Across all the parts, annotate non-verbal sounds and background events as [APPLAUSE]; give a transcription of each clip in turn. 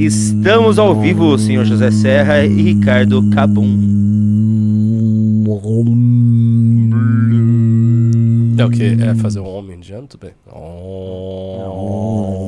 Estamos ao vivo, senhor José Serra e Ricardo Cabum. É o que? É fazer um homem indiano? Tudo bem.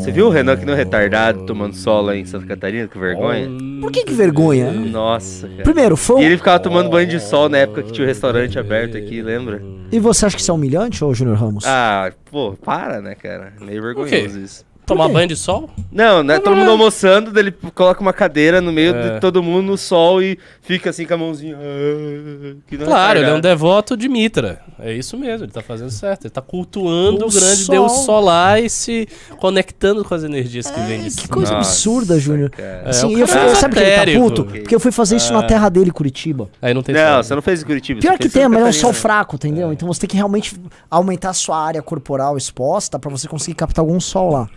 Você viu o Renan que não é retardado tomando sol lá em Santa Catarina? Que vergonha. Por que que vergonha? Nossa, cara. Primeiro, foi E um... ele ficava tomando banho de sol na época que tinha o restaurante aberto aqui, lembra? E você acha que isso é humilhante, ô Júnior Ramos? Ah, pô, para, né, cara? Meio vergonhoso isso. Tomar banho de sol? Não, né? Todo mundo almoçando, daí ele coloca uma cadeira no meio É. de todo mundo no sol e fica assim com a mãozinha. ah, que não Claro, ele é um devoto de Mitra. É isso mesmo, ele tá fazendo certo. Ele tá cultuando O o, grande sol. deus solar e se conectando com as energias que vêm de que coisa Nossa, absurda, Júnior. É, Assim, eu, fui- é sabe por que ele tá puto? Porque eu fui fazer isso na terra dele, Curitiba. Aí não tem Não, sol. você não fez em Curitiba. Pior que tem, mas é um sol fraco, entendeu? Então você tem que realmente aumentar a sua área corporal exposta pra você conseguir captar algum sol lá.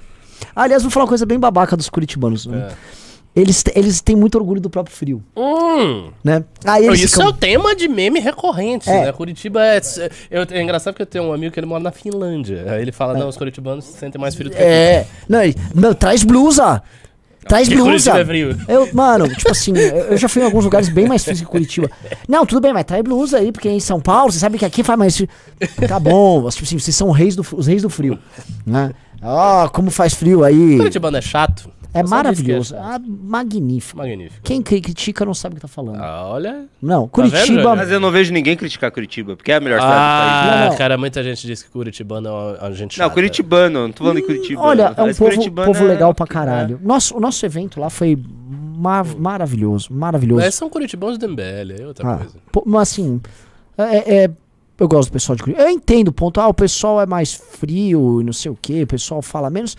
Aliás, vou falar uma coisa bem babaca dos curitibanos. Né? Eles, te- eles têm muito orgulho do próprio frio, Hum, né? Aí eles isso ficam- é o tema de meme recorrente, É. né? Curitiba é. eu- é engraçado porque eu tenho um amigo que ele mora na Finlândia. Aí ele fala: não, os curitibanos sentem mais frio do que. É. Não, ele- não, traz blusa! Traz blusa! É frio. Eu, mano, tipo assim, eu eu já fui em alguns lugares bem mais frios que Curitiba. Não, tudo bem, mas traz blusa aí, porque em São Paulo, você sabe que aqui faz mais frio. Tá bom, tipo assim, vocês são reis do, os reis do frio. Né? Ó, como faz frio aí. Curitibano é chato? É Você maravilhoso. chato. Ah, magnífico. Magnífico. Quem cri- critica não sabe o que tá falando. Ah, olha. Não, Tá vendo, Curitiba. Jorge? Mas eu não vejo ninguém criticar Curitiba, porque é a melhor cidade do país. Ah, Não, não. cara, muita gente diz que Curitibano é a gente Não, chata. Curitibano, não tô falando de Curitiba. Olha, é um povo, povo é- legal pra caralho. Nosso, o nosso evento lá foi ma- maravilhoso, maravilhoso. Mas são curitibanos do MBL, é outra Ah, coisa. mas assim, é, é- eu gosto do pessoal de Curitiba. Eu entendo o ponto. Ah, o pessoal é mais frio e não sei o que, o pessoal fala menos.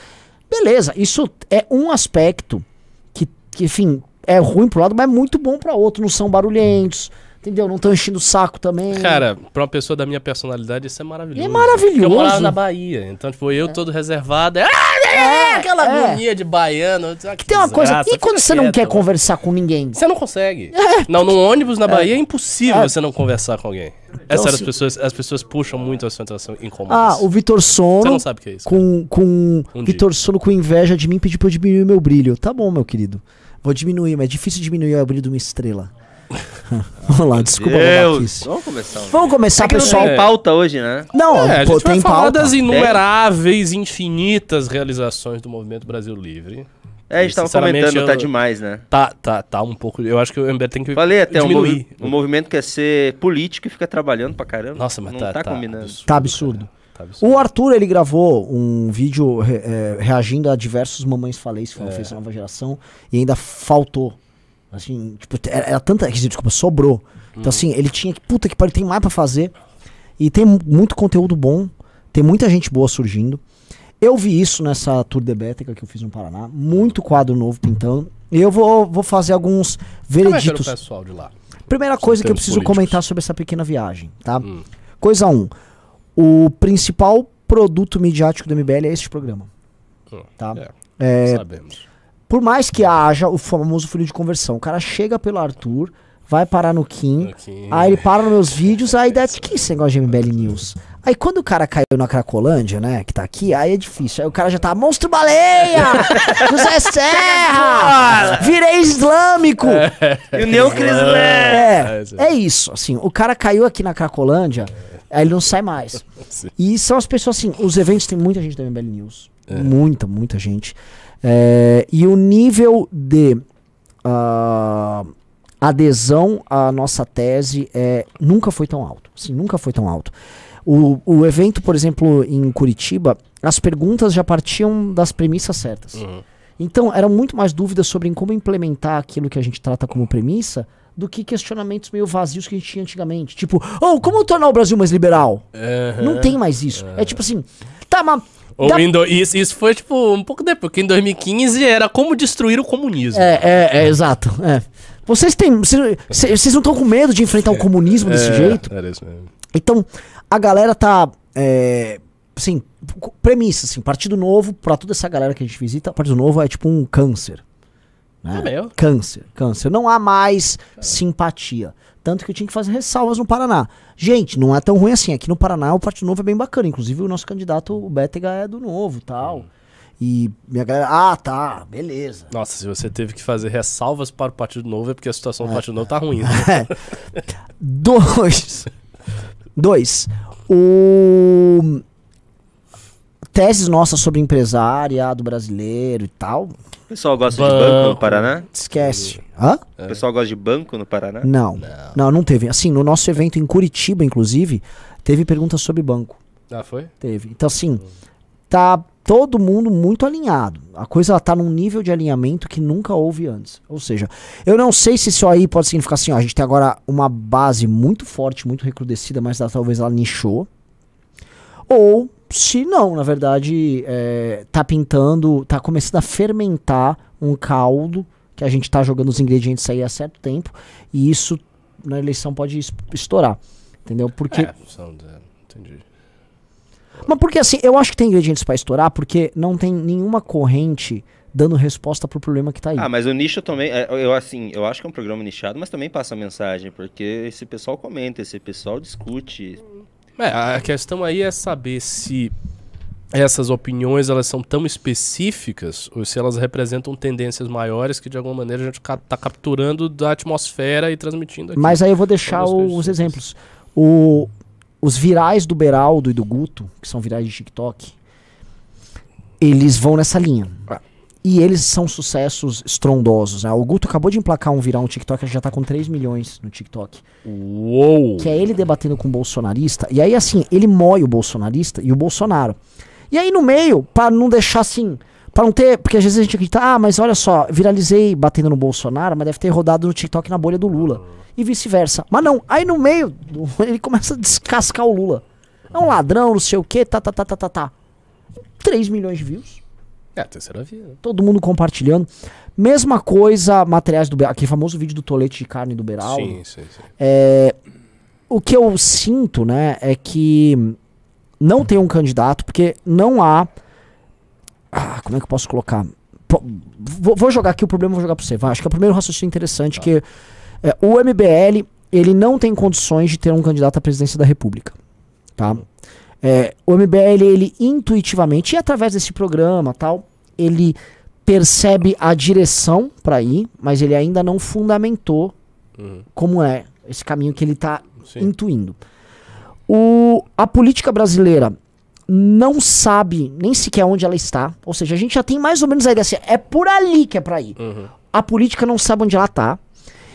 Beleza, isso é um aspecto que, que enfim, é ruim pro lado, mas é muito bom pra outro. Não são barulhentos, entendeu? Não estão enchendo o saco também. Cara, pra uma pessoa da minha personalidade, isso é maravilhoso. É maravilhoso. Porque Eu morava na Bahia, então, tipo, eu todo reservado. É, é, aquela é. agonia de baiano. Ah, que Tem uma coisa, e quando você não quieto, quer mano. conversar com ninguém? Você não consegue. [LAUGHS] Não, num ônibus na Bahia é impossível você não conversar com alguém. É sério, as pessoas, as pessoas puxam muito a situação incômoda. Ah, o Vitor Você Sono não sabe o que é isso. com, com Um Vitor Sono com inveja de mim pediu pra eu diminuir meu brilho. Tá bom, meu querido. Vou diminuir, mas é difícil diminuir o brilho de uma estrela. [LAUGHS] Vamos lá, desculpa a Deus. Vamos começar. Vamos começar, É que não pessoal. tem pauta hoje, né? Não, É, a pô, gente vai tem falar pauta. das inumeráveis, infinitas realizações do Movimento Brasil Livre. É, a gente tava comentando, tá eu- demais, né? Tá, tá, tá um pouco. Eu acho que o MBL tem que Falei até, um, diminuir. movi um movimento que é ser político e fica trabalhando pra caramba. Nossa, mas não tá, tá, tá combinando. absurdo, Tá absurdo. Tá absurdo. O Arthur, ele gravou um vídeo re- é, reagindo a diversos Mamães Falês que foram É. feitos na nova geração e ainda faltou. Assim, tipo, era, era tanta. Desculpa, sobrou. Uhum. Então, assim, ele tinha que. Puta que pariu, tem mais pra fazer. E tem mu- muito conteúdo bom. Tem muita gente boa surgindo. Eu vi isso nessa Tour de Bética que eu fiz no Paraná. Muito quadro novo pintando. E eu vou, vou fazer alguns Como é o vereditos. pessoal de lá? Primeira coisa que eu preciso políticos. comentar sobre essa pequena viagem, tá? Hum. Coisa 1. Um, o principal produto midiático do MBL é este programa. Hum, Tá. É, É, sabemos. Por mais que haja o famoso funil de conversão, o cara chega pelo Arthur, vai parar no Kim, aí ele para nos meus vídeos, aí dá que esse negócio de MBL News. Aí quando o cara caiu na Cracolândia, né, que tá aqui, aí é difícil. Aí o cara já tá, monstro baleia! [LAUGHS] José Serra! Virei islâmico! E o Neocris É, É, sim. é isso, assim, o cara caiu aqui na Cracolândia, aí ele não sai mais. [LAUGHS] E são as pessoas, assim, os eventos tem muita gente da MBL News. É. Muita, muita gente. É, e o nível de ah, adesão à nossa tese é, nunca foi tão alto. Assim, nunca foi tão alto. O, o evento, por exemplo, em Curitiba, as perguntas já partiam das premissas certas. Uhum. Então, eram muito mais dúvidas sobre como implementar aquilo que a gente trata como premissa do que questionamentos meio vazios que a gente tinha antigamente. Tipo, oh, como tornar o Brasil mais liberal? Aham. Não tem mais isso. É tipo assim, tá, mas. Ou do- isso, isso foi, tipo, um pouco depois, porque em 2015 era como destruir o comunismo. É, é, é, exato. É. Vocês têm. Vocês não estão com medo de enfrentar o comunismo desse [LAUGHS] É, jeito? Era isso mesmo. Então, a galera tá. É, assim, premissa, assim, Partido Novo, pra toda essa galera que a gente visita, Partido Novo é tipo um câncer. né? É meu? Câncer, câncer. Não há mais simpatia. Tanto que eu tinha que fazer ressalvas no Paraná. Gente, não é tão ruim assim. Aqui no Paraná o Partido Novo é bem bacana. Inclusive o nosso candidato, o Bétega, é do Novo tal. E minha galera, ah, tá, beleza. Nossa, se você teve que fazer ressalvas para o Partido Novo é porque a situação do É. Partido Novo tá ruim. Né? [LAUGHS] Dois. Dois. O. Teses nossas sobre empresariado brasileiro e tal. O pessoal gosta de Banco. banco no Paraná? Esquece. Hã? O pessoal gosta de banco no Paraná? Não. Não, não teve. Assim, no nosso evento em Curitiba, inclusive, teve perguntas sobre banco. Ah, foi? Teve. Então, assim, tá todo mundo muito alinhado. A coisa ela tá num nível de alinhamento que nunca houve antes. Ou seja, eu não sei se isso aí pode significar assim, ó, a gente tem agora uma base muito forte, muito recrudescida, mas ela- talvez ela nichou. Ou se não, na verdade, é, tá pintando, tá começando a fermentar um caldo que a gente tá jogando os ingredientes aí há certo tempo. E isso na eleição pode es- estourar. Entendeu? Porque É, são, é, entendi. mas porque assim, eu acho que tem ingredientes pra estourar, porque não tem nenhuma corrente dando resposta pro problema que tá aí. Ah, mas o nicho também, é, eu assim, eu acho que é um programa nichado, mas também passa mensagem, porque esse pessoal comenta, esse pessoal discute. É, a questão aí é saber se essas opiniões elas são tão específicas ou se elas representam tendências maiores que de alguma maneira a gente ca- tá capturando da atmosfera e transmitindo aqui. Mas aí eu vou deixar os exemplos. O- os virais do Beraldo e do Guto, que são virais de TikTok, eles vão nessa linha. Ah. E eles são sucessos estrondosos. Né? O Guto acabou de emplacar um viral no TikTok, ele já tá com 3 milhões no TikTok. Uou! que é ele debatendo com o bolsonarista, e aí assim, ele mói o bolsonarista e o Bolsonaro. E aí no meio, pra não deixar assim, pra não ter, porque às vezes a gente acredita, ah, mas olha só, viralizei batendo no Bolsonaro, mas deve ter rodado no TikTok na bolha do Lula. E vice-versa. Mas não, aí no meio, [LAUGHS] ele começa a descascar o Lula. É um ladrão, não sei o que, tá, tá, tá, tá, tá, tá. 3 milhões de views É terceira via. né? todo mundo compartilhando. Mesma coisa, materiais do aquele famoso vídeo do tolete de carne do Beraldo. Sim, sim, sim. É, o que eu sinto, né, é que não tem um candidato, porque não há. Ah, como é que eu posso colocar? Pô, vou, vou jogar aqui o problema, vou jogar pra você. Vai, acho que é o primeiro raciocínio interessante que é, o MBL ele não tem condições de ter um candidato à presidência da República, tá? É, o MBL ele intuitivamente e através desse programa tal ele percebe a direção para ir, mas ele ainda não fundamentou Uhum. como é esse caminho que ele está intuindo. O, a política brasileira não sabe nem sequer onde ela está. Ou seja, a gente já tem mais ou menos a ideia assim, é por ali que é para ir. Uhum. A política não sabe onde ela está.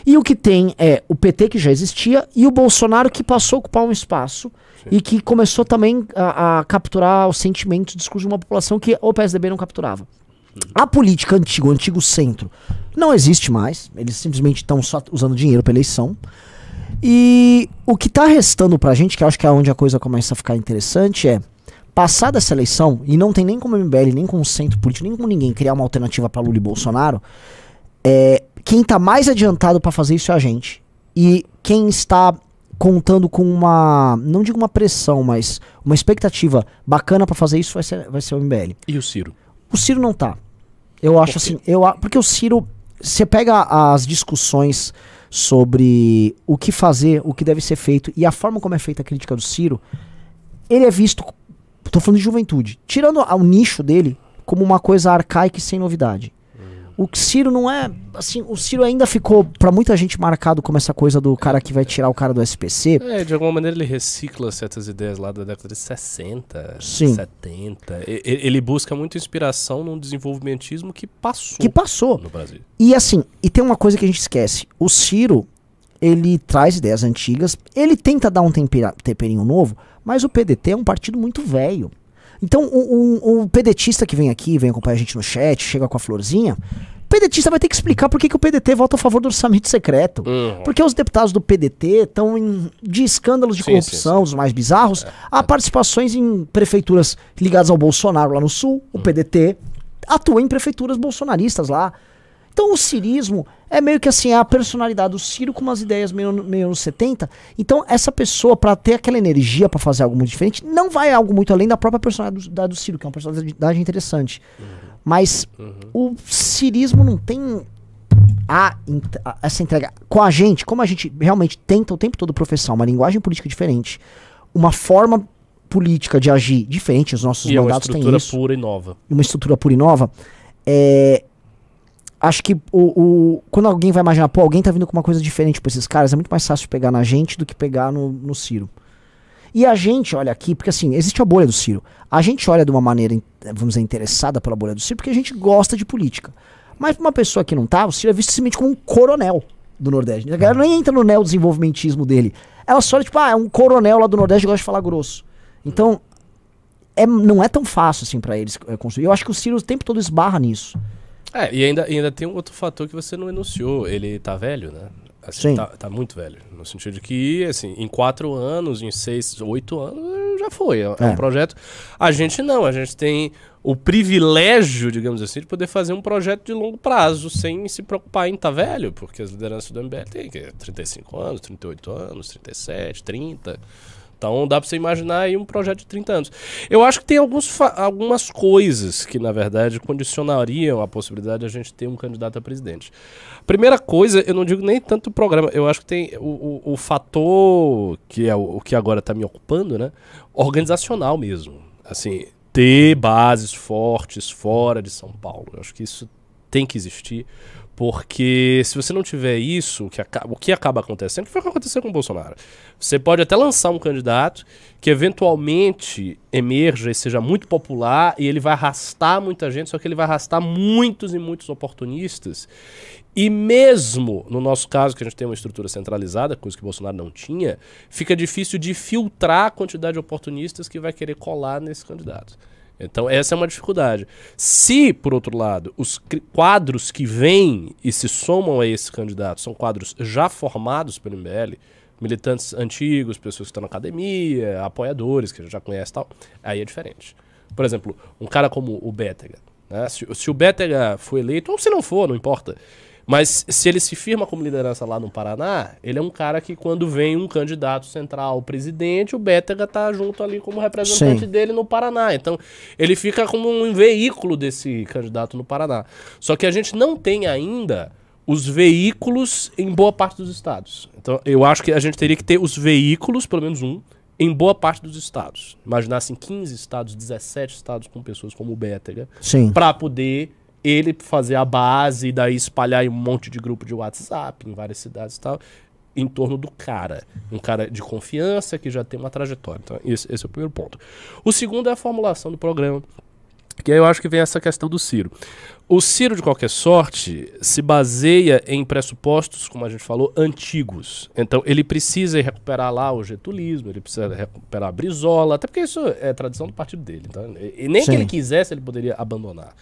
E o que tem é o PT que já existia e o Bolsonaro que passou a ocupar um espaço e que começou também a, a capturar os sentimentos, o discurso de uma população que o PSDB não capturava. A política antiga, o antigo centro, não existe mais. Eles simplesmente estão só usando dinheiro para eleição. E o que tá restando pra gente, que eu acho que é onde a coisa começa a ficar interessante, é passada essa eleição, e não tem nem como o MBL, nem com o centro político, nem com ninguém criar uma alternativa pra Lula e Bolsonaro, é, quem tá mais adiantado pra fazer isso é a gente. E quem está contando com uma, não digo uma pressão, mas uma expectativa bacana pra fazer isso vai ser, vai ser o MBL. E o Ciro? O Ciro não tá. Eu acho assim, eu, porque o Ciro, você pega as discussões sobre o que fazer, o que deve ser feito e a forma como é feita a crítica do Ciro, ele é visto, tô falando de juventude, tirando o nicho dele como uma coisa arcaica e sem novidade. O Ciro não é, assim, o Ciro ainda ficou pra muita gente marcado como essa coisa do cara que vai tirar o cara do SPC. É, de alguma maneira ele recicla certas ideias lá da década de 60, Sim. 70. E- ele busca muito inspiração num desenvolvimentismo que passou Que passou. no Brasil. E assim, e tem uma coisa que a gente esquece. O Ciro, ele traz ideias antigas, ele tenta dar um tempera- temperinho novo, mas o PDT é um partido muito velho. Então, um, um- um pedetista que vem aqui, vem acompanhar a gente no chat, chega com a florzinha, o pedetista vai ter que explicar por que, que o PDT vota a favor do orçamento secreto. Uhum. Porque os deputados do PDT estão em- de escândalos de Sim, corrupção, os mais bizarros, há participações em prefeituras ligadas ao Bolsonaro lá no Sul. O PDT atua em prefeituras bolsonaristas lá. Então o cirismo é meio que assim, é a personalidade do Ciro com umas ideias meio, meio anos 70. Então essa pessoa, pra ter aquela energia pra fazer algo muito diferente, não vai algo muito além da própria personalidade do, da do Ciro, que é uma personalidade interessante. Mas o cirismo não tem a, a- essa entrega com a gente, como a gente realmente tenta o tempo todo professar uma linguagem política diferente, uma forma política de agir diferente, os nossos E é uma mandatos têm estrutura isso, pura e nova. uma estrutura pura e nova, é, acho que o, o- quando alguém vai imaginar, pô, alguém tá vindo com uma coisa diferente pra esses caras, é muito mais fácil pegar na gente do que pegar no, no Ciro. E a gente olha aqui, porque assim, existe a bolha do Ciro. A gente olha de uma maneira, vamos dizer, interessada pela bolha do Ciro, porque a gente gosta de política. Mas pra uma pessoa que não tá, o Ciro é visto simplesmente como um coronel do Nordeste. A galera nem entra no neodesenvolvimentismo dele. Ela só olha, tipo, ah, é um coronel lá do Nordeste que gosta de falar grosso. Então, é, não é tão fácil assim pra eles é, construir. Eu acho que o Ciro o tempo todo esbarra nisso. É, e ainda, ainda tem um outro fator que você não enunciou. Ele tá velho, né? Assim, Sim. Tá, tá muito velho. No sentido de que, assim, em quatro anos, em seis, oito anos, já foi. É, é É. um projeto. A gente não, a gente tem o privilégio, digamos assim, de poder fazer um projeto de longo prazo sem se preocupar em tá velho, porque as lideranças do MBL têm que 35 anos, 38 anos, 37, 30. Então dá pra você imaginar aí um projeto de 30 anos. Eu acho que tem alguns algumas coisas que, na verdade, condicionariam a possibilidade de a gente ter um candidato a presidente. Primeira coisa, eu não digo nem tanto o programa, eu acho que tem o, o, o fator que é o, o que agora está me ocupando, né? Organizacional mesmo. Assim, ter bases fortes fora de São Paulo. Eu acho que isso tem que existir. Porque se você não tiver isso, o que, acaba, o que acaba acontecendo, que foi o que aconteceu com o Bolsonaro. Você pode até lançar um candidato que eventualmente emerja e seja muito popular e ele vai arrastar muita gente, só que ele vai arrastar muitos e muitos oportunistas. E mesmo no nosso caso, que a gente tem uma estrutura centralizada, coisa que Bolsonaro não tinha, fica difícil de filtrar a quantidade de oportunistas que vai querer colar nesse candidato. Então, essa é uma dificuldade. Se, por outro lado, os quadros que vêm e se somam a esse candidato são quadros já formados pelo MBL, militantes antigos, pessoas que estão na academia, apoiadores que a gente já conhece e tal, aí é diferente. Por exemplo, um cara como o Bétega. Né? Se, se o Bétega for eleito, ou se não for, não importa. Mas se ele se firma como liderança lá no Paraná, ele é um cara que quando vem um candidato central presidente, o Bétega tá junto ali como representante Sim. dele no Paraná. Então, ele fica como um veículo desse candidato no Paraná. Só que a gente não tem ainda os veículos em boa parte dos estados. Então, eu acho que a gente teria que ter os veículos, pelo menos um, em boa parte dos estados. Imaginar assim, 15 estados, 17 estados com pessoas como o Bétega, para poder ele fazer a base e daí espalhar em um monte de grupo de WhatsApp em várias cidades e tal, em torno do cara. Um cara de confiança que já tem uma trajetória. Então, esse, esse é o primeiro ponto. O segundo é a formulação do programa. Que aí eu acho que vem essa questão do Ciro. O Ciro, de qualquer sorte, se baseia em pressupostos, como a gente falou, antigos. Então, ele precisa recuperar lá o getulismo, ele precisa recuperar a Brizola, até porque isso é tradição do partido dele. Então, e nem Sim. que ele quisesse, ele poderia abandonar.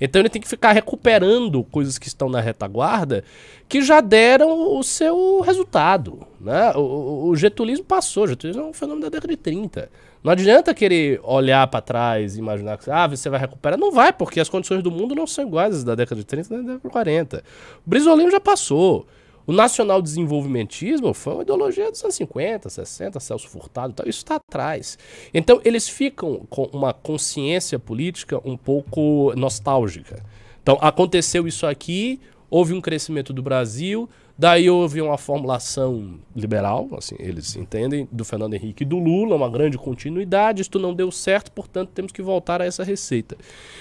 Então, ele tem que ficar recuperando coisas que estão na retaguarda que já deram o seu resultado. Né? O, o- o getulismo passou, o getulismo é um fenômeno da década de 30. Não adianta querer olhar para trás e imaginar que ah, você vai recuperar. Não vai, porque as condições do mundo não são iguais da década de 30 e da década de 40. O brisolismo já passou. O nacional desenvolvimentismo foi uma ideologia dos anos 50, 60, Celso Furtado e tal. Isso está atrás. Então, eles ficam com uma consciência política um pouco nostálgica. Então, aconteceu isso aqui, houve um crescimento do Brasil, daí houve uma formulação liberal, assim, eles entendem, do Fernando Henrique e do Lula, uma grande continuidade, isto não deu certo, portanto temos que voltar a essa receita.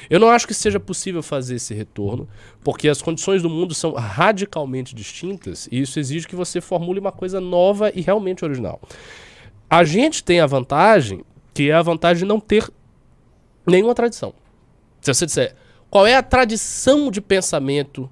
Eu não acho que seja possível fazer esse retorno, porque as condições do mundo são radicalmente distintas, e isso exige que você formule uma coisa nova e realmente original. A gente tem a vantagem, que é a vantagem de não ter nenhuma tradição. Se você disser, qual é a tradição de pensamento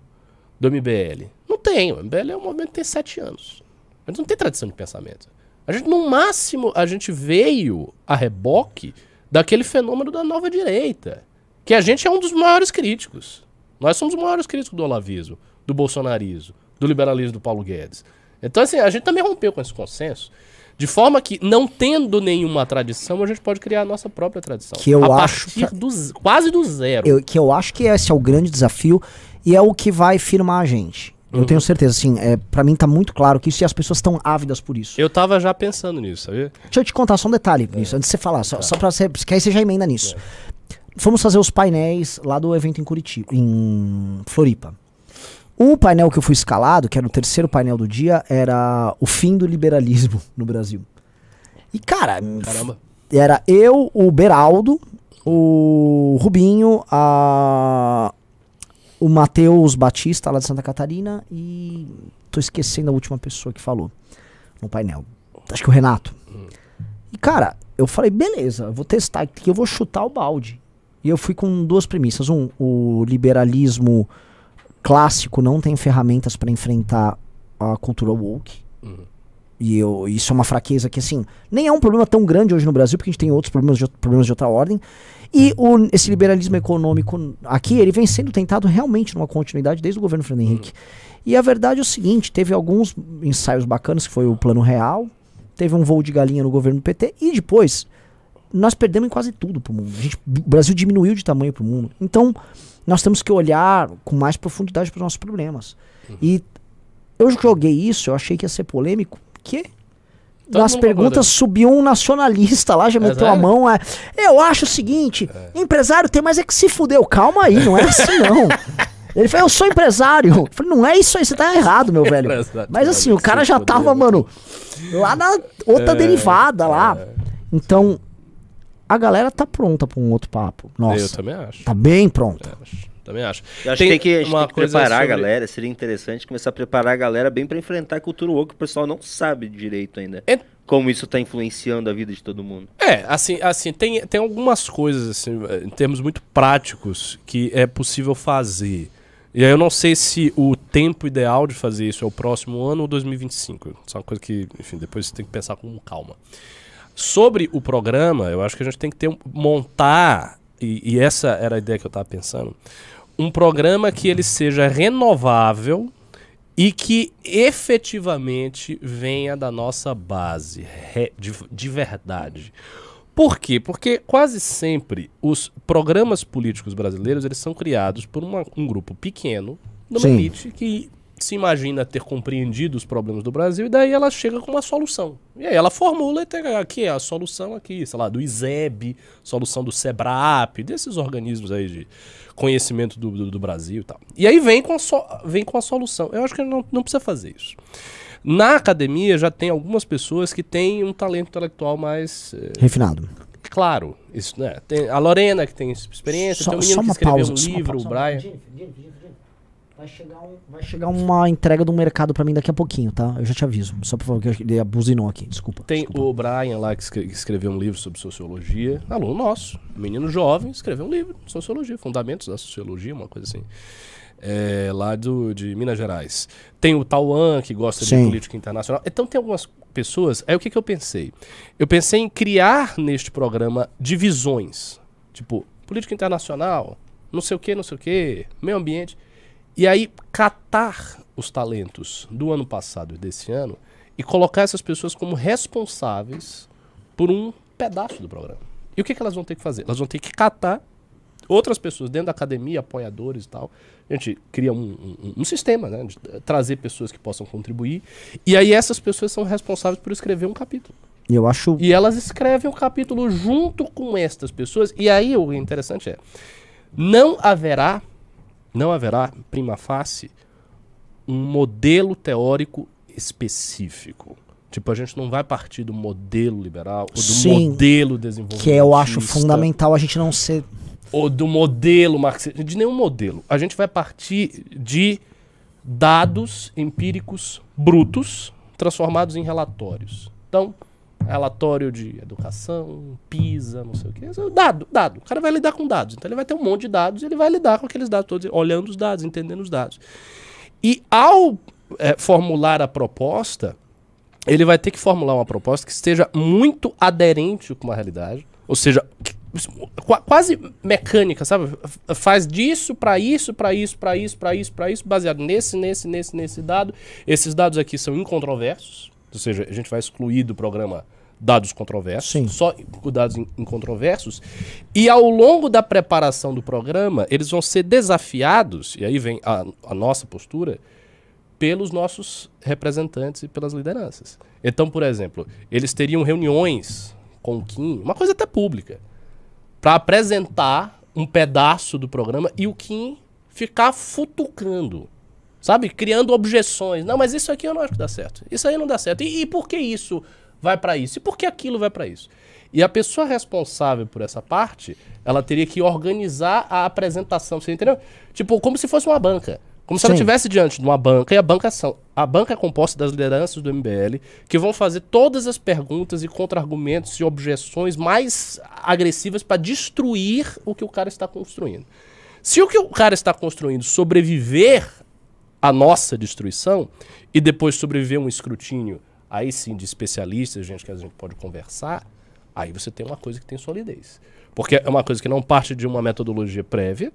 do MBL? Não tem. O MBL é um movimento que tem sete anos. A gente não tem tradição de pensamento. A gente, no máximo, a gente veio a reboque daquele fenômeno da nova direita. Que a gente é um dos maiores críticos. Nós somos os maiores críticos do olavismo, do bolsonarismo, do liberalismo do Paulo Guedes. Então, assim, a gente também rompeu com esse consenso. De forma que, não tendo nenhuma tradição, a gente pode criar a nossa própria tradição. Que eu a acho partir que- do quase do zero. Eu- que eu acho que esse é o grande desafio e é o que vai firmar a gente. Eu tenho certeza, assim, é, para mim tá muito claro que isso e as pessoas estão ávidas por isso. Eu tava já pensando nisso, sabia? Deixa eu te contar só um detalhe nisso, antes de você falar, só, só pra você, que aí você já emenda nisso. Fomos fazer os painéis lá do evento em Curitiba, em Floripa. O painel que eu fui escalado, que era o terceiro painel do dia, era o fim do liberalismo [LAUGHS] no Brasil. E, cara, Caramba. era eu, o Beraldo, o Rubinho, a, o Matheus Batista, lá de Santa Catarina, e tô esquecendo a última pessoa que falou no painel. Acho que o Renato. E, cara, eu falei, beleza, vou testar aqui, eu vou chutar o balde. E eu fui com duas premissas. Um, o liberalismo clássico não tem ferramentas para enfrentar a cultura woke. E eu, isso é uma fraqueza que, assim, nem é um problema tão grande hoje no Brasil, porque a gente tem outros problemas de, problemas de outra ordem. E o, esse liberalismo econômico aqui, ele vem sendo tentado realmente numa continuidade desde o governo Fernando Henrique. E a verdade é o seguinte, teve alguns ensaios bacanas, que foi o Plano Real, teve um voo de galinha no governo do PT, e depois nós perdemos em quase tudo pro mundo. A gente, o Brasil diminuiu de tamanho pro mundo. Então, nós temos que olhar com mais profundidade para os nossos problemas. E eu joguei isso, eu achei que ia ser polêmico, que Todo nas perguntas subiu um nacionalista lá, já É meteu a sério? mão. É, eu acho o seguinte: empresário tem, mas é que se fudeu. Calma aí, não é assim não. [LAUGHS] Ele falou, eu sou empresário. Eu falei, não é isso aí, você tá errado, meu [LAUGHS] velho. Empresário, Mas assim, o cara já tava, né? mano, lá na outra derivada lá. Então, a galera tá pronta pra um outro papo. Eu Nossa, também acho. tá bem pronta. Também acho. Eu acho que tem que, a gente tem que preparar a sobre- galera, seria interessante começar a preparar a galera bem pra enfrentar a cultura woke, que o pessoal não sabe direito ainda. É- Como isso tá influenciando a vida de todo mundo. É, assim, assim tem, tem algumas coisas, assim, em termos muito práticos, que é possível fazer. E aí eu não sei se o tempo ideal de fazer isso é o próximo ano ou 2025. Isso é uma coisa que, enfim, depois você tem que pensar com calma. Sobre o programa, eu acho que a gente tem que ter montar, e, e essa era a ideia que eu estava pensando, um programa que ele seja renovável e que efetivamente venha da nossa base, de, de verdade. Por quê? Porque quase sempre os programas políticos brasileiros eles são criados por uma- um grupo pequeno, numa Sim. elite que se imagina ter compreendido os problemas do Brasil e daí ela chega com uma solução. E aí ela formula e tem aqui a solução aqui, sei lá, do ISEB, solução do SEBRAP, desses organismos aí de conhecimento do, do, do Brasil e tal. E aí vem com a, so- vem com a solução. Eu acho que não, não precisa fazer isso. Na academia já tem algumas pessoas que têm um talento intelectual mais eh, Refinado. claro. Isso, né? Tem a Lorena, que tem experiência, tem um menino que escreveu um livro, o Brian. Vai chegar, um- vai chegar uma entrega do mercado pra mim daqui a pouquinho, tá? Eu já te aviso. Só por favor, que ele buzinou aqui. Desculpa. Tem desculpa. o Brian lá que escre- que escreveu um livro sobre sociologia. Aluno nosso, menino jovem, escreveu um livro de sociologia, fundamentos da sociologia, uma coisa assim. É, lá do, de Minas Gerais. Tem o Tauan, que gosta de Sim. política internacional. Então tem algumas pessoas. Aí o que, que eu pensei? Eu pensei em criar neste programa divisões. Tipo, política internacional, não sei o que, não sei o que, meio ambiente. E aí catar os talentos do ano passado e desse ano e colocar essas pessoas como responsáveis por um pedaço do programa. E o que, que elas vão ter que fazer? Elas vão ter que catar outras pessoas dentro da academia, apoiadores e tal. A gente cria um, um- um sistema, né? De trazer pessoas que possam contribuir. E aí essas pessoas são responsáveis por escrever um capítulo. E eu acho. E elas escrevem o capítulo junto com estas pessoas. E aí o interessante é, não haverá, não haverá, prima facie, um modelo teórico específico. Tipo, a gente não vai partir do modelo liberal ou do Sim, modelo desenvolvimento. Que eu acho fundamental a gente não ser. Ou do modelo marxista, de nenhum modelo. A gente vai partir de dados empíricos brutos transformados em relatórios. Então, relatório de educação, PISA, não sei o quê. É Dado, dado. O cara vai lidar com dados. Então ele vai ter um monte de dados e ele vai lidar com aqueles dados todos, olhando os dados, entendendo os dados. E ao eh, formular a proposta, ele vai ter que formular uma proposta que esteja muito aderente com a realidade, ou seja, quase mecânica, sabe? Faz disso para isso, para isso, para isso, para isso, para isso, baseado nesse, nesse, nesse, nesse dado. Esses dados aqui são incontroversos, ou seja, a gente vai excluir do programa dados controversos, Sim. só dados in- incontroversos. E ao longo da preparação do programa, eles vão ser desafiados, e aí vem a, a nossa postura, pelos nossos representantes e pelas lideranças. Então, por exemplo, eles teriam reuniões com o Kim, uma coisa até pública, para apresentar um pedaço do programa e o Kim ficar futucando, sabe? Criando objeções. Não, mas isso aqui eu não acho que dá certo. Isso aí não dá certo. E, e por que isso vai para isso? E por que aquilo vai para isso? E a pessoa responsável por essa parte, ela teria que organizar a apresentação, você entendeu? Tipo, como se fosse uma banca. Como se ela estivesse diante de uma banca, e a banca são. A banca é composta das lideranças do MBL, que vão fazer todas as perguntas e contra-argumentos e objeções mais agressivas para destruir o que o cara está construindo. Se o que o cara está construindo sobreviver à nossa destruição e depois sobreviver a um escrutínio, aí sim, de especialistas, gente que a gente pode conversar, aí você tem uma coisa que tem solidez. Porque é uma coisa que não parte de uma metodologia prévia,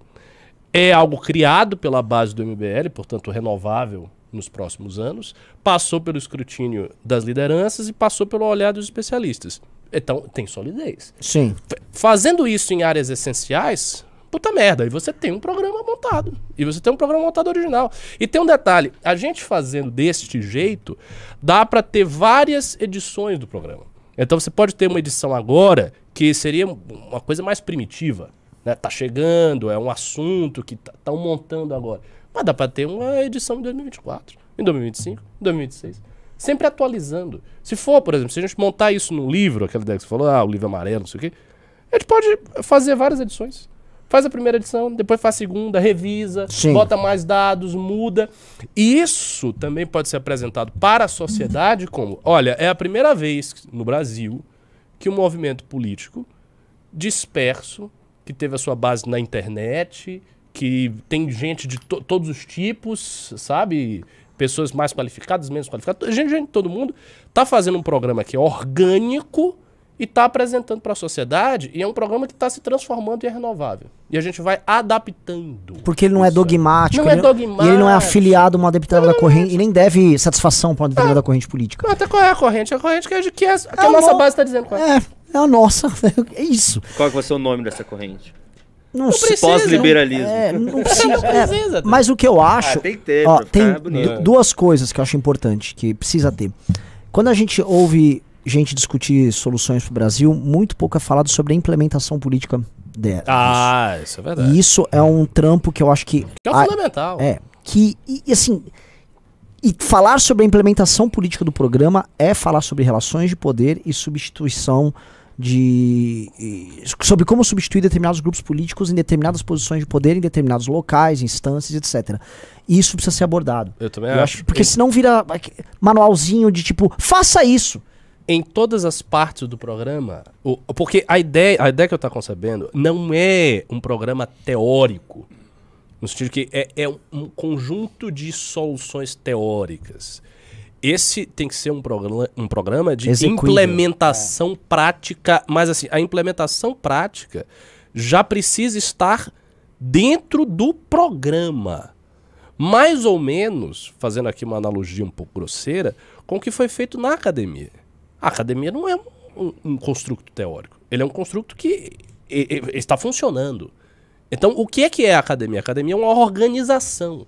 é algo criado pela base do MBL, portanto renovável nos próximos anos, passou pelo escrutínio das lideranças e passou pelo olhar dos especialistas. Então tem solidez. Sim. F- Fazendo isso em áreas essenciais, puta merda, aí você tem um programa montado. E você tem um programa montado original. E tem um detalhe, a gente fazendo deste jeito, dá pra ter várias edições do programa. Então você pode ter uma edição agora que seria uma coisa mais primitiva. Né? Tá chegando, é um assunto que estão montando agora. Mas dá pra ter uma edição em 2024, em 2025, em 2026. Sempre atualizando. Se for, por exemplo, se a gente montar isso num livro, aquela ideia que você falou, ah, o livro amarelo, não sei o quê, a gente pode fazer várias edições. Faz a primeira edição, depois faz a segunda, revisa, Sim. bota mais dados, muda. E isso também pode ser apresentado para a sociedade como: olha, é a primeira vez no Brasil que um movimento político disperso, que teve a sua base na internet, que tem gente de to- todos os tipos, sabe? Pessoas mais qualificadas, menos qualificadas, gente, gente de todo mundo, tá fazendo um programa que é orgânico e tá apresentando para a sociedade, e é um programa que está se transformando e é renovável. E a gente vai adaptando. Porque ele não é dogmático. Não é dogmático. E ele não é afiliado a uma determinada corrente. E nem deve satisfação para uma determinada corrente política. Não, até qual é a corrente? A corrente que, a, que, a, que É a nossa no- base está dizendo qual é. É, é a nossa. [LAUGHS] É isso. Qual que vai ser o nome dessa corrente? Não, sei. precisa. Pós-liberalismo. É, não [LAUGHS] precisa. Não é, precisa mas o que eu acho. Ah, tem que ter, ó, pra tem du- duas coisas que eu acho importante que precisa ter. Quando a gente ouve gente discutir soluções para o Brasil, muito pouco é falado sobre a implementação política dela. Ah, isso é verdade. E isso é um trampo que eu acho que. Que é a- fundamental. é. Que, e, e assim. E falar sobre a implementação política do programa é falar sobre relações de poder e substituição de. sobre como substituir determinados grupos políticos em determinadas posições de poder, em determinados locais, instâncias, etc. E isso precisa ser abordado. Eu também Eu acho. porque senão vira manualzinho de tipo, faça isso. Em todas as partes do programa, o- porque a ideia, a ideia que eu estou concebendo não é um programa teórico, no sentido que é, é um, um conjunto de soluções teóricas. Esse tem que ser um programa, um programa de Execuível. implementação prática, mas assim, a implementação prática já precisa estar dentro do programa. Mais ou menos, fazendo aqui uma analogia um pouco grosseira, com o que foi feito na academia. A academia não é um, um- construto teórico. Ele é um construto que e- e- está funcionando. Então, o que é que é a academia? A academia é uma organização.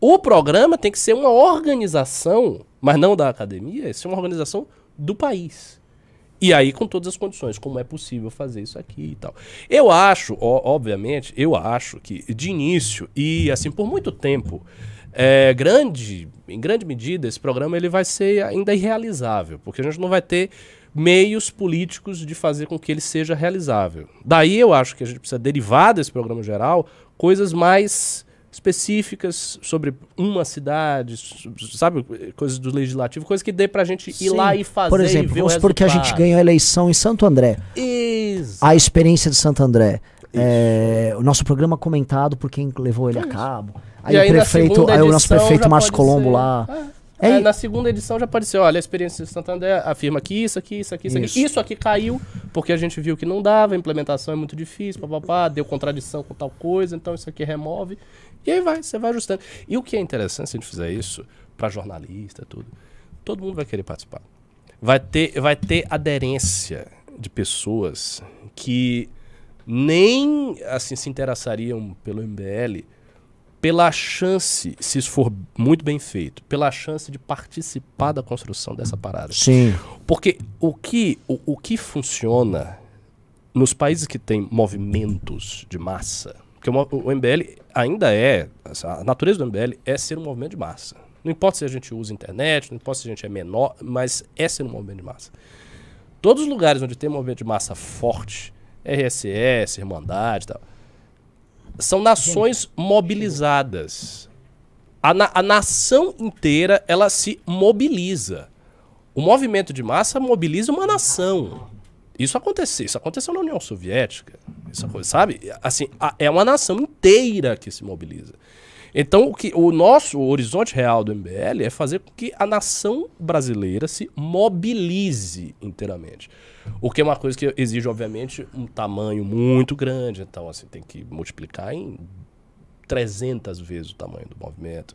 O programa tem que ser uma organização, mas não da academia, é ser uma organização do país. E aí, com todas as condições, como é possível fazer isso aqui e tal. Eu acho, ó, obviamente, eu acho que de início, e assim, por muito tempo, é, grande, em grande medida, esse programa ele vai ser ainda irrealizável, porque a gente não vai ter meios políticos de fazer com que ele seja realizável. Daí eu acho que a gente precisa derivar desse programa geral coisas mais específicas sobre uma cidade, sabe, coisas do legislativo, coisas que dê pra gente ir Sim. lá e fazer Por exemplo, vamos supor que a gente ganhou a eleição em Santo André. Isso. A experiência de Santo André. É, o nosso programa comentado por quem levou ele a cabo. Aí, E o aí, prefeito, aí o nosso prefeito Márcio Colombo ser- lá. É. É É, i- na segunda edição já apareceu, olha, a experiência de Santander afirma que isso aqui, isso aqui, isso, Isso. aqui. Isso aqui caiu, porque a gente viu que não dava, a implementação é muito difícil, papapá, deu contradição com tal coisa, então isso aqui remove. E aí vai, você vai ajustando. E o que é interessante se a gente fizer isso, para jornalista, tudo, todo mundo vai querer participar. Vai ter, vai ter aderência de pessoas que nem assim se interessariam pelo MBL pela chance, se isso for muito bem feito, pela chance de participar da construção dessa parada. Sim. Porque o que, o, o que funciona nos países que têm movimentos de massa, porque o, o MBL ainda é, a natureza do MBL é ser um movimento de massa. Não importa se a gente usa internet, não importa se a gente é menor, mas é ser um movimento de massa. Todos os lugares onde tem movimento de massa forte, RSS, Irmandade e tal, são nações mobilizadas. A, na- a nação inteira, ela se mobiliza. O movimento de massa mobiliza uma nação. Isso aconteceu, isso aconteceu na União Soviética. Isso, sabe? Assim, a- é uma nação inteira que se mobiliza. Então, o, que, o nosso horizonte real do MBL é fazer com que a nação brasileira se mobilize inteiramente. O que é uma coisa que exige, obviamente, um tamanho muito grande. Então, assim, tem que multiplicar em 300 vezes o tamanho do movimento.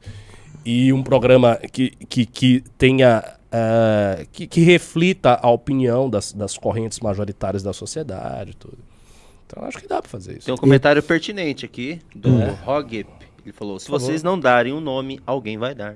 E um programa que, que, que tenha. ah, que, que reflita a opinião das, das correntes majoritárias da sociedade tudo. Então acho que dá pra fazer isso. Tem um comentário pertinente aqui do Hum. Rogep. Ele falou: se Por favor. vocês não darem um nome, alguém vai dar.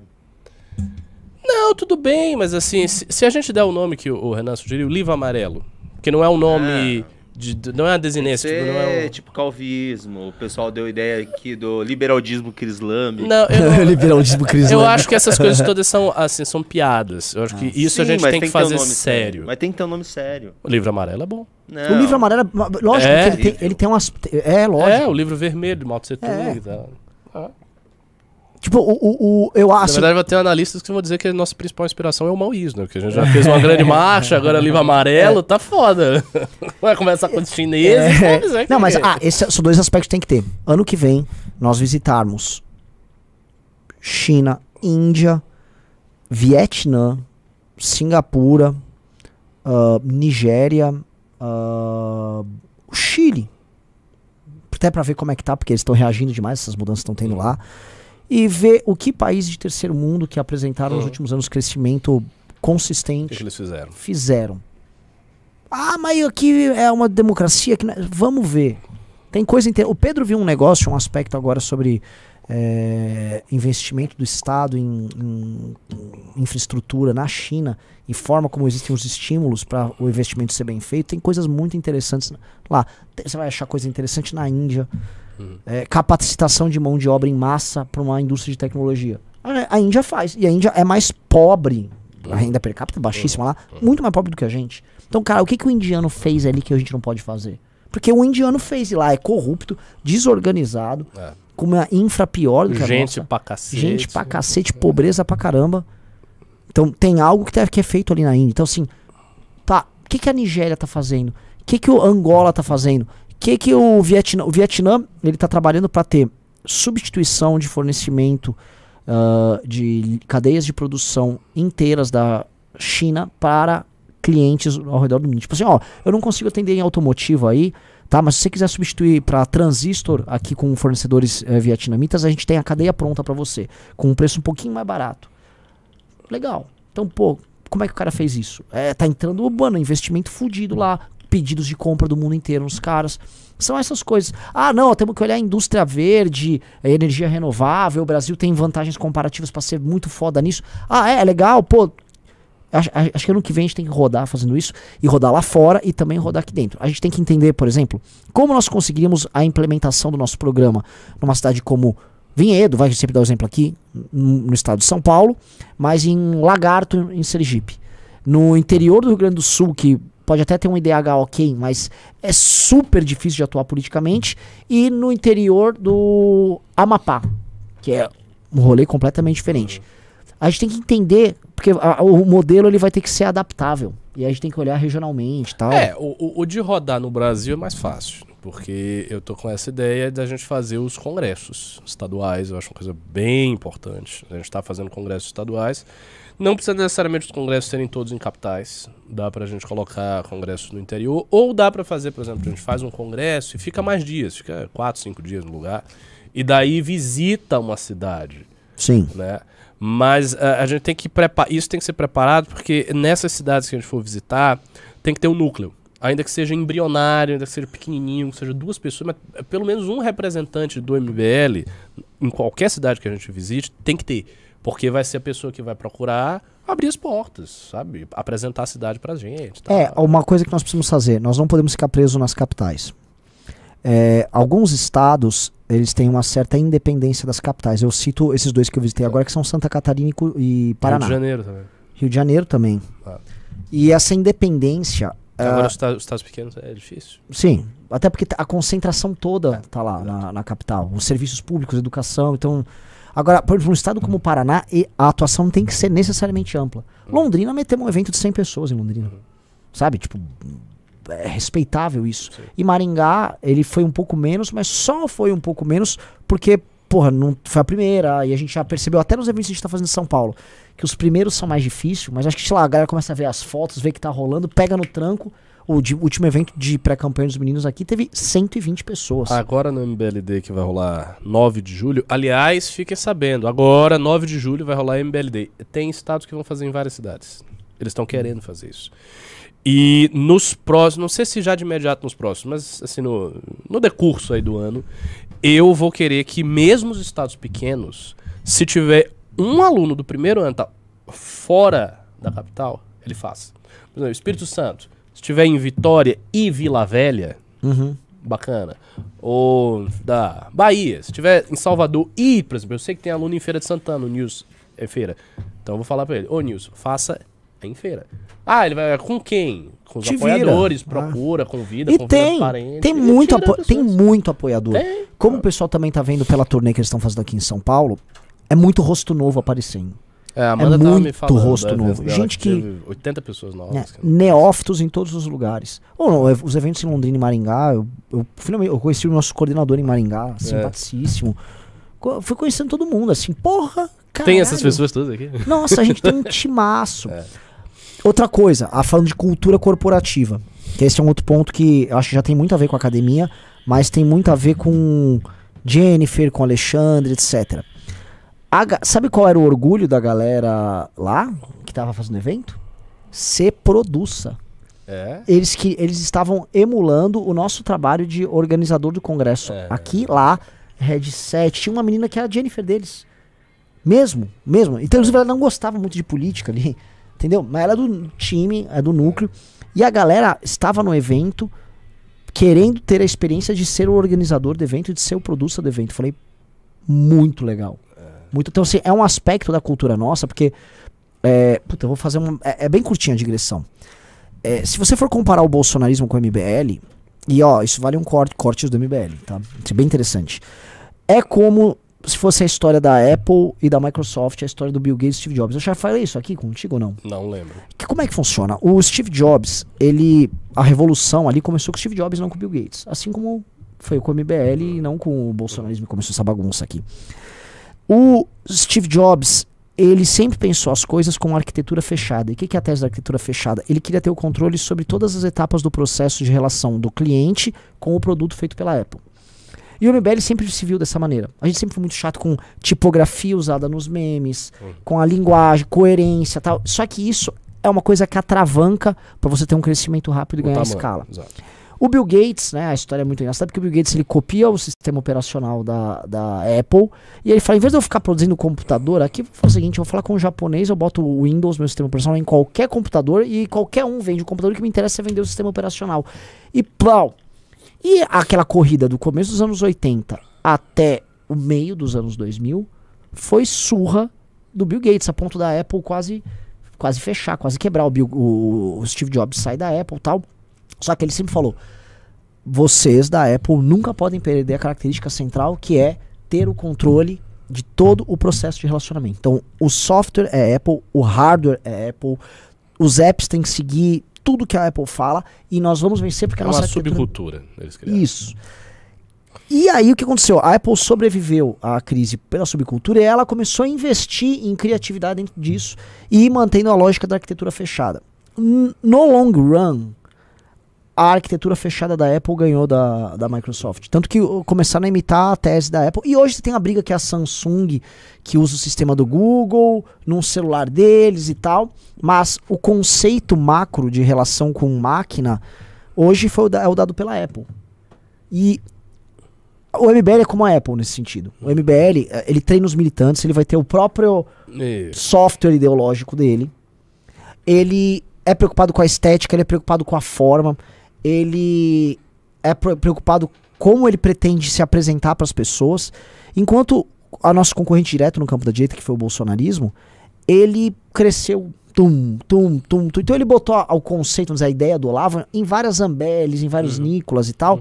Não, tudo bem, mas assim, se, se a gente der o nome que o, o Renan sugeriu, o livro amarelo, que não é um nome. De, de- não é uma Tem que desinência, tipo, não é um. tipo calvismo. O pessoal deu ideia aqui do liberaldismo crislâmico. Não, eu, [LAUGHS] Liberalismo cristão. eu acho que essas coisas todas são, assim, são piadas. Eu acho que isso a Sim, gente mas tem que um fazer nome sério. Mas tem que ter um nome sério. O livro amarelo é bom. Não. O livro amarelo, é- lógico É. que ele tem, ele tem umas. É, lógico. É, o livro vermelho de Mao Tse Tung É. e tal. Tipo, o, o, o- eu Na acho. verdade, vai ter analistas que vão dizer que a nossa principal inspiração é o maoísmo, né? Porque a gente já fez uma grande [LAUGHS] marcha, agora livro amarelo, tá foda. [LAUGHS] Vai começar com os chineses, É. que- Não, mas ah, esses são dois aspectos que tem que ter. Ano que vem, nós visitarmos China, Índia, Vietnã, Singapura, ah, Nigéria, o Chile. Até pra ver como é que tá, porque eles estão reagindo demais, essas mudanças estão tendo lá. E ver o que países de terceiro mundo que apresentaram nos Uhum. últimos anos crescimento O que, consistente eles fizeram? fizeram. Ah, mas aqui é uma democracia que é- vamos ver. Tem coisa inteira. O Pedro viu um negócio, um aspecto agora sobre é, investimento do Estado em, em- em infraestrutura na China e forma como existem os estímulos para o investimento ser bem feito. Tem coisas muito interessantes lá. Você vai achar coisa interessante na Índia. Uhum. É, capacitação de mão de obra em massa para uma indústria de tecnologia. A, a Índia faz. E a Índia é mais pobre. A renda per capita é baixíssima lá. Muito mais pobre do que a gente. Então, cara, o que, que o indiano fez ali que a gente não pode fazer? Porque o indiano fez e lá é corrupto, desorganizado, É. com uma infra pior do que a Gente nossa. pra cacete. Gente pra cacete, pobreza pra caramba. Então tem algo que, deve, que é feito ali na Índia. Então assim, tá, o que, que a Nigéria tá fazendo? O que, que o Angola tá fazendo? O que, que o Vietnã... O Vietnã, ele tá trabalhando para ter substituição de fornecimento ah, de cadeias de produção inteiras da China para clientes ao redor do mundo. Tipo assim, ó, eu não consigo atender em automotivo aí, tá? Mas se você quiser substituir para transistor aqui com fornecedores eh, vietnamitas, a gente tem a cadeia pronta para você, com um preço um pouquinho mais barato. Legal. Então, pô, como é que o cara fez isso? É, tá entrando urbano, investimento fudido lá, pedidos de compra do mundo inteiro nos caras. São essas coisas. Ah, não, temos que olhar a indústria verde, a energia renovável. O Brasil tem vantagens comparativas para ser muito foda nisso. Ah, é, é legal, pô. Acho, acho que ano que vem a gente tem que rodar fazendo isso e rodar lá fora e também rodar aqui dentro. A gente tem que entender, por exemplo, como nós conseguiríamos a implementação do nosso programa numa cidade como Vinhedo, vai sempre dar o exemplo aqui, no estado de São Paulo, mas em Lagarto, em Sergipe. No interior do Rio Grande do Sul, que pode até ter um IDH ok, mas é super difícil de atuar politicamente, e no interior do Amapá, que é um rolê completamente diferente. A gente tem que entender, porque a- o modelo ele vai ter que ser adaptável. E a gente tem que olhar regionalmente tal. É, o, o- de rodar no Brasil é mais fácil. Porque eu tô com essa ideia da gente fazer os congressos estaduais. Eu acho uma coisa bem importante. A gente tá fazendo congressos estaduais. Não precisa necessariamente os congressos serem todos em capitais. Dá pra gente colocar congressos no interior. Ou dá pra fazer, por exemplo, a gente faz um congresso e fica mais dias. Fica quatro, cinco dias no lugar. E daí visita uma cidade Sim. né? Mas ah, a gente tem que preparar, isso tem que ser preparado porque nessas cidades que a gente for visitar, tem que ter um núcleo. Ainda que seja embrionário, ainda que seja pequenininho, que seja duas pessoas, mas eh, pelo menos um representante do MBL em qualquer cidade que a gente visite, tem que ter. Porque vai ser a pessoa que vai procurar abrir as portas, sabe? Apresentar a cidade pra gente. tal. É, uma coisa que nós precisamos fazer, nós não podemos ficar presos nas capitais. É, alguns estados, eles têm uma certa independência das capitais. Eu cito esses dois que eu visitei agora, que são Santa Catarina e Paraná. Rio de Janeiro também. Rio de Janeiro também. Ah. E essa independência. Agora ah, os estados, os estados pequenos é difícil. Sim, até porque a concentração toda tá lá na, na capital. Os serviços públicos, educação, então... Agora, por exemplo, um estado como o Paraná, a atuação tem que ser necessariamente ampla. Londrina metemos um evento de 100 pessoas em Londrina. Sabe? Tipo, é respeitável isso. Sim. E Maringá, ele foi um pouco menos, mas só foi um pouco menos porque, porra, não foi a primeira. E a gente já percebeu, até nos eventos que a gente tá fazendo em São Paulo, que os primeiros são mais difíceis, mas acho que, sei lá, a galera começa a ver as fotos, vê que tá rolando, pega no tranco. O de- último evento de pré-campanha dos meninos aqui teve 120 pessoas. Agora no MBLD que vai rolar 9 de julho. Aliás, fiquem sabendo, agora 9 de julho vai rolar MBLD. Tem estados que vão fazer em várias cidades. Eles estão querendo fazer isso. E nos próximos, não sei se já de imediato nos próximos, mas assim, no, no decurso aí do ano, eu vou querer que mesmo os estados pequenos, se tiver um aluno do primeiro ano tá fora da capital, ele faça. Por exemplo, Espírito Santo, se tiver em Vitória e Vila Velha, Uhum. bacana. Ou da Bahia, se tiver em Salvador e, por exemplo, eu sei que tem aluno em Feira de Santana, o Nils é feira. Então eu vou falar pra ele, ô Nils, faça em feira. Ah, ele vai com quem? Com os Te vira. apoiadores, Ah. procura, convida, E convida tem, parentes. tem muito, apo- tem muito apoiador. Tem. Como o pessoal também tá vendo pela turnê que eles estão fazendo aqui em São Paulo, é muito rosto novo aparecendo. É, me muito falando rosto novo. dela Gente que- teve 80 pessoas novas. né? Neófitos em todos os lugares. Ou não, os eventos em Londrina e Maringá, eu, eu, finalmente, eu conheci o nosso coordenador em Maringá, É. simpaticíssimo. Co- Fui conhecendo todo mundo, assim, porra. Tem essas pessoas todas aqui? Nossa, a gente tem um [LAUGHS] timaço. É. Outra coisa, a falando de cultura corporativa, que esse é um outro ponto que eu acho que já tem muito a ver com a academia, mas tem muito a ver com Jennifer, com Alexandre, etc. A sabe qual era o orgulho da galera lá, que tava fazendo evento? Ser produça. É. Eles, que, eles estavam emulando o nosso trabalho de organizador do congresso. É. Aqui, lá, Red 7, tinha uma menina que era a Jennifer deles. Mesmo, mesmo. Então, inclusive, ela não gostava muito de política ali, [LAUGHS] entendeu? Mas ela é do time, é do núcleo. E a galera estava no evento querendo ter a experiência de ser o organizador do evento e de ser o producer do evento. Falei, muito legal. Muito, então, assim, é um aspecto da cultura nossa, porque. É, puta, eu vou fazer uma. É, é bem curtinha a digressão. É, se você for comparar o bolsonarismo com o MBL, e ó, isso vale um corte, cortes do MBL, tá? Isso é bem interessante. É como se fosse a história da Apple e da Microsoft, a história do Bill Gates e Steve Jobs. Eu já falei isso aqui contigo ou não? Não lembro. Que, como é que funciona? O Steve Jobs, ele. A revolução ali começou com o Steve Jobs, não com o Bill Gates. Assim como foi com o MBL e não com o bolsonarismo que começou essa bagunça aqui. O Steve Jobs, ele sempre pensou as coisas com arquitetura fechada. E o que, que é a tese da arquitetura fechada? Ele queria ter o controle sobre todas as etapas do processo de relação do cliente com o produto feito pela Apple. E o MBL sempre se viu dessa maneira. A gente sempre foi muito chato com tipografia usada nos memes, com a linguagem, coerência tal. Só que isso é uma coisa que atravanca para você ter um crescimento rápido e O ganhar tamanho, escala. Exato. O Bill Gates, né, a história é muito engraçada, porque o Bill Gates ele copia o sistema operacional da, da Apple e ele fala, em vez de eu ficar produzindo computador, aqui vou fazer o seguinte, eu vou falar com o japonês, eu boto o Windows, meu sistema operacional, em qualquer computador e qualquer um vende o computador, o que me interessa é vender o sistema operacional. E plau! E aquela corrida do começo dos anos 80 até o meio dos anos 2000 foi surra do Bill Gates, a ponto da Apple quase quase fechar, quase quebrar. O, Bill- o- o Steve Jobs sai da Apple tal. Só que ele sempre falou: vocês da Apple nunca podem perder a característica central que é ter o controle de todo o processo de relacionamento. Então, o software é Apple, o hardware é Apple, os apps têm que seguir tudo que a Apple fala e nós vamos vencer porque É a nossa uma arquitetura- subcultura. Eles criaram. isso. E aí o que aconteceu? A Apple sobreviveu à crise pela subcultura e ela começou a investir em criatividade dentro disso e mantendo a lógica da arquitetura fechada. No long run, a arquitetura fechada da Apple ganhou da, da Microsoft. Tanto que uh, começaram a imitar a tese da Apple. E hoje você tem a briga que é a Samsung, que usa o sistema do Google, num celular deles e tal. Mas o conceito macro de relação com máquina, hoje foi o da- é o dado pela Apple. E o MBL é como a Apple nesse sentido. O MBL, eh, ele treina os militantes, ele vai ter o próprio Isso. software ideológico dele. Ele é preocupado com a estética, ele é preocupado com a forma, ele é pre- preocupado como ele pretende se apresentar para as pessoas, enquanto a nosso concorrente direto no campo da direita, que foi o bolsonarismo, ele cresceu tum, tum, tum, tum. Então ele botou a- o conceito, vamos dizer, a ideia do Olavo em várias Zambelles, em vários Nicolas e tal.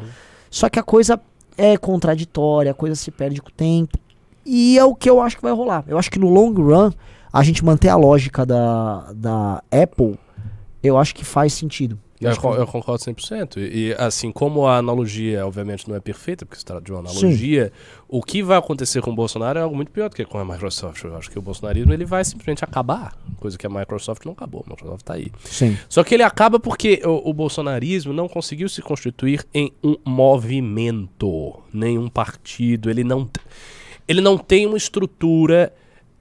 Só que a coisa é contraditória, a coisa se perde com o tempo. E é o que eu acho que vai rolar. Eu acho que no long run, a gente manter a lógica da, da Apple, eu acho que faz sentido. Eu que- con- eu concordo 100%. E, assim, como a analogia, obviamente, não é perfeita, porque se trata de uma analogia, o que vai acontecer com o Bolsonaro é algo muito pior do que com a Microsoft. Eu acho que o bolsonarismo ele vai simplesmente acabar, coisa que a Microsoft não acabou. A Microsoft está aí. Sim. Só que ele acaba porque o, o bolsonarismo não conseguiu se constituir em um movimento, nenhum partido. Ele não, ele não tem uma estrutura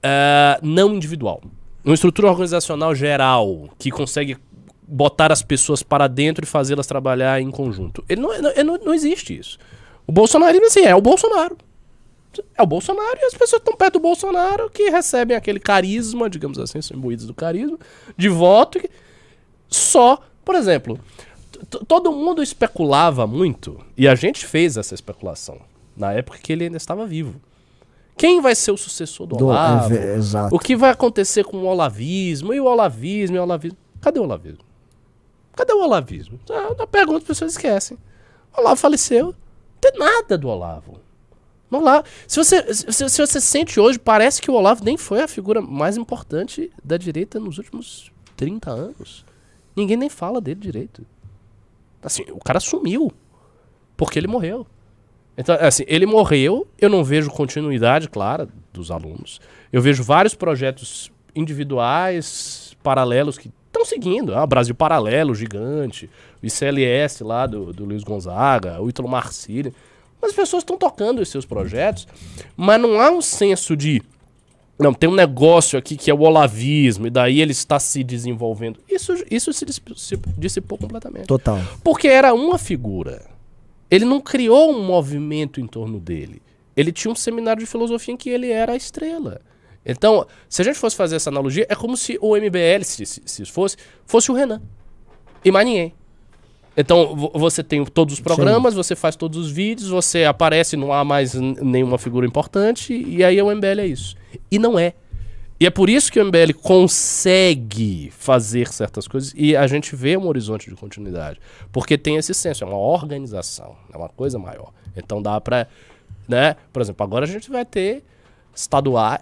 ah, não individual. Uma estrutura organizacional geral que consegue botar as pessoas para dentro e fazê-las trabalhar em conjunto. Ele não, ele não, não existe isso. O bolsonarismo, assim, é o Bolsonaro. É o Bolsonaro e as pessoas estão perto do Bolsonaro que recebem aquele carisma, digamos assim, são imbuídos do carisma, de voto. que- Só, por exemplo, todo mundo especulava muito, e a gente fez essa especulação na época que ele ainda estava vivo. Quem vai ser o sucessor do, Do- Olavo? é. O que vai acontecer com o olavismo? E o olavismo, e o olavismo? Cadê o olavismo? Cadê o olavismo? Ah, na pergunta as pessoas esquecem. O Olavo faleceu. Não tem nada do Olavo. Não lá. Se você, se, se você sente hoje, parece que o Olavo nem foi a figura mais importante da direita nos últimos 30 anos. Ninguém nem fala dele direito. Assim, o cara sumiu. Porque ele morreu. Então, assim, ele morreu, eu não vejo continuidade clara dos alunos. Eu vejo vários projetos individuais, paralelos, que estão seguindo. Ah, Brasil Paralelo, gigante, o ICLS lá do, do Luiz Gonzaga, o Ítalo Marcílio. Mas as pessoas estão tocando os seus projetos, mas não há um senso de. Não, tem um negócio aqui que é o olavismo, e daí ele está se desenvolvendo. Isso, isso se dissipou completamente. Total. Porque era uma figura. Ele não criou um movimento em torno dele. Ele tinha um seminário de filosofia em que ele era a estrela. Então, se a gente fosse fazer essa analogia, é como se o MBL, se, se, se fosse, fosse o Renan. E mais ninguém. Então, vo- você tem todos os programas, você faz todos os vídeos, você aparece, não há mais nenhuma figura importante, e aí o MBL é isso. E não é. E é por isso que o MBL consegue fazer certas coisas e a gente vê um horizonte de continuidade. Porque tem esse senso, é uma organização, é uma coisa maior. Então dá pra. Né? Por exemplo, agora a gente vai ter estaduais.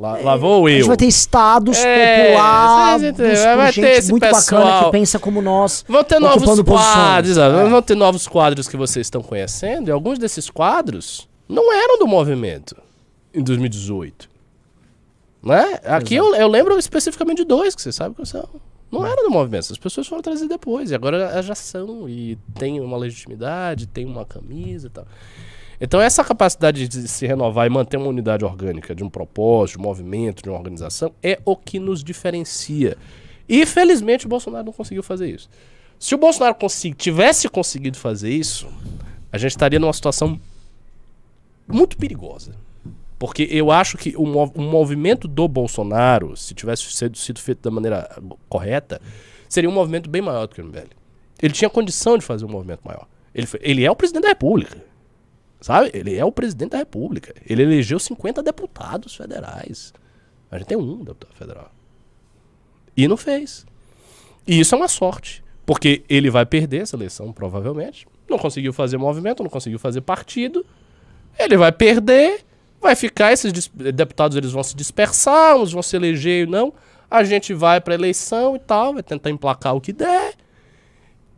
Lá, lá vou A eu. gente vai ter estados É, populares, vai gente ter esse muito bacana pessoal. que pensa como nós. Vão ter novos quadros, É. vão ter novos quadros que vocês estão conhecendo, e alguns desses quadros não eram do movimento em 2018. Né? Aqui eu, eu lembro especificamente de dois, que vocês sabem que são. Não eram do movimento, essas pessoas foram trazidas depois, e agora já são, e tem uma legitimidade, tem uma camisa e tal. Então essa capacidade de se renovar e manter uma unidade orgânica de um propósito, de um movimento, de uma organização, é o que nos diferencia. E felizmente o Bolsonaro não conseguiu fazer isso. Se o Bolsonaro tivesse conseguido fazer isso, a gente estaria numa situação muito perigosa. Porque eu acho que o, mov- o movimento do Bolsonaro, se tivesse sido, sido feito da maneira correta, seria um movimento bem maior do que o MBL. Ele tinha condição de fazer um movimento maior. Ele, foi- ele é o presidente da República. Sabe? Ele é o presidente da República. Ele elegeu 50 deputados federais. A gente tem um deputado federal. E não fez. E isso é uma sorte. Porque ele vai perder essa eleição, provavelmente. Não conseguiu fazer movimento, não conseguiu fazer partido. Ele vai perder, vai ficar, esses deputados eles vão se dispersar, uns vão se eleger e não. A gente vai para eleição e tal, vai tentar emplacar o que der.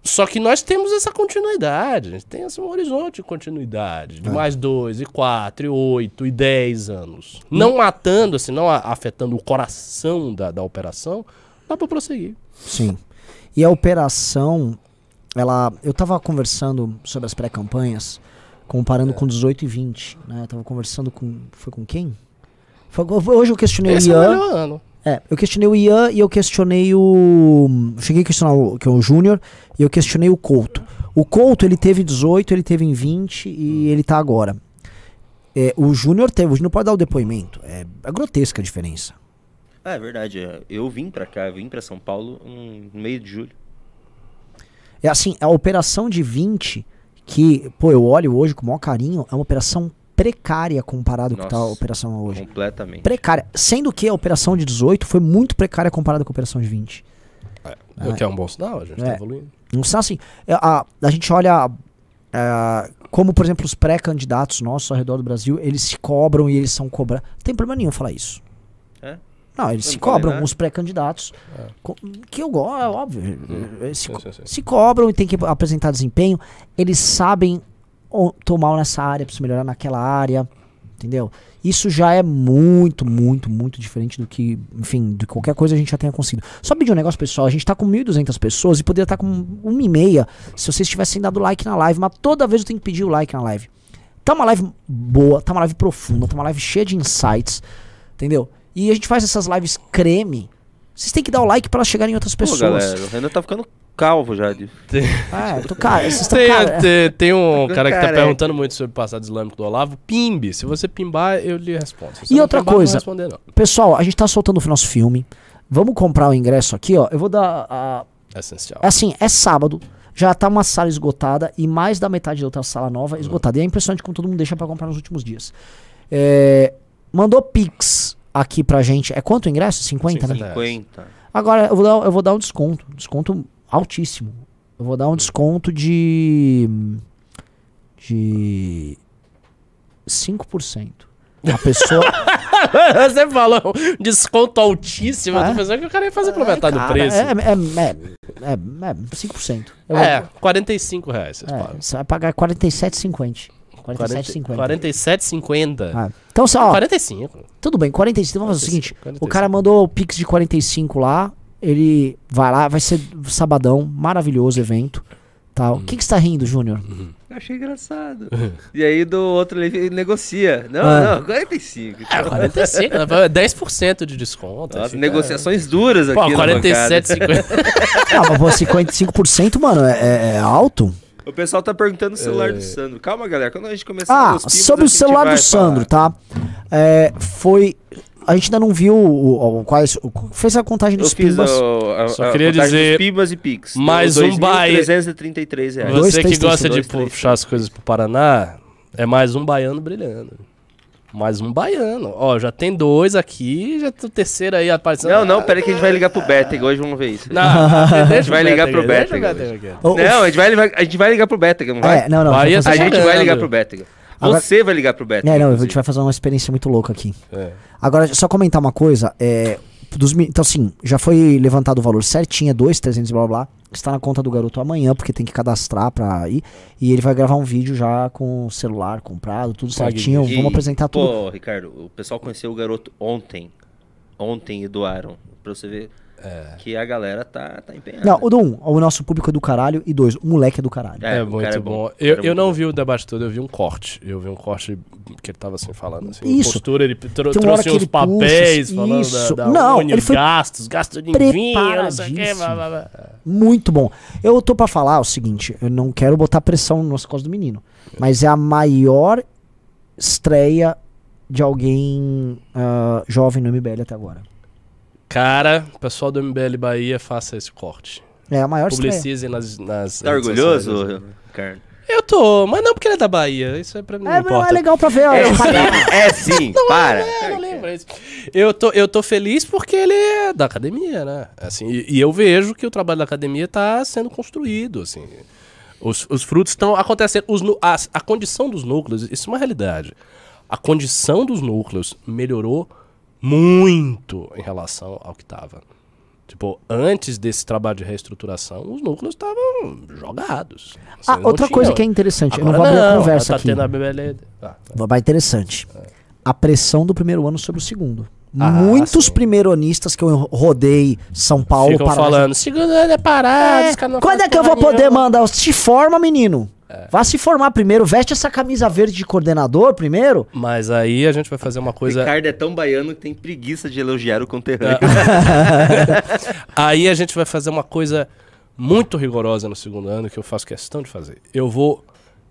Só que nós temos essa continuidade, a gente tem esse horizonte de continuidade, de mais dois, e quatro, e oito, e dez anos. Não matando, assim, não afetando o coração da, da operação, dá para prosseguir. Sim. E a operação, ela. Eu tava conversando sobre as pré-campanhas, comparando com 18 e 20. Né? Eu tava conversando com. Foi com quem? Foi- hoje eu questionei Esse o é o Ian. melhor ano. É, eu questionei o Ian e eu questionei o. Cheguei a questionar o, que é o Júnior e eu questionei o Couto. O Couto, ele teve 18, ele teve em 20 e ele tá agora. É, o Júnior teve, o Júnior pode dar o depoimento. É, é grotesca a diferença. Ah, é verdade. é. Eu vim pra cá, eu vim pra São Paulo no meio de julho. É assim, a operação de 20, que, pô, eu olho hoje com o maior carinho, é uma operação precária comparado com que tá a Nossa. operação hoje. Completamente. Precária. Sendo que a operação de 18 foi muito precária comparada com a operação de 20. O que é um bom sinal, a gente tá É. evoluindo. Não são assim. é, A, a gente olha é, como, por exemplo, os pré-candidatos nossos ao redor do Brasil, eles se cobram e eles são cobrados. Não tem problema nenhum falar isso. É? Não, eles se não falei cobram, nada. os pré-candidatos, co- que eu gosto, é óbvio. eles se, Sim, sim, sim. se cobram e tem que apresentar desempenho. Eles sabem o- tô mal nessa área, preciso melhorar naquela área, entendeu? Isso já é muito, muito, muito diferente do que, enfim, de qualquer coisa a gente já tenha conseguido. Só pedir um negócio, pessoal, a gente tá com 1.200 pessoas e poderia estar com uma e meia se vocês tivessem dado like na live, mas toda vez eu tenho que pedir o like na live. Tá uma live boa, tá uma live profunda, tá uma live cheia de insights, entendeu? E a gente faz essas lives creme. Vocês têm que dar o like pra elas chegarem em outras Pô, pessoas. galera, o Renan tá ficando calvo já. De... É, tô, cara, Tem, cara, tem, tem um Tô cara que tá careca. perguntando muito sobre o passado islâmico do Olavo. Pimbe. Se você pimbar, eu lhe respondo. Se E outra pimbar, coisa. vou responder, não. Pessoal, a gente tá soltando o nosso filme. Vamos comprar o ingresso aqui, ó. Eu vou dar. a- É essencial. assim, é sábado. Já tá uma sala esgotada e mais da metade da outra sala nova esgotada. E é impressionante como todo mundo deixa pra comprar nos últimos dias. É, mandou Pix aqui pra gente. É quanto o ingresso? 50, né? 50. 50. Agora eu vou, dar, eu vou dar um desconto. Desconto altíssimo. Eu vou dar um desconto de. de. 5%. A pessoa. [LAUGHS] você falou desconto altíssimo. Eu É. tô pensando que o cara ia fazer pela metade do Cara, preço. É, é, é, é, é 5%. Eu vou- É, 45 reais. Vocês É, pagam. você vai pagar 47,50. 40 47,50. 47,50. Ah, então, só, ó, 45. tudo bem, 45. Então vamos fazer o seguinte: 45. o cara mandou o Pix de 45 lá. Ele vai lá, vai ser sabadão, maravilhoso evento. Tal. O que, que você tá rindo, Júnior? Eu achei engraçado. [LAUGHS] e aí do outro ele negocia. Não, Ah. não, 45. É, 45. né? 10% de desconto. Nossa, fica- negociações duras aqui Pô, na 47,50. Ah, [LAUGHS] mas pô, 55%, mano, é, é- é alto? O pessoal tá perguntando o celular É. do Sandro. Calma, galera. Quando a gente começar Ah, sobre o celular do Sandro, falar. tá? É, foi. A gente ainda não viu o, o- quais. o- fez a contagem dos a, Só a queria dizer Pibas e Pix. mais um Bahia. 2.333 reais. Você que gosta de puxar as coisas pro Paraná, é mais um baiano brilhando. Mais um baiano. Ó, já tem dois aqui, já tem o terceiro aí aparecendo. Não, não, pera aí que a gente vai ligar pro Beteg. Hoje vamos ver isso. Não, [LAUGHS] A gente vai ligar Betega, pro Betega. Betega aqui. O- o- Não, a gente vai, ligar- a gente vai ligar pro Beteg, não vai? É, não, não. Bahia tá A gente vai ligar pro Betega. Agora- Você vai ligar pro Betega. É, não, a gente vai fazer uma experiência muito louca aqui. É. Agora, só comentar uma coisa. É, dos, então, assim, já foi levantado o valor certinho, é 2,300 e blá blá. Está na conta do garoto amanhã, porque tem que cadastrar pra ir. E ele vai gravar um vídeo já com o celular comprado, tudo certinho. E, Vamos apresentar tudo. Pô, Ricardo, o pessoal conheceu o garoto ontem. Ontem e doaram. Pra você ver que a galera tá, tá empenhada. Não, o do um, o nosso público é do caralho. E dois, o moleque é do caralho. É, o muito cara é bom. bom. Eu, é eu não bom. vi o debate todo, eu vi um corte. Eu vi um corte que ele tava assim falando. Assim, Isso. Postura, ele tro trouxe uns ele puxa, papéis falando isso. da, da Não, ele foi gastos, gastos de vinho, não sei o que. preparadíssimo. blá, blá, blá. Muito bom. Eu tô pra falar o seguinte, eu não quero botar pressão nas costas do menino, mas é a maior estreia de alguém ah, jovem no MBL até agora. Cara, pessoal do MBL Bahia, faça esse corte. É a maior estreia. Publicizem nas, nas Tá orgulhoso. Ricardo? Eu tô, mas não porque ele é da Bahia. Isso é pra mim não É, importa. é legal pra ver. ó, É eu falei- sim, é sim, [LAUGHS] para. É, não lembro isso. Eu tô, eu tô feliz porque ele é da academia, né? Assim, e, e eu vejo que o trabalho da academia tá sendo construído, assim. Os, os frutos estão acontecendo. Os, a, a condição dos núcleos, isso é uma realidade. A condição dos núcleos melhorou muito em relação ao que tava. Tipo, antes desse trabalho de reestruturação, os núcleos estavam jogados. Ah, outra coisa tinham. que é interessante, eu não Agora vou abrir a não, conversa tá aqui. tendo a BBL. Ah, tá. Interessante. A pressão do primeiro ano sobre o segundo. Ah, Muitos sim. primeironistas que eu rodei São Paulo, Ficam Paraná- falando, segundo ano é parado, É, quando é que eu vou poder nenhuma." mandar? Se forma, menino. É. Vá se formar primeiro. Veste essa camisa verde de coordenador primeiro. Mas aí a gente vai fazer uma coisa. Ricardo é tão baiano que tem preguiça de elogiar o conterrâneo. [LAUGHS] Aí a gente vai fazer uma coisa muito rigorosa no segundo ano que eu faço questão de fazer. Eu vou,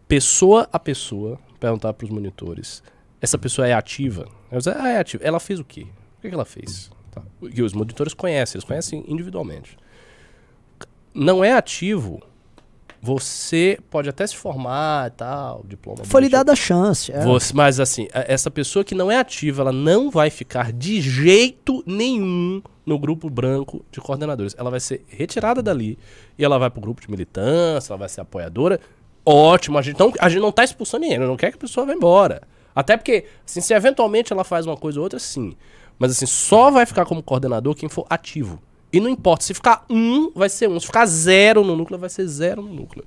pessoa a pessoa, perguntar pros monitores: essa pessoa é ativa? Eu dizer, ah, é ativa. Ela fez o quê? O que, que ela fez? Tá. E os monitores conhecem, eles conhecem individualmente. Não é ativo Você pode até se formar e tal, diploma. Foi lhe dada a chance. é. Você- mas assim, a- essa pessoa que não é ativa, ela não vai ficar de jeito nenhum no grupo branco de coordenadores. Ela vai ser retirada dali e ela vai pro grupo de militância, ela vai ser apoiadora. Ótimo, a gente não, a gente não tá expulsando ninguém, não quer que a pessoa vá embora. Até porque, assim, se eventualmente ela faz uma coisa ou outra, sim. Mas assim, só vai ficar como coordenador quem for ativo. E não importa, se ficar um, vai ser um. Se ficar zero no núcleo, vai ser zero no núcleo.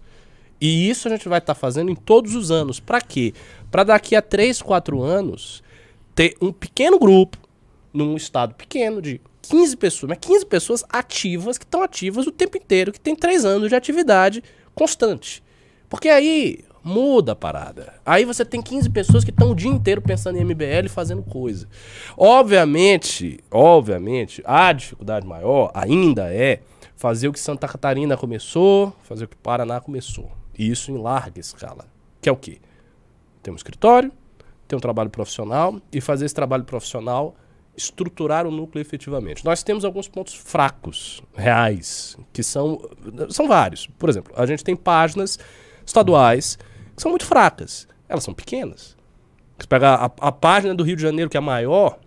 E isso a gente vai estar fazendo em todos os anos. Pra quê? Pra daqui a 3, 4 anos ter um pequeno grupo num estado pequeno de 15 pessoas, mas 15 pessoas ativas que estão ativas o tempo inteiro, que tem 3 anos de atividade constante. Porque aí muda a parada. Aí você tem 15 pessoas que estão o dia inteiro pensando em MBL e fazendo coisa. Obviamente, obviamente, a dificuldade maior ainda é fazer o que Santa Catarina começou, fazer o que Paraná começou. E isso em larga escala. Que é o quê? Ter um escritório, ter um trabalho profissional e fazer esse trabalho profissional estruturar o núcleo efetivamente. Nós temos alguns pontos fracos, reais, que são são vários. Por exemplo, a gente tem páginas estaduais que são muito fracas. Elas são pequenas. Você pega a, a página do Rio de Janeiro, que é a maior,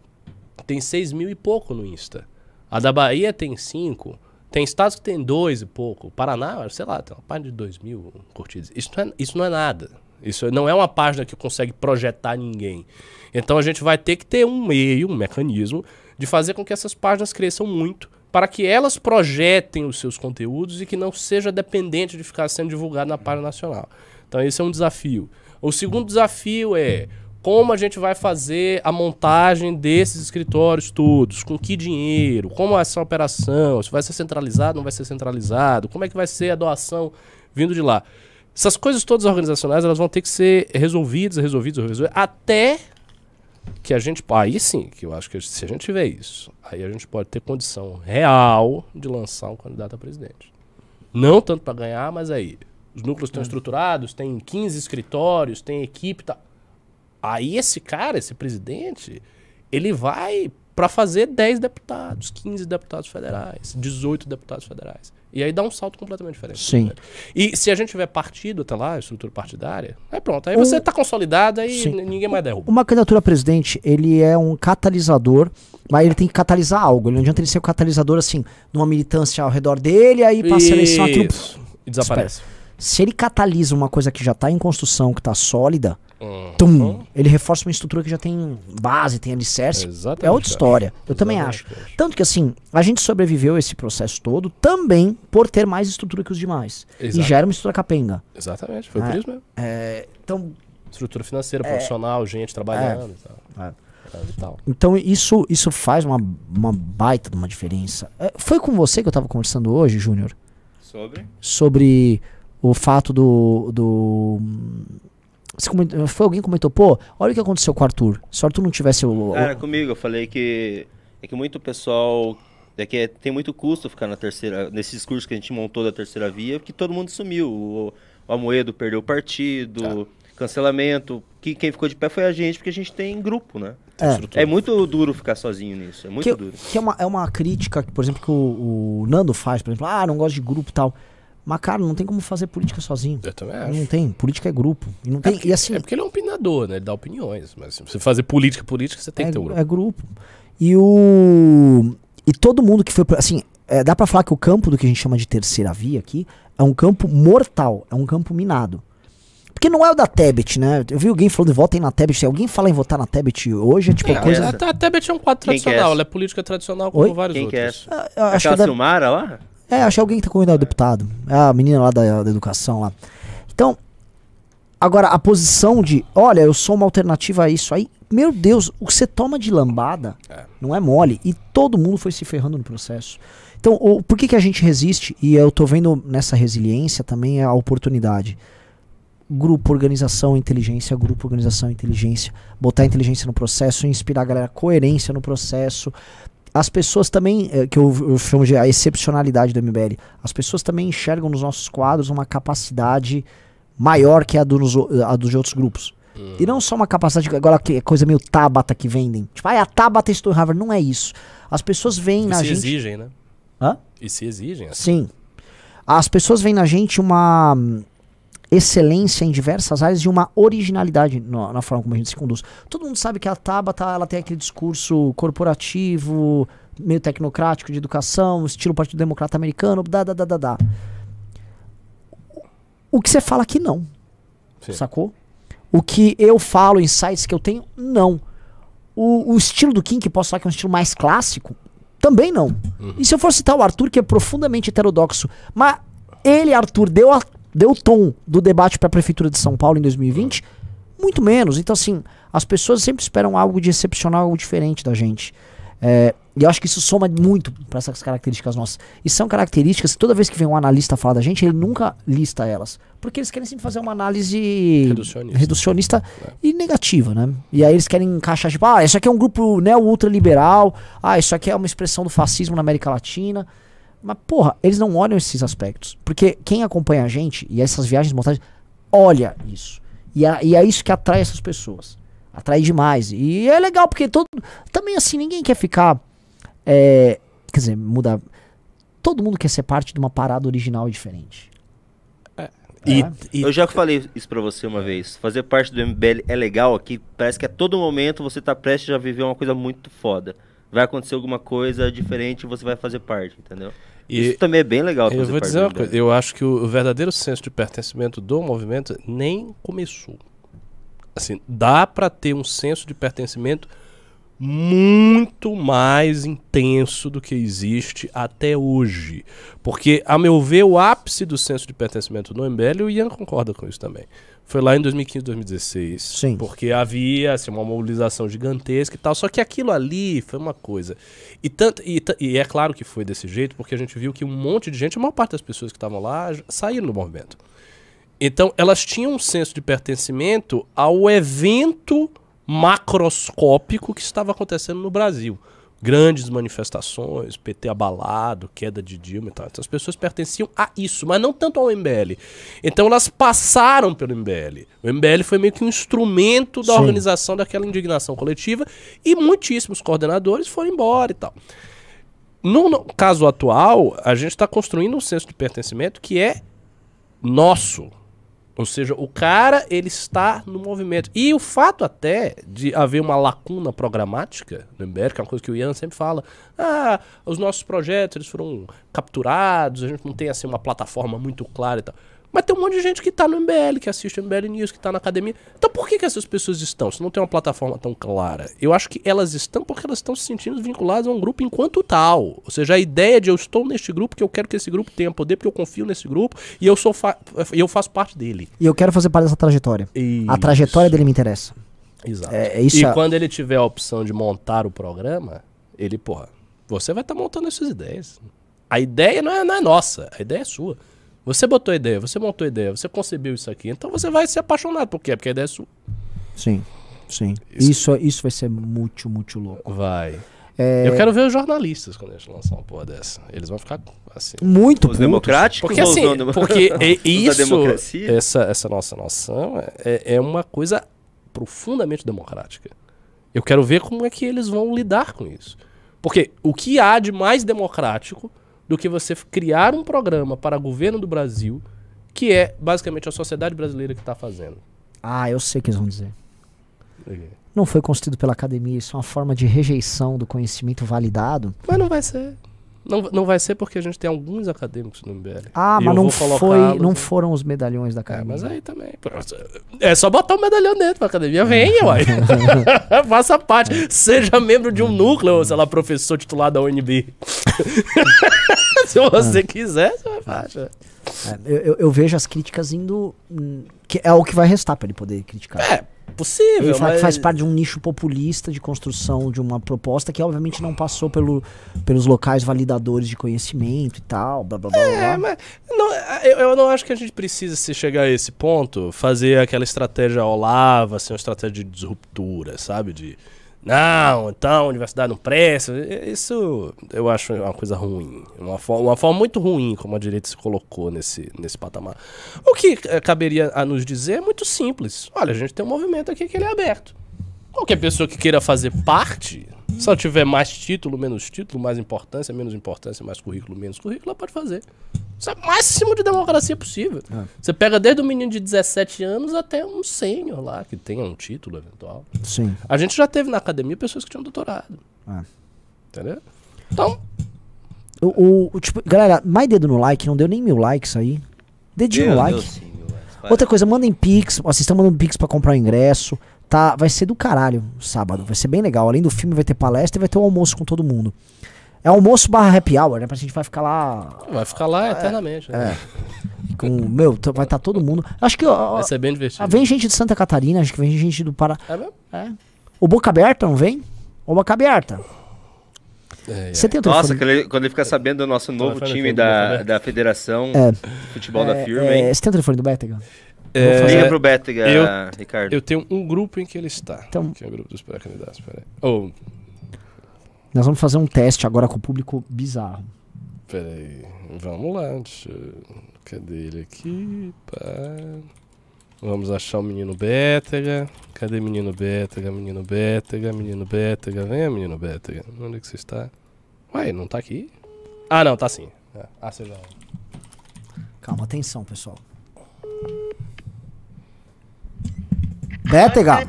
tem 6 mil e pouco no Insta. A da Bahia tem 5. Tem estados que tem 2 e pouco. O Paraná, sei lá, tem uma página de 2 mil curtidas. Isso não, é, isso não é nada. Isso não é uma página que consegue projetar ninguém. Então a gente vai ter que ter um meio, um mecanismo, de fazer com que essas páginas cresçam muito, para que elas projetem os seus conteúdos e que não seja dependente de ficar sendo divulgado na página nacional. Então esse é um desafio. O segundo desafio é como a gente vai fazer a montagem desses escritórios todos, com que dinheiro, como é essa operação, se vai ser centralizado, não vai ser centralizado, como é que vai ser a doação vindo de lá. Essas coisas todas organizacionais, elas vão ter que ser resolvidas, resolvidas, resolvidas, até que a gente, aí sim, que eu acho que se a gente tiver isso, aí a gente pode ter condição real de lançar um candidato a presidente. Não tanto para ganhar, mas aí, os núcleos estão estruturados, tem 15 escritórios, tem equipe, tá. Aí esse cara, esse presidente, ele vai para fazer 10 deputados, 15 deputados federais, 18 deputados federais. E aí dá um salto completamente diferente. Sim. E se a gente tiver partido até lá, estrutura partidária, aí pronto. Aí você tá consolidado e ninguém mais derruba. Uma candidatura a presidente, ele é um catalisador, mas ele tem que catalisar algo. Ele não adianta ele ser o catalisador, assim, numa militância ao redor dele, aí passa a eleição, aquilo... Isso. E desaparece. Se ele catalisa uma coisa que já tá em construção, que tá sólida, Uhum. tum, ele reforça uma estrutura que já tem base, tem alicerce. Exatamente, É outra história. Eu também acho. Exatamente. Tanto que assim, a gente sobreviveu esse processo todo também por ter mais estrutura que os demais. E Exato. já era uma estrutura capenga. Exatamente, foi Ah, por isso mesmo. É, então, Estrutura financeira, profissional, gente trabalhando e tal. É. É, e tal. então isso, isso faz uma, uma baita de uma diferença. É, foi com você que eu tava conversando hoje, Júnior, Sobre? sobre o fato do. do comentou- foi alguém que comentou, pô, olha o que aconteceu com o Arthur. Se o Arthur não tivesse o. o- Cara, comigo, eu falei que é que muito pessoal. É que é- tem muito custo ficar na terceira. Nesse discurso que a gente montou da terceira via, que todo mundo sumiu. O, o Amoedo perdeu o partido, cancelamento. Que, quem ficou de pé foi a gente, porque a gente tem grupo, né? É. É muito duro ficar sozinho nisso. É muito que, duro. que é, uma, é uma crítica, que, por exemplo, que o, o Nando faz, por exemplo, ah, não gosto de grupo e tal. Mas, cara, não tem como fazer política sozinho. Eu também Não acho. tem. Política é grupo. E, não tem, e assim, É porque ele é um opinador, né? Ele dá opiniões. Mas se você fazer política, política, você tem é, que ter um grupo. é grupo. E o. E todo mundo que foi. Assim, é, dá pra falar que o campo do que a gente chama de terceira via aqui é um campo mortal, é um campo minado. Porque não é o da Tebet, né? Eu vi alguém falando de votem na Tebet. Se alguém fala em votar na Tebet hoje, é tipo que coisa. é? A, a Tebet é um quadro Quem é tradicional, essa? ela é política tradicional como Oi? vários Quem que é outros. essa? Ah, eu acho que é Aquela da, Silmara lá? É, acho que é alguém que tá convidando o deputado. É a menina lá da, da educação lá. Então, agora, a posição de, olha, eu sou uma alternativa a isso aí, meu Deus, o que você toma de lambada É. não é mole. E todo mundo foi se ferrando no processo. Então, o, por que, que a gente resiste? E eu tô vendo nessa resiliência também a oportunidade. Grupo, organização, inteligência, grupo, organização, inteligência. Botar inteligência no processo, inspirar a galera, coerência no processo. As pessoas também, eh, que eu, eu chamo de a excepcionalidade do MBL, as pessoas também enxergam nos nossos quadros uma capacidade maior que a, do, nos o- a dos outros grupos. Hum. E não só uma capacidade, agora que é coisa meio Tabata que vendem. Tipo, ah, a Tabata estudou Harvard. Não é isso. As pessoas veem E na se gente. exigem, né? Hã? E se exigem. assim. Sim. As pessoas veem na gente uma hum, excelência em diversas áreas e uma originalidade no- na forma como a gente se conduz. Todo mundo sabe que a Tabata ela tem aquele discurso corporativo, meio tecnocrático de educação, estilo Partido Democrata Americano, da, da, da, da. O que você fala aqui não, Sim. sacou? O que eu falo, insights que eu tenho, não. O, o estilo do Kim, que posso falar que é um estilo mais clássico, também não. E se eu for citar o Arthur, que é profundamente heterodoxo, mas ele, Arthur, deu, a- deu o tom do debate para a Prefeitura de São Paulo em 2020? Muito menos. Então, assim, as pessoas sempre esperam algo de excepcional, algo diferente da gente. É, e eu acho que isso soma muito para essas características nossas. E são características que toda vez que vem um analista falar da gente, ele nunca lista elas. Porque eles querem sempre fazer uma análise Reducionista. reducionista e negativa, né? E aí eles querem encaixar, tipo, ah, isso aqui é um grupo neo-ultraliberal, ah, isso aqui é uma expressão do fascismo na América Latina. Mas, porra, eles não olham esses aspectos. Porque quem acompanha a gente e essas viagens de montagem, olha isso. E é, e é isso que atrai essas pessoas. Atrai demais. E é legal, porque todo. Também assim, ninguém quer ficar. é, quer dizer, mudar. Todo mundo quer ser parte de uma parada original e diferente. E, É. e- Eu já falei isso pra você uma vez. Fazer parte do MBL é legal aqui. Parece que a todo momento você tá prestes a viver uma coisa muito foda. Vai acontecer alguma coisa diferente e você vai fazer parte, entendeu? E- isso também é bem legal. eu vou dizer uma coisa. Eu acho que o, verdadeiro senso de pertencimento do movimento nem começou. Assim, dá pra ter um senso de pertencimento muito mais intenso do que existe até hoje. Porque, a meu ver, o ápice do senso de pertencimento no MBL, o Ian concorda com isso também. Foi lá em 2015, 2016. Sim. Porque havia assim, uma mobilização gigantesca e tal. Só que aquilo ali foi uma coisa. E, tanto, e, e é claro que foi desse jeito, porque a gente viu que um monte de gente, a maior parte das pessoas que estavam lá, saíram do movimento. Então, elas tinham um senso de pertencimento ao evento macroscópico que estava acontecendo no Brasil. Grandes manifestações, PT abalado, queda de Dilma e tal. Então, as pessoas pertenciam a isso, mas não tanto ao MBL. Então, elas passaram pelo MBL. O MBL foi meio que um instrumento da Sim. organização daquela indignação coletiva e muitíssimos coordenadores foram embora e tal. No, no caso atual, a gente está construindo um senso de pertencimento que é nosso. Ou seja, o cara ele está no movimento. E o fato até de haver uma lacuna programática no MBL, que é uma coisa que o Ian sempre fala, ah, os nossos projetos eles foram capturados, a gente não tem assim uma plataforma muito clara e tal. Mas tem um monte de gente que está no MBL, que assiste MBL News, que está na academia. Então por que, que essas pessoas estão? Se não tem uma plataforma tão clara? Eu acho que elas estão porque elas estão se sentindo vinculadas a um grupo enquanto tal. Ou seja, a ideia de eu estou neste grupo, que eu quero que esse grupo tenha poder, porque eu confio nesse grupo e eu, sou fa- eu faço parte dele. E eu quero fazer parte dessa trajetória. A Isso. trajetória dele me interessa. Exato. É- é isso e é- quando ele tiver a opção de montar o programa, ele, porra, você vai estar montando as suas ideias. A ideia não é, não é nossa, a ideia é sua. Você botou a ideia, você montou a ideia, você concebeu isso aqui, então você vai ser apaixonado. Por quê? Porque a ideia é sua. Sim, sim. Isso- Isso, isso vai ser muito, muito louco. Vai. É, Eu quero ver os jornalistas quando a gente lançar uma porra dessa. Eles vão ficar assim. Muito Os putos. democráticos Porque ou os assim, porque [LAUGHS] é- isso, democracia? essa, essa nossa noção é, é uma coisa profundamente democrática. Eu quero ver como é que eles vão lidar com isso. Porque o que há de mais democrático do que você criar um programa para governo do Brasil, que é basicamente a sociedade brasileira que está fazendo. Ah, eu sei o que eles vão dizer. Não foi construído pela academia, isso é uma forma de rejeição do conhecimento validado. Mas não vai ser. Não, não vai ser porque a gente tem alguns acadêmicos no MBL. Ah, mas não foi, não foram os medalhões da É, academia. mas aí também. É só botar o medalhão dentro pra academia. Venha, [LAUGHS] uai. [LAUGHS] Faça parte. Seja membro de um núcleo, sei lá, professor titular da UNB. [LAUGHS] Se você quiser, você vai fazer. É, eu, eu- vejo as críticas indo. hum, que é o que vai restar pra ele poder criticar. É, possível, Ele fala mas... que faz parte de um nicho populista de construção de uma proposta que obviamente não passou pelo, pelos locais validadores de conhecimento e tal, blá blá blá. É, blá. mas não, eu, eu não acho que a gente precisa, se chegar a esse ponto, fazer aquela estratégia Olava, assim, uma estratégia de disruptura, sabe? De, não, então, a universidade não presta. Isso eu acho uma coisa ruim. Uma forma, uma forma muito ruim como a direita se colocou nesse, nesse patamar. O que eh, caberia a nos dizer é muito simples. Olha, a gente tem um movimento aqui que ele é aberto. Qualquer pessoa que queira fazer parte Se ela tiver mais título, menos título, mais importância, menos importância, mais currículo, menos currículo, ela pode fazer. Isso é o máximo de democracia possível. Você pega desde o menino de 17 anos até um sênior lá, que tenha um título eventual. Sim. A gente já teve na academia pessoas que tinham doutorado. É. Entendeu? Então, O, o- o, tipo, galera, mais dedo no like, não deu nem mil likes aí. Dedinho no like. Deus, sim. Outra coisa, mandem pix. Vocês estão mandando pix pra comprar o ingresso. Tá, vai ser do caralho sábado. Vai ser bem legal. Além do filme, vai ter palestra e vai ter um almoço com todo mundo. É almoço barra happy hour, né? Pra gente vai ficar lá vai ficar lá eternamente. Né? com. Meu, vai estar todo mundo. Acho que. ó, Vai ser bem divertido. ah, vem gente de Santa Catarina, acho que vem gente do Pará. É mesmo? É. O Boca Aberta não vem? O Boca Aberta. É, é. Você tem o Nossa, telefone? quando ele, quando ele fica sabendo do nosso novo Telefone time da, da Federação É. Futebol da É, firma, é, hein? Você tem o telefone do Betega? É, Liga pro Bétega, eu- Ricardo. Eu tenho um grupo em que ele está. Então- Que é o grupo dos pré-candidatos. Peraí. Oh, Nós vamos fazer um teste agora com o público bizarro. peraí. Vamos lá. Deixa eu... Cadê ele aqui? Pá. Vamos achar o menino Bétega. Cadê menino Bétega? Menino Bétega, menino Bétega. Venha, menino Bétega. Onde é que você está? Ué, não tá aqui? Ah, não, tá sim. Ah, você já. Calma, atenção, pessoal. Bétega.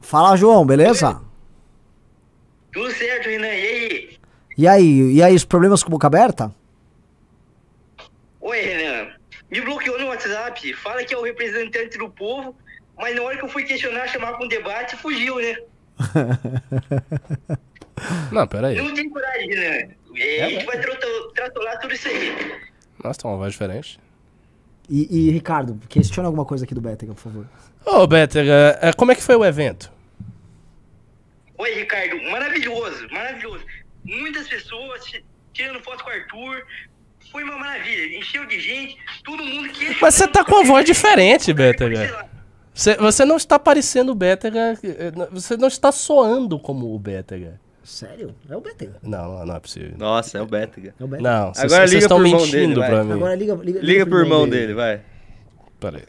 Fala, João, beleza? Tudo certo, Renan. E aí? E aí, e aí, os problemas com boca aberta? Oi, Renan. Me bloqueou no WhatsApp. Fala que é o representante do povo, mas na hora que eu fui questionar, chamar pra um debate, fugiu, né? [LAUGHS] Não, peraí. Não tem coragem, Renan. É, a gente vai tratolar tudo isso aí. Nossa, tá uma voz diferente. E, e, Ricardo, questiona alguma coisa aqui do Bétega, por favor. Ô, Bétega, é, como é que foi o evento? Oi, Ricardo. Maravilhoso, maravilhoso. Muitas pessoas ti- tirando foto com o Arthur. Foi uma maravilha. Encheu de gente, todo mundo que. Mas você tá com uma voz diferente, Bétega. Você, você não está parecendo o eh, não- Você não está soando como o Bétega. Sério? É o Bétega. Não, não, é possível. Nossa, é o Bétega. É o Bétega. Não, vocês Agora vocês liga estão irmão mentindo dele, pra mim. Agora liga, liga, Liga pro irmão dele, vai. Peraí.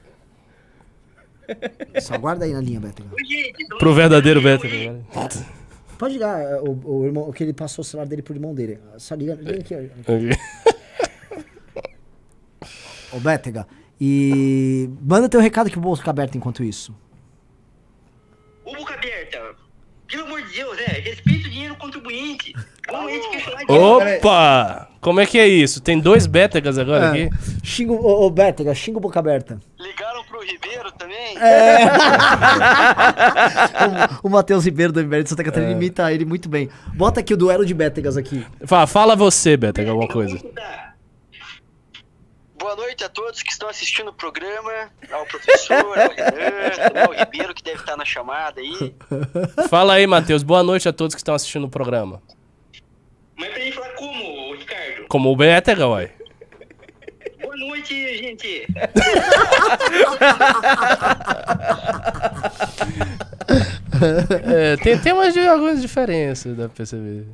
Só aguarda aí na linha, gente, tô- Pro verdadeiro oi. agora. Pode ligar é, o, o irmão, que ele passou o celular dele pro irmão dele. Só liga, liga aqui, ó. [LAUGHS] Ô, Bétega. E manda teu recado que o bolso fica aberto enquanto isso. Ô, boca aberta. Pelo amor de Deus, né? Respeita o dinheiro do contribuinte. Questionar Opa! Como é que é isso? Tem dois Bétegas agora aqui? Xinga, o- ô, ô, Bétega, xinga o boca aberta. Também? [LAUGHS] o o Matheus Ribeiro do MBL de Santa Catarina imita ele muito bem. Bota aqui o duelo de Bétegas aqui. Fala, fala você, Bétega, alguma coisa. Boa noite a todos que estão assistindo o programa, ao professor, ao Renan, ao Ribeiro que deve estar na chamada aí. Fala aí, Matheus. Boa noite a todos que estão assistindo o programa. Mas pra gente falar como, Ricardo? Como o Bétega, uai. Boa noite, gente. É, tem, tem umas, algumas diferenças, dá pra perceber.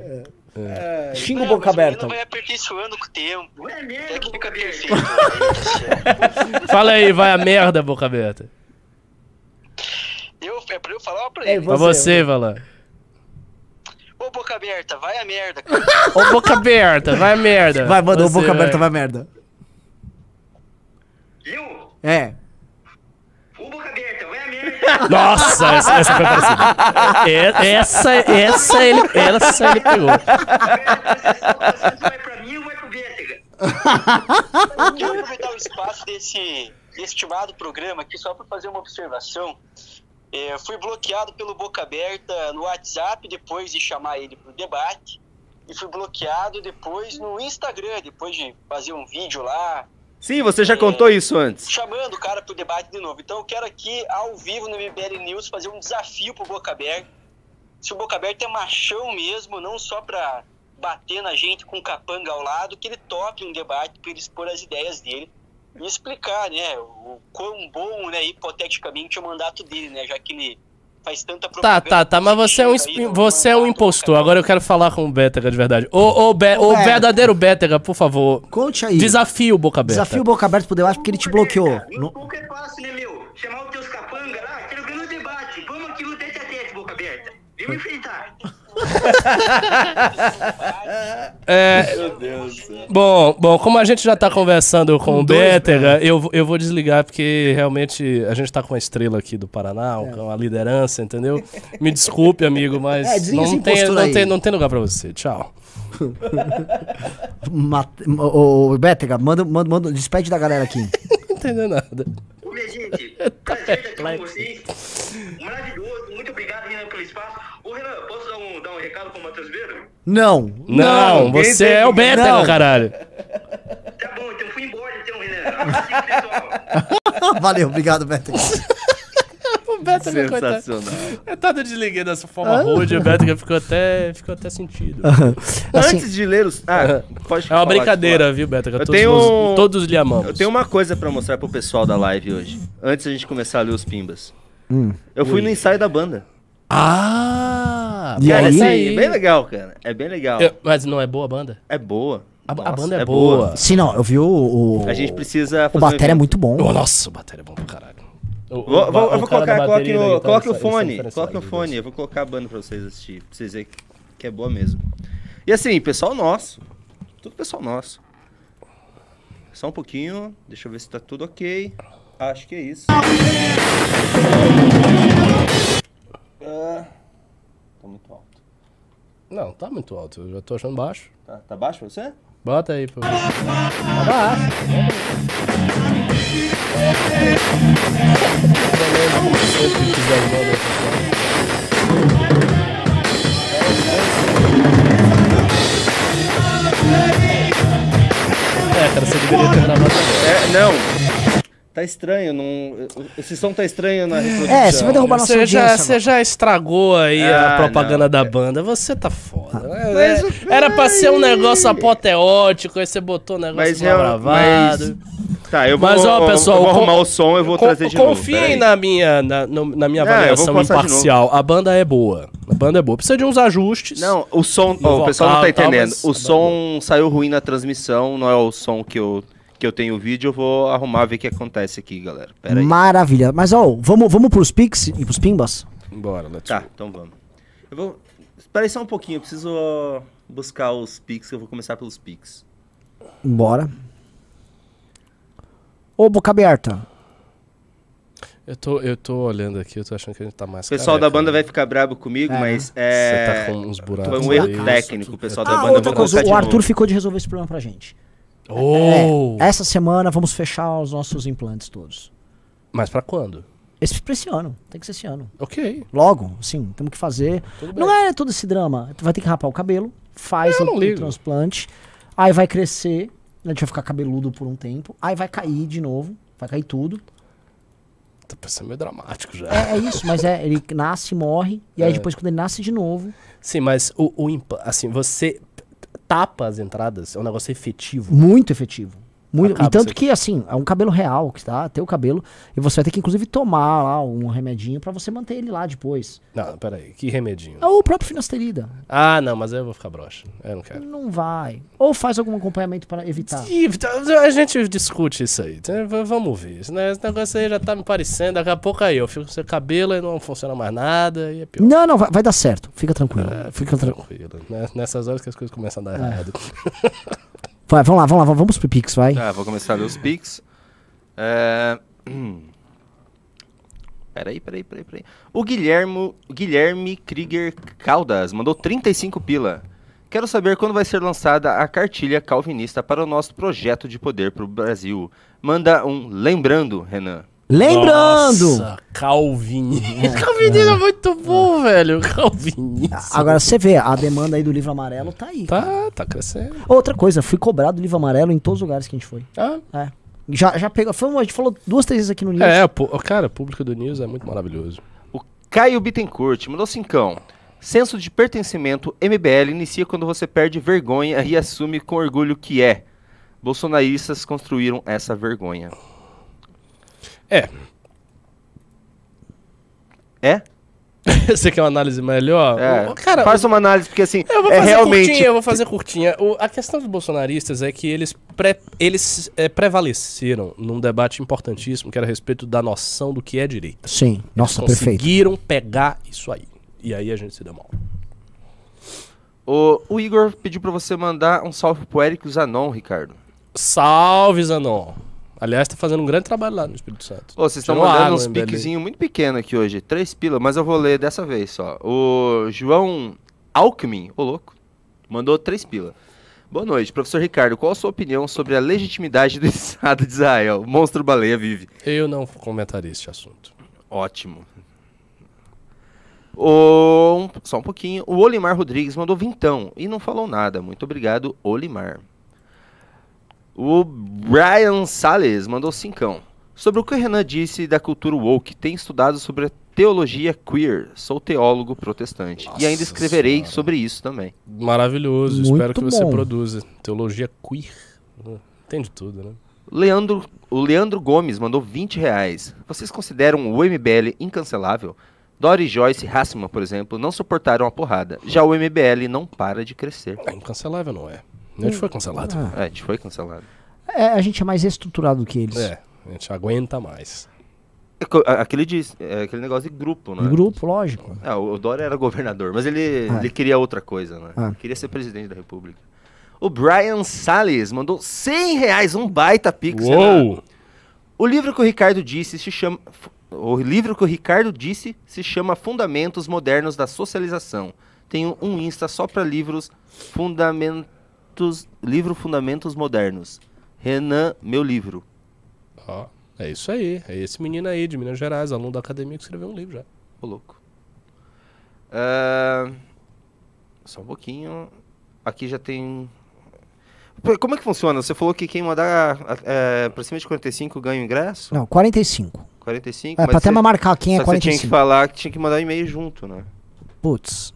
Xinga o Não, boca mas o menino aberta. vai aperfeiçoando com o tempo. É tipo, que fica perfeito. Fala aí, vai a merda, boca aberta. Eu, é pra eu falar ou pra É, ele? Pra você, vai lá. Ô, boca aberta, vai a merda, cara. Ô, boca aberta, vai a merda. Vai, manda o Você, boca aberta, vai merda. Eu? É. Ô, boca aberta, vai a merda. [LAUGHS] Nossa, essa, essa foi parecida. É- Essa, essa, ele, essa ele pegou. Você vai pra mim ou vai pro Bétega? Eu quero aproveitar o espaço desse, desse estimado programa aqui só para fazer uma observação. É, fui bloqueado pelo Boca Aberta no WhatsApp depois de chamar ele para o debate. E fui bloqueado depois no Instagram, depois de fazer um vídeo lá, Sim, você já contou isso antes. chamando o cara para o debate de novo. Então eu quero aqui, ao vivo no MBL News, fazer um desafio pro Boca Aberta. Se o Boca Aberta é machão mesmo, não só para bater na gente com capanga ao lado, que ele tope um debate para ele expor as ideias dele e explicar, né, o quão bom, né, hipoteticamente o mandato dele, né, já que ele faz tanta Tá, tá, tá, mas você é um, você é um impostor. Agora eu quero falar com o Bétega de verdade. Ô, ô, Bé- ô, Bé- verdadeiro Bétega, por favor. Conte aí. Desafio o boca aberta. Desafio o boca aberta pro debate porque ele te bloqueou. No- pouco é fácil, né, meu? Chamar os teus capanga lá, quero ganhar o debate. Vamos aqui no tete a tete, boca aberta. Vem me enfrentar. É, Meu Deus do céu. Bom, bom, como a gente já tá conversando com o dois, Bétega, eu, vou- eu vou desligar porque realmente a gente tá com uma estrela aqui do Paraná, É. com uma liderança, entendeu? Me desculpe, amigo, mas É, não, tem, não, tem, não tem lugar pra você. Tchau. [LAUGHS] Ô, Bétega, manda, manda, manda, despede da galera aqui. [LAUGHS] Não entendeu nada. Minha gente, [LAUGHS] Tá prazer estar aqui com vocês. Maravilhoso, muito obrigado, Renan, pelo espaço. Ô, Renan, posso dar um, dar um recado pro Matheus Beiro? Não. Não, ninguém você é o Bétega, Não. caralho. Tá bom, então fui embora, então, Renan. Abraço, pessoal. [LAUGHS] Valeu, obrigado, Bétega. [LAUGHS] O coitado. Sensacional. Eu tava desliguei dessa forma rude, o Bétega ficou até, ficou até sentido. Assim, Antes de ler os. Ah, pode É uma brincadeira, viu, Bétega? Eu Todos, tenho um- todos lhe amamos. Eu tenho uma coisa pra mostrar pro pessoal da live hoje. Antes da gente começar a ler os pimbas. Hum. Eu fui no ensaio da banda. Ah! E cara, aí? isso aí é bem legal, cara. É bem legal. Eu- mas não é boa a banda? É boa. A, a Nossa, banda é, boa. Sim, não, eu vi o. o A gente precisa o fazer. um Batéria é evento. muito bom. Oh, nossa, o bateria é bom pra caralho. O- o Vou, ba- eu o vou colocar, coloque, no, guitarra coloque o fone, coloque o fone, eu vou colocar a banda pra vocês assistir, pra vocês verem que é boa mesmo. E assim, pessoal nosso, tudo pessoal nosso. Só um pouquinho, deixa eu ver se tá tudo ok. Acho que é isso. Ah, tá muito alto. Não, tá muito alto. Eu já tô achando baixo. Tá, tá baixo pra você? Bota aí pra. Tá baixo. É, cara, você deveria ter gravado. É, não. Tá estranho, não. Esse som tá estranho na reprodução. É, você vai derrubar nossa Você já, audiência. você já estragou aí a Ah, propaganda não. da banda. Você tá foda. É, Mas é, o- era pra ser um negócio apoteótico, aí você botou o negócio Mas, mal real- gravado. mas Tá, eu vou, Mas, ó, eu- pessoal, eu vou arrumar o som, eu vou Con- trazer de novo. Confiem na minha, na, na minha Ah, avaliação de imparcial. A banda é boa. A banda é boa. Precisa de uns ajustes. Não, o som. No ó, o pessoal não tá vocal tal, entendendo. mas o a som saiu ruim na transmissão, não é o som que eu, que eu tenho o vídeo. Eu vou arrumar ver o que acontece aqui, galera. Pera aí. Maravilha. Mas, ó, vamos, vamos pros Pix e pros Pimbas? Bora, let's Tá, go. então vamos. Eu vou. Espera aí só um pouquinho, eu preciso buscar os pics, eu vou começar pelos pics. Bora. Ô, boca aberta. Eu tô, eu tô olhando aqui, eu tô achando que a gente tá mais O pessoal da careca, banda né? vai ficar brabo comigo, É, mas Você é. tá com uns buracos. Foi um erro técnico, o pessoal da Ah, banda. eu outra coisa, o Arthur novo. ficou de resolver esse problema pra gente. Oh! É, essa semana vamos fechar os nossos implantes todos. Mas pra quando? Esse pra esse ano, tem que ser esse ano. Ok. Logo, sim, temos que fazer. Não é todo esse drama. Tu vai ter que rapar o cabelo, faz o, transplante, aí vai crescer, a gente vai ficar cabeludo por um tempo, aí vai cair de novo, vai cair tudo. Tá parecendo meio dramático já. É, é isso, mas é, ele nasce, morre, e aí É. depois quando ele nasce de novo, Sim, mas o, o assim, você tapa as entradas, é um negócio efetivo. muito efetivo. Muito, Acaba e tanto que, assim, é um cabelo real que tá, teu cabelo, e você vai ter que, inclusive, tomar lá um remedinho pra você manter ele lá depois. Não, peraí, que remedinho. É o próprio finasterida. Ah, não, mas aí eu vou ficar broxa. Eu não quero. Não vai. Ou faz algum acompanhamento para evitar. Ih, A gente discute isso aí. V- Vamos ver. Esse ne- esse negócio aí já tá me parecendo. Daqui a pouco aí eu fico com seu cabelo e não funciona mais nada. E é pior. Não, não, vai, vai dar certo. Fica tranquilo. É, Fica tranquilo. tranquilo. né? Nessas horas que as coisas começam a dar É. errado. [LAUGHS] Vai, vamos lá, vamos lá, vamos pro Pix, vai. Tá, vou começar a ler os pics. É... hum. [CLEARS THROAT] Peraí, peraí, peraí, peraí. O Guilhermo, Guilherme Krieger Caldas mandou 35 pila. Quero saber quando vai ser lançada a cartilha calvinista para o nosso projeto de poder para o Brasil. Manda um lembrando, Renan. Lembrando! Nossa, Calvinismo. [LAUGHS] Calvinismo é muito bom, velho. Calvinismo. Agora você vê, a demanda aí do livro amarelo tá aí. cara. Tá, tá crescendo. Outra coisa, fui cobrado do livro amarelo em todos os lugares que a gente foi. Ah, É. Já, já pegou. Foi, a gente falou duas, três vezes aqui no News. é, pô, cara, o público do News é muito maravilhoso. O Caio Bittencourt mandou cincão. Senso de pertencimento MBL inicia quando você perde vergonha e assume com orgulho que é. Bolsonaristas construíram essa vergonha. É. É? [LAUGHS] Você quer uma análise melhor? É. O- Cara, Faz uma análise, porque assim, Eu vou é fazer realmente. curtinha, eu vou fazer curtinha. O- a questão dos bolsonaristas é que eles, pré- eles é, prevaleceram num debate importantíssimo, que era a respeito da noção do que é direita. Sim, nossa, eles perfeito. conseguiram pegar isso aí. E aí a gente se deu mal. O, o Igor pediu pra você mandar um salve pro Érico Zanon, Ricardo. Salve, Zanon. Aliás, tá fazendo um grande trabalho lá no Espírito Santo. Ô, vocês estão mandando uns piquezinhos muito pequenos aqui hoje. Três pilas, mas eu vou ler dessa vez só. O João Alckmin, ô louco, mandou três pilas. Boa noite, professor Ricardo. Qual a sua opinião sobre a legitimidade do [LAUGHS] Estado de Israel? Monstro baleia vive. Eu não comentaria este assunto. Ótimo. O, só um pouquinho. O Olimar Rodrigues mandou vintão e não falou nada. Muito obrigado, Olimar. O Brian Salles mandou cincão. Sobre o que o Renan disse da cultura woke, tem estudado sobre a teologia queer. Sou teólogo protestante. e ainda Nossa escreverei Senhora. sobre isso também. Maravilhoso. Muito Espero que você bom. produza. Teologia queer. Hum, Entende tudo, né? Leandro, o Leandro Gomes mandou 20 reais. Vocês consideram o MBL incancelável? Dory Joyce e Hassman, por exemplo, não suportaram a porrada. Já o MBL não para de crescer. É incancelável, não é? A gente foi cancelado. Ah, É, a gente foi cancelado. é, a gente é mais estruturado do que eles. É, a gente aguenta mais. É Aquele, diz- é aquele negócio de grupo, né? De grupo, lógico. É, o Dória era governador, mas ele, Ah. ele queria outra coisa, né? Ah. Queria ser presidente da república. O Brian Salles mandou 100 reais, um baita pix. Uou! O livro que o Ricardo disse se chama. O livro que o Ricardo disse se chama Fundamentos Modernos da Socialização. Tenho um Insta só para livros Fundamentos. Livro Fundamentos Modernos. Renan, meu livro. Ó, é isso aí. É esse menino aí de Minas Gerais, aluno da academia que escreveu um livro já. Ô, louco. Ah, só um pouquinho. Aqui já tem. Como é que funciona? Você falou que quem mandar é, pra cima de 45 ganha o ingresso? Não, 45. 45? É, pra até marcar quem é só que você tinha que 45. falar que tinha que mandar um e-mail junto, né? Putz.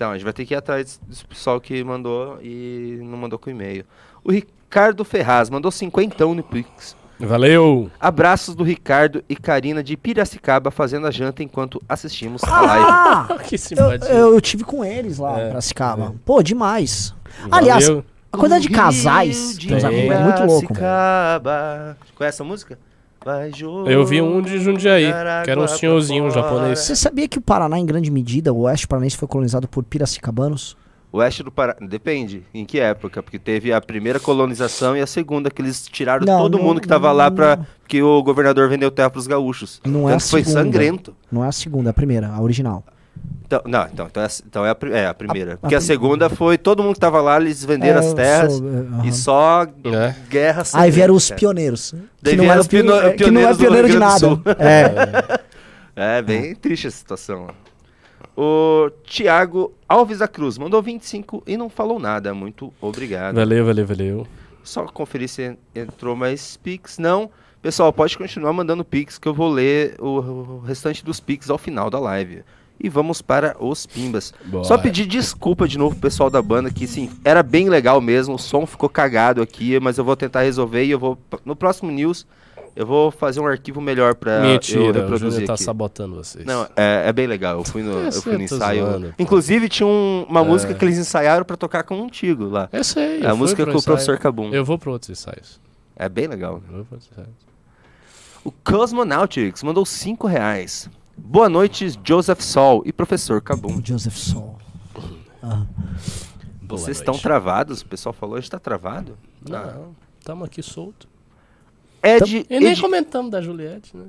Então, a gente vai ter que ir atrás desse pessoal que mandou e não mandou com e-mail. O Ricardo Ferraz mandou cinquentão no Pix. Valeu! Abraços do Ricardo e Karina de Piracicaba fazendo a janta enquanto assistimos a live. Ah! [LAUGHS] que Eu, simpatia. eu, eu tive com eles lá É, pra Piracicaba. Pô, demais. Aliás, Valeu. a quantidade de casais nos Tem. acompanham é muito louco. Piracicaba. Conhece essa música? Eu vi um de Jundiaí, que era um senhorzinho um japonês. Você sabia que o Paraná, em grande medida, o oeste paranaense foi colonizado por piracicabanos? O oeste do Pará. Depende. Em que época? Porque teve a primeira colonização e a segunda, que eles tiraram Não, todo não- mundo que tava lá pra. não. Porque o governador vendeu terra pros gaúchos. Não é a que foi segunda. sangrento. Não é a segunda, é a primeira, a original. Então, não, então, então, é, então é, a, é a primeira. A- Porque a, a- segunda foi todo mundo que tava lá, eles venderam É, as terras sou, é, aham. e só É. guerra Aí vieram os pioneiros. Que não, vieram era os pino- é, que não é pioneiros pioneiro de nada. É. É bem triste a situação. O Thiago Alves da Cruz mandou 25 e não falou nada. Muito obrigado. Valeu, valeu, valeu. Só conferir se en- entrou mais Pix. Não. Pessoal, pode continuar mandando Pix que eu vou ler o, o restante dos Pix ao final da live. E vamos para os Pimbas. Bora. Só pedir desculpa de novo pro pessoal da banda, que sim, era bem legal mesmo, o som ficou cagado aqui, mas eu vou tentar resolver e eu vou. No próximo news, eu vou fazer um arquivo melhor pra eu Mentira, o reproduzir Júnior tá aqui. sabotando vocês. Não, é, é bem legal. Eu fui no, eu Esse fui no eu tô ensaio. zoando. Inclusive, tinha um- uma música que eles ensaiaram pra tocar contigo lá. Eu sei. É eu a música com o professor Cabum. Eu vou pra outros ensaios. É bem legal. Eu vou pra outros ensaios. O Cosmonautics mandou 5 reais. Boa noite, Joseph Sol e professor Cabum. Joseph Sol. Ah. Vocês estão travados? O pessoal falou que está travado. Não, tamo aqui solto. Ed, E nem Ed- comentamos da Juliette, né?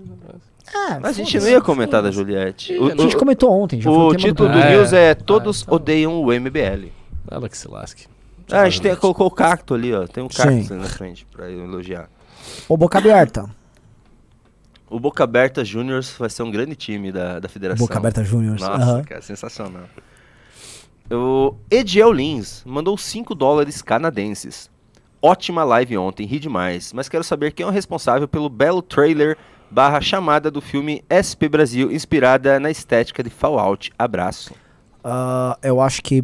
Ah, Mas a gente não ia comentar da Juliette. O, a gente o- comentou ontem, já foi o título do, Ah, é. news é Ah, Todos então. odeiam o MBL. Ela que se lasque. Ah, a gente tem, colocou o cacto ali, ó. Tem um cacto Sim. ali na frente pra elogiar. Ô, boca aberta. O Boca Aberta Júnior vai ser um grande time da, da federação. Boca aberta Júnior. Nossa, Aham. cara, sensacional. O Ediel Lins mandou 5 dólares canadenses. Ótima live ontem, ri demais. Mas quero saber quem é o responsável pelo belo trailer barra chamada do filme SP Brasil, inspirada na estética de Fallout. Abraço. Ah, eu acho que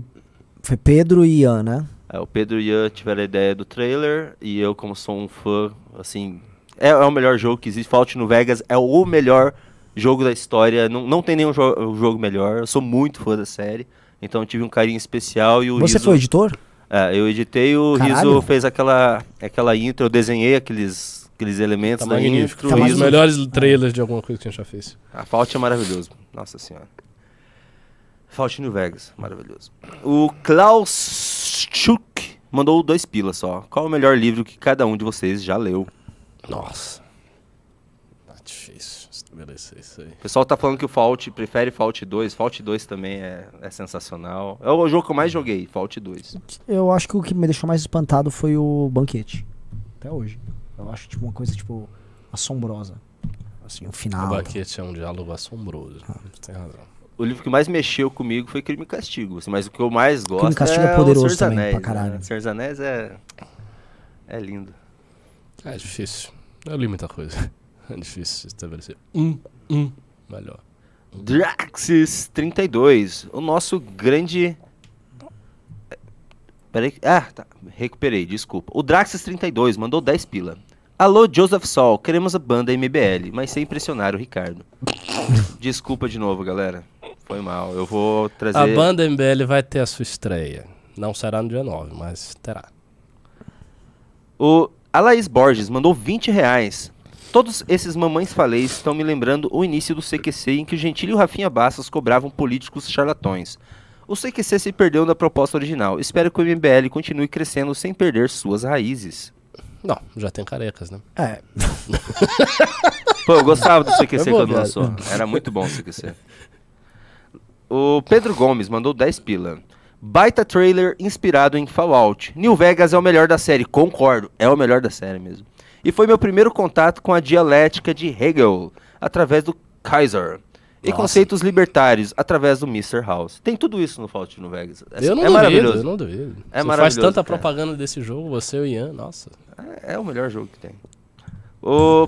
foi Pedro e Ian, né? É, o Pedro e Ian tiveram a ideia do trailer e eu, como sou um fã, assim, é, é o melhor jogo que existe. Fallout no Vegas é o melhor jogo da história. Não, não tem nenhum jo- jogo melhor. Eu sou muito fã da série. Então eu tive um carinho especial e o Você Rizzo- foi o editor? É, eu editei, o Caralho. Riso fez aquela, aquela intro, eu desenhei aqueles, aqueles elementos Tá da magnífico. intro. Tá Foi um dos Rizzo- melhores trailers de alguma coisa que a gente já fez. A Fallout é maravilhoso. Nossa senhora. Faustino Vegas, maravilhoso. O Klaus Schuck mandou dois pilas só. Qual o melhor livro que cada um de vocês já leu? Nossa. Tá difícil estabelecer isso aí. O pessoal tá falando que o Fault prefere Fault 2. Fault 2 também é, é sensacional. É o jogo que eu mais joguei, Fault 2. Eu acho que o que me deixou mais espantado foi o banquete. Até hoje. Eu acho tipo uma coisa tipo assombrosa. Assim, o O final. Baquete é um diálogo assombroso. Ah. Você tem razão. O livro que mais mexeu comigo foi Crime e Castigo. assim, mas o que eu mais gosto Crime e Castigo é, é poderoso o Senhor dos também, Anéis. pra caralho. Né? Senhor dos Anéis é... É lindo. É difícil. Eu li muita coisa. [LAUGHS] É difícil estabelecer um, um melhor. Draxis32, o nosso grande. Peraí. Ah, tá. Recuperei, desculpa. O Draxis32 mandou 10 pila. Alô, Joseph Sol, queremos a banda MBL, mas sem pressionar o Ricardo. [LAUGHS] Desculpa de novo, galera. Foi mal. Eu vou trazer. A banda MBL vai ter a sua estreia. Não será no dia 9, mas terá. O Alaís Borges mandou 20 reais. Todos esses mamães falês estão me lembrando o início do CQC em que o Gentili e o Rafinha Bastos cobravam políticos charlatões. O CQC se perdeu da proposta original. Espero que o MBL continue crescendo sem perder suas raízes. Não, já tem carecas, né? É, [LAUGHS] Pô, eu gostava do CQC É bom, quando lançou. Era muito bom o CQC. O Pedro Gomes mandou 10 pila. Baita trailer inspirado em Fallout. New Vegas é o melhor da série. Concordo, é o melhor da série mesmo. E foi meu primeiro contato com a dialética de Hegel, através do Kaiser. E Nossa. conceitos libertários, através do Mr. House. Tem tudo isso no Fallout New Vegas. É, eu não é duvido, maravilhoso. eu não duvido. É Você faz tanta cara. propaganda desse jogo, você e o Ian, nossa. É, é o melhor jogo que tem. O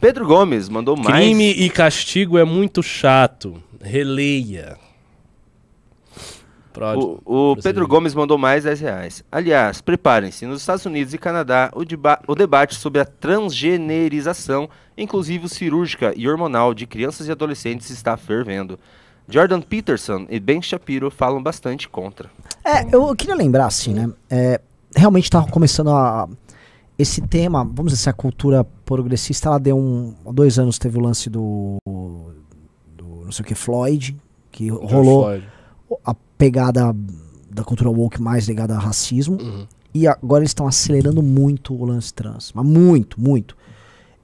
Pedro Gomes mandou mais. Crime e castigo é muito chato. Releia. O, o. Pedro Gomes mandou mais 10 reais. Aliás, preparem-se, nos Estados Unidos e Canadá, o, deba- o debate sobre a transgenerização, inclusive cirúrgica e hormonal, de crianças e adolescentes está fervendo. Jordan Peterson e Ben Shapiro falam bastante contra. É, eu, queria lembrar, assim, né? É, realmente tá começando a. Esse tema, vamos dizer assim, a cultura progressista, ela deu um. Há dois anos teve o lance do. do não sei o que, Floyd, que George rolou Floyd. a pegada da cultura woke mais ligada a racismo. Uhum. E agora eles estão acelerando muito o lance trans. Mas muito, muito.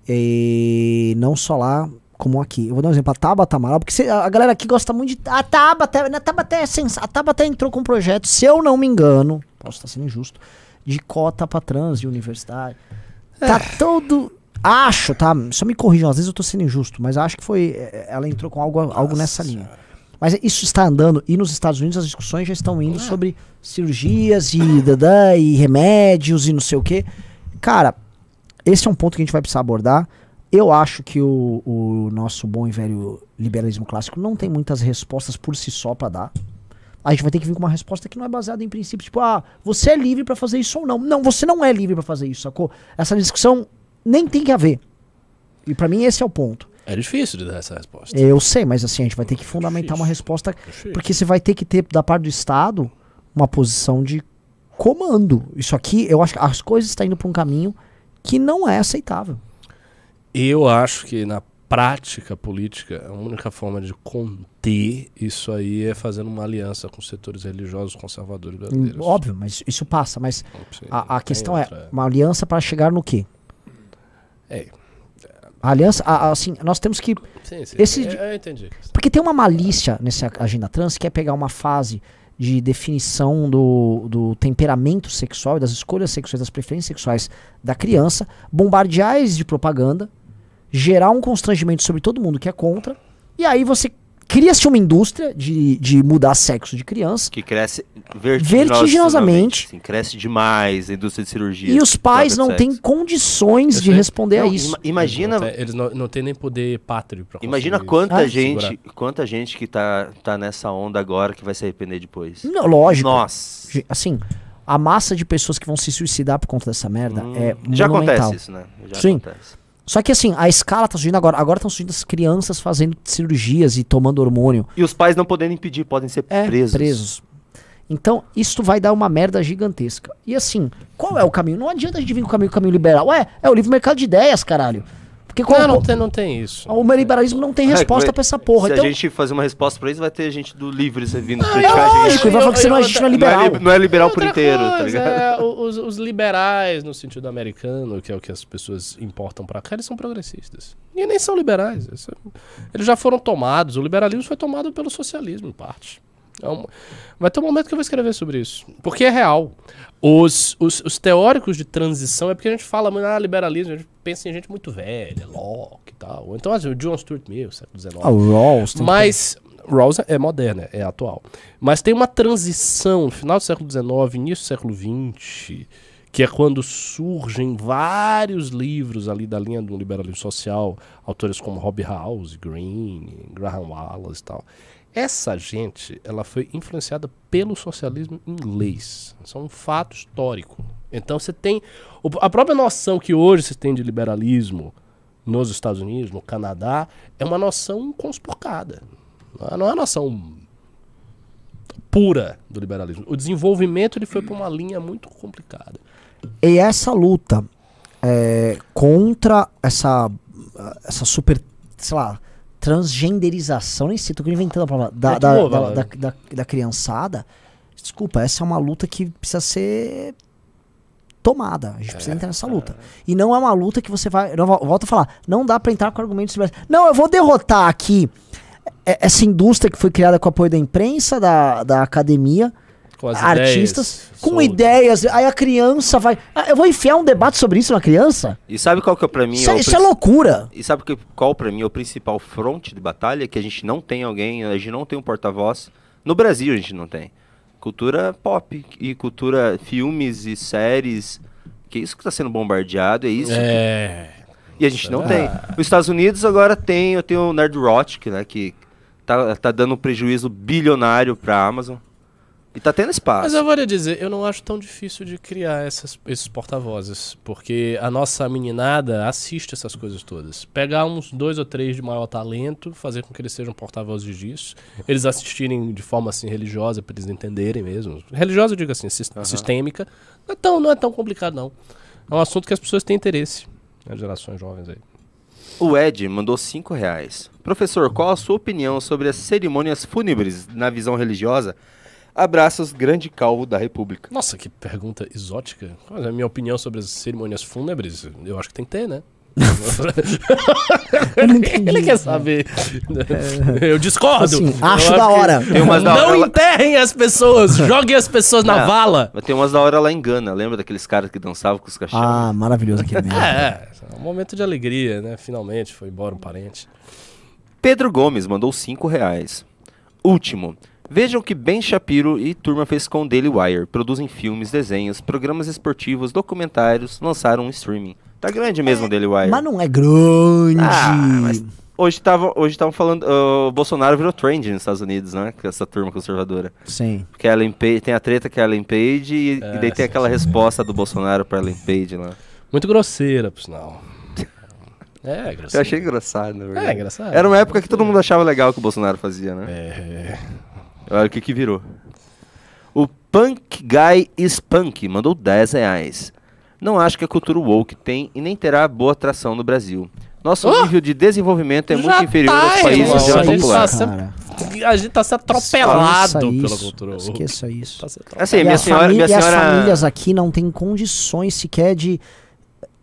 E não só lá, como aqui. Eu vou dar um exemplo. A Tabata Amaral, porque cê- a galera aqui gosta muito de. A Tabata, a Tabata é sens... A Tabata entrou com um projeto, se eu não me engano, posso estar sendo injusto, de cota pra trans de universidade. Tá todo. Acho, tá? Só me corrijam, às vezes eu tô sendo injusto, mas acho que foi. é, Ela entrou com algo, algo nessa linha. Mas isso está andando, e nos Estados Unidos as discussões já estão indo sobre cirurgias e dadã, e remédios e não sei o que. Cara, esse é um ponto que a gente vai precisar abordar. Eu acho que o, o nosso bom e velho liberalismo clássico não tem muitas respostas por si só pra dar. A gente vai ter que vir com uma resposta que não é baseada em princípios, tipo, ah, você é livre pra fazer isso ou não. Não, você não é livre pra fazer isso, sacou? Essa discussão nem tem que haver. E pra mim esse é o ponto. É difícil de dar essa resposta. Eu sei, mas assim, a gente vai ter que fundamentar uma resposta, porque você vai ter que ter, da parte do Estado, uma posição de comando. Isso aqui, eu acho que as coisas estão indo pra um caminho que não é aceitável. Eu acho que na prática política, a única forma de conter isso aí é fazendo uma aliança com os setores religiosos conservadores brasileiros. Hum, Óbvio, mas isso passa. Mas a, a questão outra. é uma aliança para chegar no quê? É. A aliança, a- a- assim, nós temos que. Sim, sim. Esse eu, de- eu entendi. Porque tem uma malícia nessa agenda trans que é pegar uma fase de definição do, do temperamento sexual e das escolhas sexuais, das preferências sexuais da criança, bombardear eles de propaganda, gerar um constrangimento sobre todo mundo que é contra, e aí você cria-se uma indústria de, de mudar sexo de criança, Que cresce Vertiginosamente. Sim, cresce demais a indústria de cirurgia. e os pais não têm condições Eu de sei. responder a Não, isso. ima- imagina, Eles não não, têm nem poder pátrio pra imagina quanta Ah, gente, segurar. quanta gente que tá, tá nessa onda agora que vai se arrepender depois. Não, lógico. Nossa. Ge- Assim, a massa de pessoas que vão se suicidar por conta dessa merda Hum, é já monumental. acontece isso, né? Já Sim. acontece. Só que assim, a escala tá surgindo agora. Agora estão surgindo as crianças fazendo cirurgias e tomando hormônio. E os pais não podendo impedir, podem ser É, presos. presos. Então, isso vai dar uma merda gigantesca. E assim, qual é o caminho? Não adianta a gente vir com o caminho, o caminho liberal. Ué, é o livre mercado de ideias, caralho. Por Porque Não, não tem, não tem isso. o liberalismo não tem resposta É, pra essa porra. Se Então, a gente fazer uma resposta pra isso, vai ter gente do Livres vindo é criticar a gente. lógico, e vai falar que a gente não é Não é, liberal. li- não é liberal por Outra inteiro, tá coisa, ligado? é, o- os, os liberais, no sentido americano, que é o que as pessoas importam pra cá, eles são progressistas. E nem são liberais. Eles já foram tomados. O liberalismo foi tomado pelo socialismo, em parte. É um- vai ter um momento que eu vou escrever sobre isso. Porque é real. Os, os, os teóricos de transição é porque a gente fala muito, ah, liberalismo, a gente pensa em gente muito velha, Locke e tal. Ou então, assim, o John Stuart Mill, século XIX. Ah, Rawls Mas Rawls é moderna, é atual. Mas tem uma transição no final do século XIX, início do século XX, que é quando surgem vários livros ali da linha do liberalismo social, autores como Rob House, Green, Graham Wallace e tal. Essa gente, ela foi influenciada pelo socialismo inglês. Isso é um fato histórico. Então você tem a própria noção que hoje se tem de liberalismo nos Estados Unidos, no Canadá, é uma noção conspurcada. Não é- é uma noção pura do liberalismo. O desenvolvimento ele foi para uma linha muito complicada. E essa luta é, contra essa, essa super, sei lá, transgenderização, nem sei, tô inventando a palavra, da, É da, boa, da, da, da- da criançada, desculpa, essa é uma luta que precisa ser tomada. A gente precisa entrar nessa luta. E não é uma luta que você vai. Eu vol- volto a falar, não dá pra entrar com argumentos. Não, eu vou derrotar aqui essa indústria que foi criada com o apoio da imprensa, da, da academia, Com as artistas, ideias com ideias. Aí a criança vai. Ah, eu vou enfiar um debate sobre isso na criança? E sabe qual que é pra mim? Isso, é isso é loucura. E sabe que, qual pra mim é o principal fronte de batalha? Que a gente não tem alguém, a gente não tem um porta-voz. No Brasil a gente não tem. Cultura pop e cultura filmes e séries. Que é isso que tá sendo bombardeado, é isso. que- É. E a gente não tem. Os Estados Unidos agora tem, eu tenho o Nerdrotic, né? Que tá, tá dando um prejuízo bilionário pra Amazon. E tá tendo espaço. Mas eu vou lhe dizer, eu não acho tão difícil de criar essas- esses porta-vozes, porque a nossa meninada assiste essas coisas todas. Pegar uns dois ou três de maior talento, fazer com que eles sejam porta-vozes disso, eles assistirem de forma assim religiosa para eles entenderem mesmo. Religiosa, eu digo assim, sis- sistêmica. Não é, tão, não é tão complicado não. É um assunto que as pessoas têm interesse, as gerações jovens aí. O Ed mandou 5 reais. Professor, qual a sua opinião sobre as cerimônias fúnebres na visão religiosa? Abraços, grande calvo da República. Nossa, que pergunta exótica. Qual é a minha opinião sobre as cerimônias fúnebres? Eu acho que tem que ter, né? [LAUGHS] Eu não entendi. [LAUGHS] Ele quer saber. Eu discordo. Assim, Eu acho da que- hora. Tem umas da Não hora lá- enterrem as pessoas, [LAUGHS] joguem as pessoas na Não, vala. Mas tem umas da hora lá em Gana, lembra daqueles caras que dançavam com os cachorros? Ah, maravilhoso aquele mesmo. É, é um momento de alegria, né? Finalmente foi embora um parente. Pedro Gomes mandou 5 reais. Último. Vejam que Ben Shapiro e turma fez com Daily Wire. Produzem filmes, desenhos, programas esportivos, documentários, lançaram um streaming. Tá grande mesmo o Daily Wire. Mas não é grande. Ah, mas hoje tava, hoje estavam falando, ah, o Bolsonaro virou trend nos Estados Unidos, né? Com essa turma conservadora. Sim. Porque a Ellen Page, tem a treta que é a Ellen Page e, e daí tem aquela resposta do Bolsonaro pra Ellen Page lá. Muito grosseira, por sinal. É, grosseira. Eu achei engraçado, na verdade. É, engraçado. Era uma época que todo mundo achava legal o que o Bolsonaro fazia, né? É. Olha o que que virou. O Punk Guy is Punk mandou 10 reais. Não acho que a cultura woke tem e nem terá boa atração no Brasil. Nosso Oh! nível de desenvolvimento é Já muito inferior tá, aos países irmão, de a geração gente popular. tá sendo- cara. A gente tá sendo atropelado Esqueça pela isso. cultura. woke. Esqueça isso. Tá. Assim, minha as senhora, minha e as senhora... famílias aqui não têm condições sequer de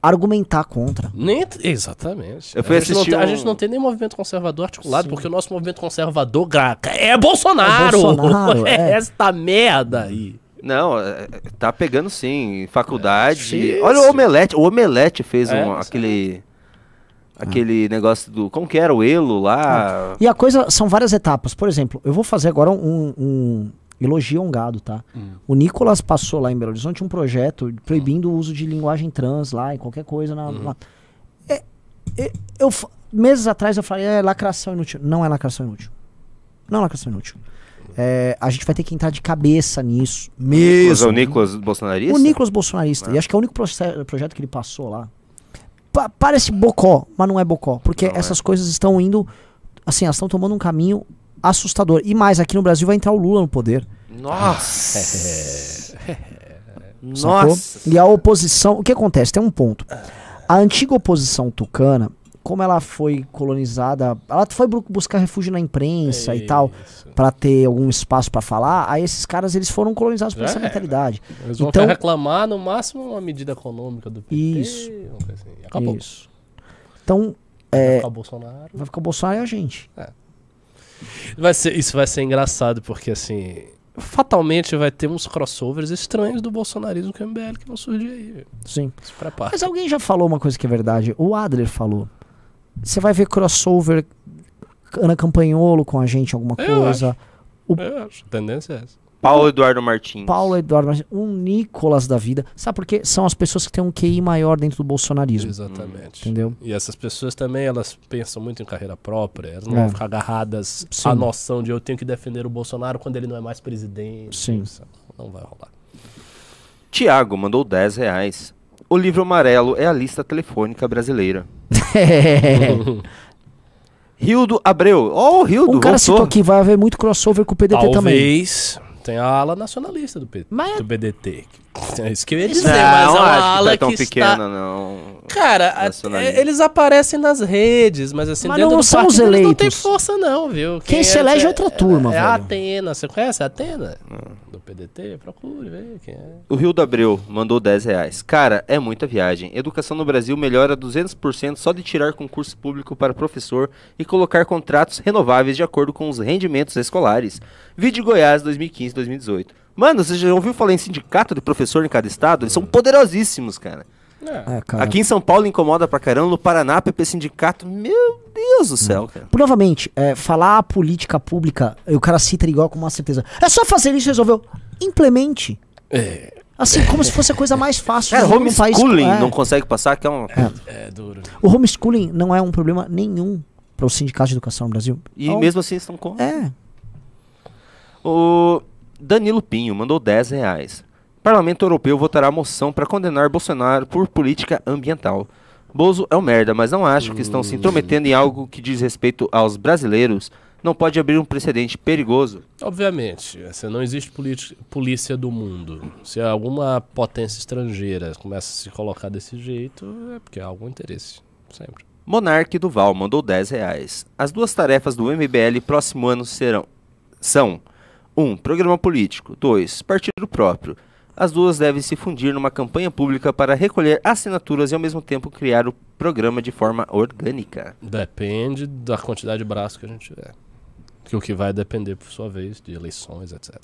argumentar contra. Nem, exatamente. Eu fui a, gente tem, a um- gente não tem nem movimento conservador articulado, porque o nosso movimento conservador é Bolsonaro! É Bolsonaro, [LAUGHS] é é. esta merda aí. Não, é, é, tá pegando sim, faculdade. Sim, Olha sim. o Omelete, o Omelete fez É, um, sim. aquele... Aquele negócio do... Como que era? O Elo lá... E a coisa, são várias etapas. Por exemplo, eu vou fazer agora um, um um gado, tá? Hum. O Nicolas passou lá em Belo Horizonte um projeto proibindo o uso de linguagem trans lá, em qualquer coisa. Na, Uhum. lá. É- é- eu, meses atrás eu falei, é lacração inútil. Não é lacração inútil. Não é lacração inútil. É, a gente vai ter que entrar de cabeça nisso. Mesmo. é o Nicolas Bolsonarista? O Nicolas bolsonarista. E acho que é o único projeto que ele passou lá. Pa- parece bocó, mas não é bocó. Porque Não é. essas coisas estão indo. Assim, elas estão tomando um caminho assustador. E mais, aqui no Brasil vai entrar o Lula no poder. Nossa! [LAUGHS] Nossa! E a oposição. O que acontece? Tem um ponto. A antiga oposição tucana como ela foi colonizada, ela foi bu- buscar refúgio na imprensa e tal, pra ter algum espaço pra falar. Aí esses caras eles foram colonizados por Já essa mentalidade. Eles vão Então- reclamar no máximo uma medida econômica do PT. Isso. assim. Acabou. Isso. Então, Vai é, ficar o Bolsonaro. vai ficar o Bolsonaro e a gente. Vai ser, isso vai ser engraçado, porque assim. Fatalmente vai ter uns crossovers estranhos do bolsonarismo com o MBL que vão surgir aí. Sim. Se prepara. Mas alguém já falou uma coisa que é verdade. O Adler falou. Você vai ver crossover Ana Campanholo com a gente, alguma Eu coisa. o- Eu acho. A tendência é essa. Paulo Eduardo Martins. Paulo Eduardo, Martins, um Nicolas da vida. Sabe por quê? São as pessoas que têm um QI maior dentro do bolsonarismo. Exatamente. Entendeu? E essas pessoas também, elas pensam muito em carreira própria. Elas não É. vão ficar agarradas Sim. à noção de eu tenho que defender o Bolsonaro quando ele não é mais presidente. Sim. Não vai rolar. Tiago mandou 10 reais. O livro amarelo é a lista telefônica brasileira. [LAUGHS] Rildo Abreu. Ó, o Rildo, um cara citou aqui, vai haver muito crossover com o PDT também. Talvez tenha a ala nacionalista do, P Mas- do BDT. É [LAUGHS] isso que eu ia dizer, Não, mas é acho uma que ala tá tão que pequena, está... não. Cara, a- é, eles aparecem nas redes, mas assim, Mas dentro não do são os eles não tem eleitos. força não, viu? Quem se elege é outra turma, é, É a velho. Atena, você conhece a Atena? Do PDT? Procure, ver quem é. O Rildo Abreu mandou 10 reais. Cara, é muita viagem. Educação no Brasil melhora 200% só de tirar concurso público para professor e colocar contratos renováveis de acordo com os rendimentos escolares. Vídeo Goiás 2015-2018. Mano, você já ouviu falar em sindicato de professor em cada estado? Eles são poderosíssimos, cara. É, cara. Aqui em São Paulo incomoda pra caramba, no Paraná, PP Sindicato, meu Deus do céu, cara. Provavelmente, é, falar a política pública, e o cara cita igual com uma certeza. É só fazer isso e resolveu. Implemente. É, Assim, como se fosse a coisa mais fácil mundo num país. homeschooling é. não consegue passar, que é um... é duro. O homeschooling não é um problema nenhum para os sindicatos de educação no Brasil. E Então, mesmo assim estão com... É. O Danilo Pinho mandou 10 reais. Parlamento Europeu votará moção para condenar Bolsonaro por política ambiental. Bozo é um merda, mas não acho que estão se intrometendo em algo que diz respeito aos brasileiros. Não pode abrir um precedente perigoso. Obviamente, assim, não existe polícia do mundo. Se alguma potência estrangeira começa a se colocar desse jeito, é porque há algum interesse. Sempre. Monarque Duval mandou 10 reais. As duas tarefas do MBL próximo ano serão são 1. Um, programa político 2. Partido próprio. As duas devem se fundir numa campanha pública para recolher assinaturas e ao mesmo tempo criar o programa de forma orgânica. Depende da quantidade de braços que a gente tiver. Que o que vai depender, por sua vez, de eleições, etc.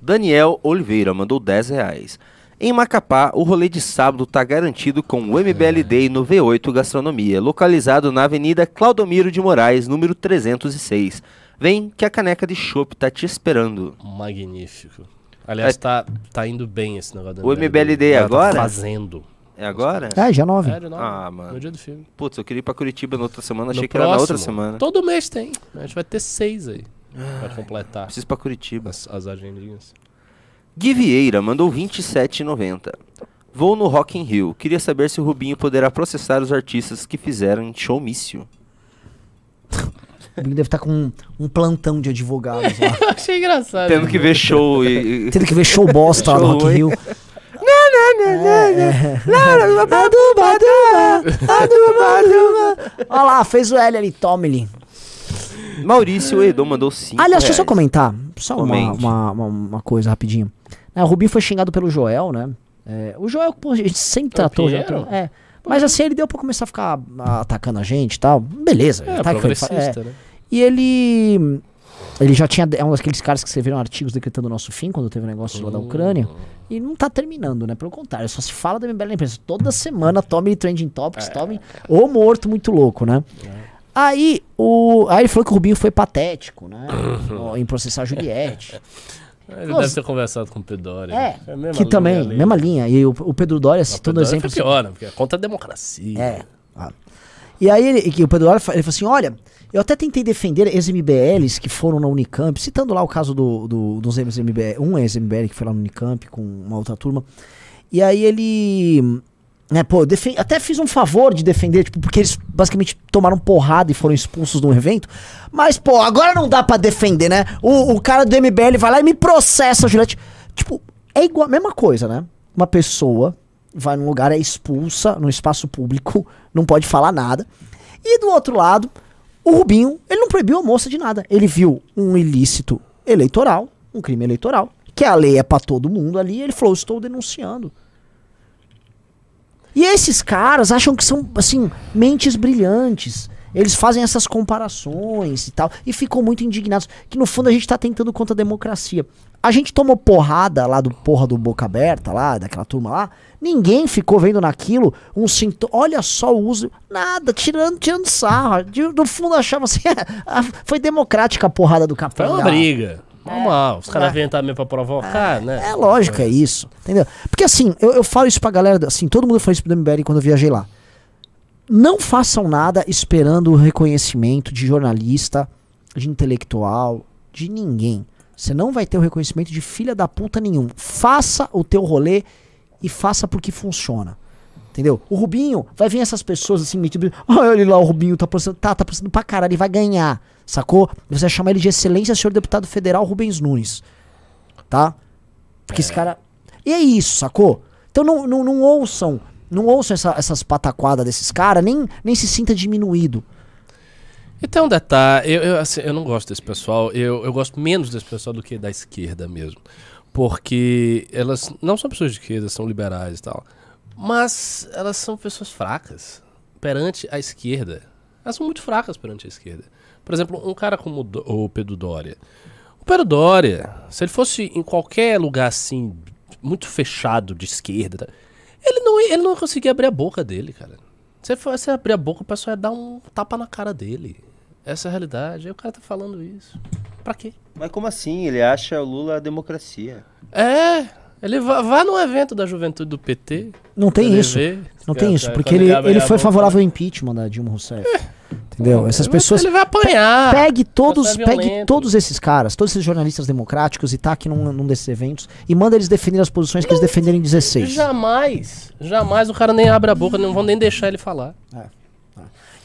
Daniel Oliveira mandou 10 reais. Em Macapá, o rolê de sábado tá garantido com o MBL Day no V8 Gastronomia, localizado na Avenida Claudomiro de Moraes, número 306. Vem que a caneca de chopp tá te esperando. Magnífico. Aliás, tá, tá indo bem esse negócio do O MBL Day Tá agora? Fazendo. É agora? É, dia 9. É, de novo, Ah, mano. No dia do filme. Putz, eu queria ir pra Curitiba na outra semana, No achei que era na outra próximo, semana. Todo mês tem. A gente vai ter seis aí. Pra completar Preciso ir pra Curitiba. as, as agendinhas. Gui Vieira mandou 27,90. Vou no Rock in Rio. Queria saber se o Rubinho poderá processar os artistas que fizeram em showmício. [LAUGHS] O Binho deve estar com um, um plantão de advogados lá. [LAUGHS] Eu achei engraçado. Tendo que ver show e... [LAUGHS] Tendo que ver show bosta lá no Rock in ruim. Rio. Olha lá, fez o L ali, tome-lhe. Maurício Edo mandou 5 Aliás, deixa eu só comentar. Só uma, uma, uma, uma coisa rapidinho. É, o Rubinho foi xingado pelo Joel, né? É, o Joel, pô, a gente sempre É o tratou. Já, Pinheiro? é. Mas assim, ele deu pra começar a ficar atacando a gente e tal. Beleza. É, foi- progressista, é. né? E ele. Ele já tinha. É um daqueles caras que escreveram artigos decretando o nosso fim quando teve o negócio lá da Ucrânia. E não tá terminando, né? Pelo contrário, só se fala da MBL na imprensa. Toda semana tome trending topics, tome. Ou morto muito louco, né? Aí, o, aí ele falou que o Rubinho foi patético, né? [COUGHS] em processar a Juliette. [LAUGHS] Ele Nossa. deve ter conversado com o Pedori. É, a mesma que linha também, ali. mesma linha. E o, o Pedro Doria O citando Pedori exemplos. foi pior, né? Porque é contra a democracia. É. Ah. E aí ele, que o Pedro Doria ele falou assim: olha, eu até tentei defender ex-MBLs que foram na Unicamp, citando lá o caso do, do, dos ex-MBL, um ex-MBL que foi lá no Unicamp com uma outra turma. E aí ele. Né, pô, até fiz um favor de defender, tipo, porque eles basicamente tomaram porrada e foram expulsos de um evento. Mas, pô, agora não dá pra defender, né? O, o cara do MBL vai lá e me processa, Juliette. Tipo, é igual, mesma coisa, né? Uma pessoa vai num lugar, é expulsa no espaço público, não pode falar nada. E do outro lado, o Rubinho, ele não proibiu a moça de nada. Ele viu um ilícito eleitoral, um crime eleitoral, que a lei é pra todo mundo ali, ele falou, estou denunciando. E esses caras acham que são, assim, mentes brilhantes. Eles fazem essas comparações e tal, e ficam muito indignados. Que no fundo a gente tá tentando contra a democracia. A gente tomou porrada lá do porra do Boca Aberta, lá, daquela turma lá. Ninguém ficou vendo naquilo um sintoma. Olha só o uso. Nada, tirando, tirando sarro. De- No fundo achava assim. [LAUGHS] foi democrática a porrada do Foi capanga. uma briga. Normal. Os caras É. vêm também pra provocar, né? É lógico, é isso. Entendeu? Porque assim, eu, eu falo isso pra galera, assim, todo mundo falou isso pro MBL quando eu viajei lá. Não façam nada esperando o reconhecimento de jornalista, de intelectual, de ninguém. Você não vai ter o reconhecimento de filha da puta nenhum. Faça o teu rolê e faça porque funciona. Entendeu? O Rubinho, vai vir essas pessoas assim, metido. Olha ele lá, o Rubinho tá processando. Tá, tá processando pra caralho, ele vai ganhar. Sacou? Você vai chamar ele de excelência, senhor deputado federal Rubens Nunes. Tá? Porque esse cara. E é isso, sacou? Então não, não, não ouçam. Não ouçam essa- essas pataquadas desses caras, nem, nem se sinta diminuído. E tem um detalhe, eu, eu, assim, eu não gosto desse pessoal, eu, eu gosto menos desse pessoal do que da esquerda mesmo. Porque elas não são pessoas de esquerda, são liberais e tal. Mas elas são pessoas fracas perante a esquerda. Elas são muito fracas perante a esquerda. Por exemplo, um cara como o Pedro Doria. O Pedro Doria, se ele fosse em qualquer lugar assim, muito fechado de esquerda, tá? ele não, ia- ele não conseguia abrir a boca dele, cara. Se fosse abrir a boca, o pessoal ia dar um tapa na cara dele. Essa é a realidade. Aí o cara tá falando isso. Pra quê? Mas como assim? Ele acha o Lula a democracia. É, ele vai, vai no evento da juventude do PT. Não tem isso. Não tem isso, porque ele, ele a foi favorável ao impeachment da Dilma Rousseff. Entendeu? Essas pessoas. Ele vai apanhar. Pegue todos, é pegue todos esses caras, todos esses jornalistas democráticos e tá aqui num, num desses eventos e manda eles defender as posições que eles defenderam em 16. Jamais, jamais o cara nem abre a boca, não vão nem deixar ele falar.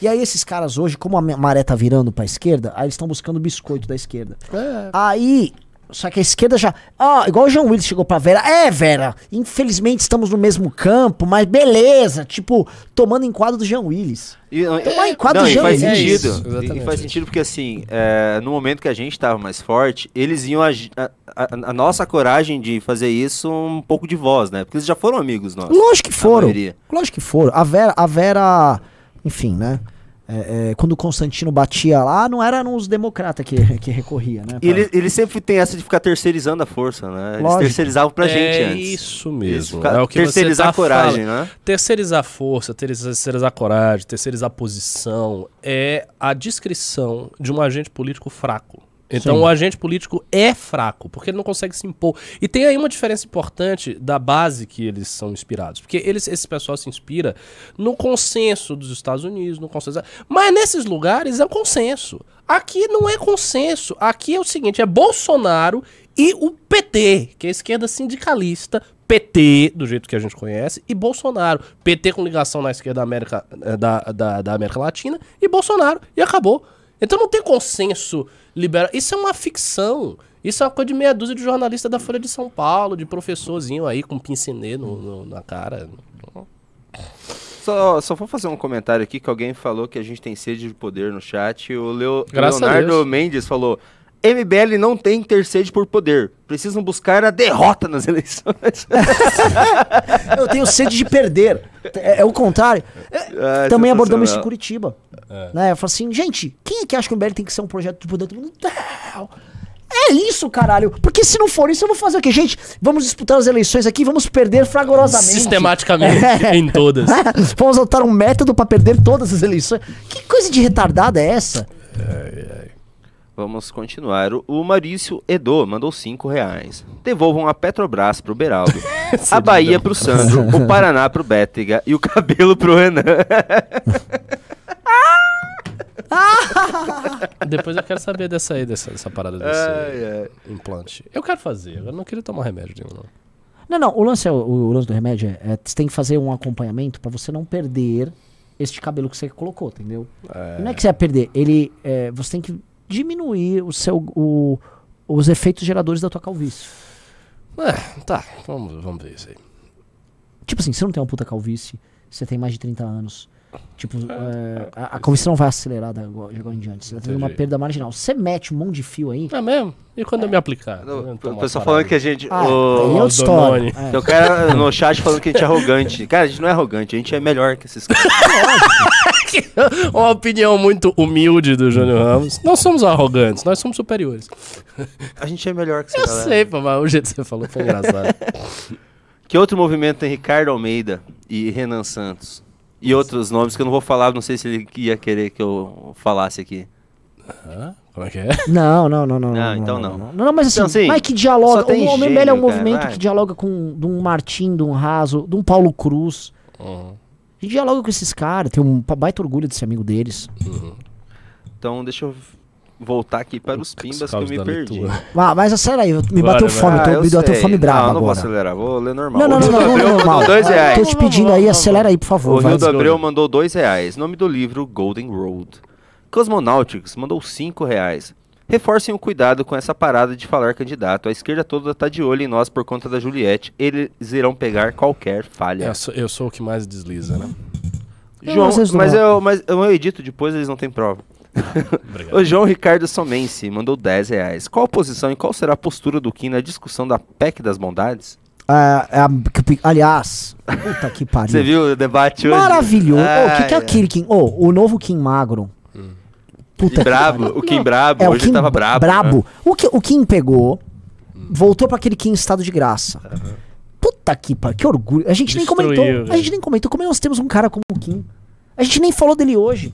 E aí esses caras hoje, como a maré tá virando pra esquerda, aí eles estão buscando o biscoito da esquerda. É. Aí, só que a esquerda já. Ah, igual o João Willis chegou pra Vera. É, Vera, infelizmente estamos no mesmo campo, mas beleza. Tipo, tomando enquadro do João Willis. E, Tomar em quadro não, de e faz Jean Willis. sentido. É isso, E- faz sentido porque, assim, é, no momento que a gente tava mais forte, eles iam a, a- a nossa coragem de fazer isso um pouco de voz, né? Porque eles já foram amigos nossos. Lógico que foram. Lógico que foram. A Vera, a Vera enfim, né? É, é, quando o Constantino batia lá, não era nos democratas que, [LAUGHS] que recorria, né? E ele, ele sempre tem essa de ficar terceirizando a força, né? Eles Lógico. terceirizavam pra gente é antes. isso mesmo. fica- É o que terceirizar você tá a coragem, falando. né? Terceirizar força, terceirizar coragem, terceirizar posição é a descrição de um agente político fraco. Então Sim. o agente político é fraco, porque ele não consegue se impor. E tem aí uma diferença importante da base que eles são inspirados. Porque eles, esse pessoal se inspira no consenso dos Estados Unidos, no consenso. Mas nesses lugares é um consenso. Aqui não é consenso. Aqui é o seguinte: é Bolsonaro e o PT, que é a esquerda sindicalista, PT, do jeito que a gente conhece, e Bolsonaro. PT com ligação na esquerda da América, eh, da, da, da América Latina, e Bolsonaro. E acabou. Então não tem consenso liberal. Isso é uma ficção. Isso é uma coisa de meia dúzia de jornalista da Folha de São Paulo, de professorzinho aí com pincenê no, no- na cara. Só, só vou fazer um comentário aqui que alguém falou que a gente tem sede de poder no chat. O Leo- Graças Leonardo. Mendes falou: MBL não tem ter sede por poder. Precisam buscar a derrota nas [LAUGHS] eleições. Eu tenho sede de perder. É, é o contrário. É, Ah, Também abordamos isso em. Curitiba. Né? Eu falo assim, gente, quem é que acha que o MBL tem que ser um projeto de poder? Todo mundo, não. É isso, caralho. Porque se não for isso, eu vou fazer o quê? Gente, vamos disputar as eleições aqui, vamos perder fragorosamente. Sistematicamente, [LAUGHS] É. em todas. [LAUGHS] vamos adotar um método pra perder todas as eleições. Que coisa de retardada é essa? Vamos continuar. O- Maurício Edo mandou 5 reais. Devolvam a Petrobras pro Beraldo, [LAUGHS] a Bahia pro Sandro, o [LAUGHS] Paraná pro Bétega e o cabelo pro Renan. [LAUGHS] Depois eu quero saber dessa aí, dessa, dessa parada desse Ai, ai. implante. Eu quero fazer, eu não queria tomar remédio nenhum, não. Não, não, o lance, é, o, o lance do remédio é, é, você tem que fazer um acompanhamento pra você não perder este cabelo que você colocou, entendeu? Não é que você vai perder, ele, é, você tem que diminuir o seu, o- os efeitos geradores da tua calvície. É, tá, vamos, vamos ver isso aí. Tipo assim, você não tem uma puta calvície, você tem mais de 30 anos, Tipo, é, a, a não vai acelerar da, agora agora em diante. Você vai ter uma perda marginal. Você mete um monte de fio aí. É mesmo? E quando eu me aplicar? O pessoal falando que a gente. Ah, é o, outra história. É. tem o cara no chat falando que a gente é arrogante. Cara, a gente não é arrogante, a gente é melhor que esses caras. [LAUGHS] [LAUGHS] Uma opinião muito humilde do Júnior Ramos. Nós somos arrogantes, nós somos superiores. A gente é melhor que essa Eu galera. sei, pô, mas o jeito que você falou foi engraçado. [LAUGHS] Que outro movimento tem Ricardo Almeida e Renan Santos? E outros nomes que eu não vou falar, não sei se ele ia querer que eu falasse aqui. Hã? Como é que é? [LAUGHS] Não, não, não, não. Ah, então não. Não, não, mas assim, Então, assim, mas que dialoga. O MBL é gênio, um movimento que dialoga com de um Martim, de um Raso, de um Paulo Cruz. Uhum. A gente dialoga com esses caras, tem um baita orgulho de ser amigo deles. Então deixa eu voltar aqui para os pimbas que eu me perdi. Ah, mas acelera aí, me bateu fome, Ah, tô, eu me bateu sei. fome brava Não, não vou agora. acelerar, vou ler normal. Não, não, não, não, não, não. dois reais. Tô te pedindo aí, acelera aí, por favor. O vai. Rio do Let's go, Abreu mandou dois reais. Nome do livro Golden Road. Cosmonautics mandou cinco reais. Reforcem o cuidado com essa parada de falar candidato. A esquerda toda tá de olho em nós por conta da Juliette. Eles irão pegar qualquer falha. Eu sou, eu sou o que mais desliza, né? João, Não, vocês não mas, eu, mas eu edito depois, eles não têm prova. O João Ricardo Somense mandou 10 reais. Qual a posição e qual será a postura do Kim na discussão da PEC das bondades? Ah, é que- aliás, puta que [LAUGHS] pariu. Você viu o debate hoje? Maravilhoso. O que, que é aquele Kim? Ô, o novo Kim Magro. Puta E que brabo, pariu. o Kim brabo, É, o hoje Kim tava brabo. né? brabo. O, que, o Kim pegou, voltou pra aquele Kim em estado de graça. Puta que pariu, que orgulho. A gente nem Destruiu, comentou. A velho. gente nem comentou como nós temos um cara como o Kim. A gente nem falou dele hoje.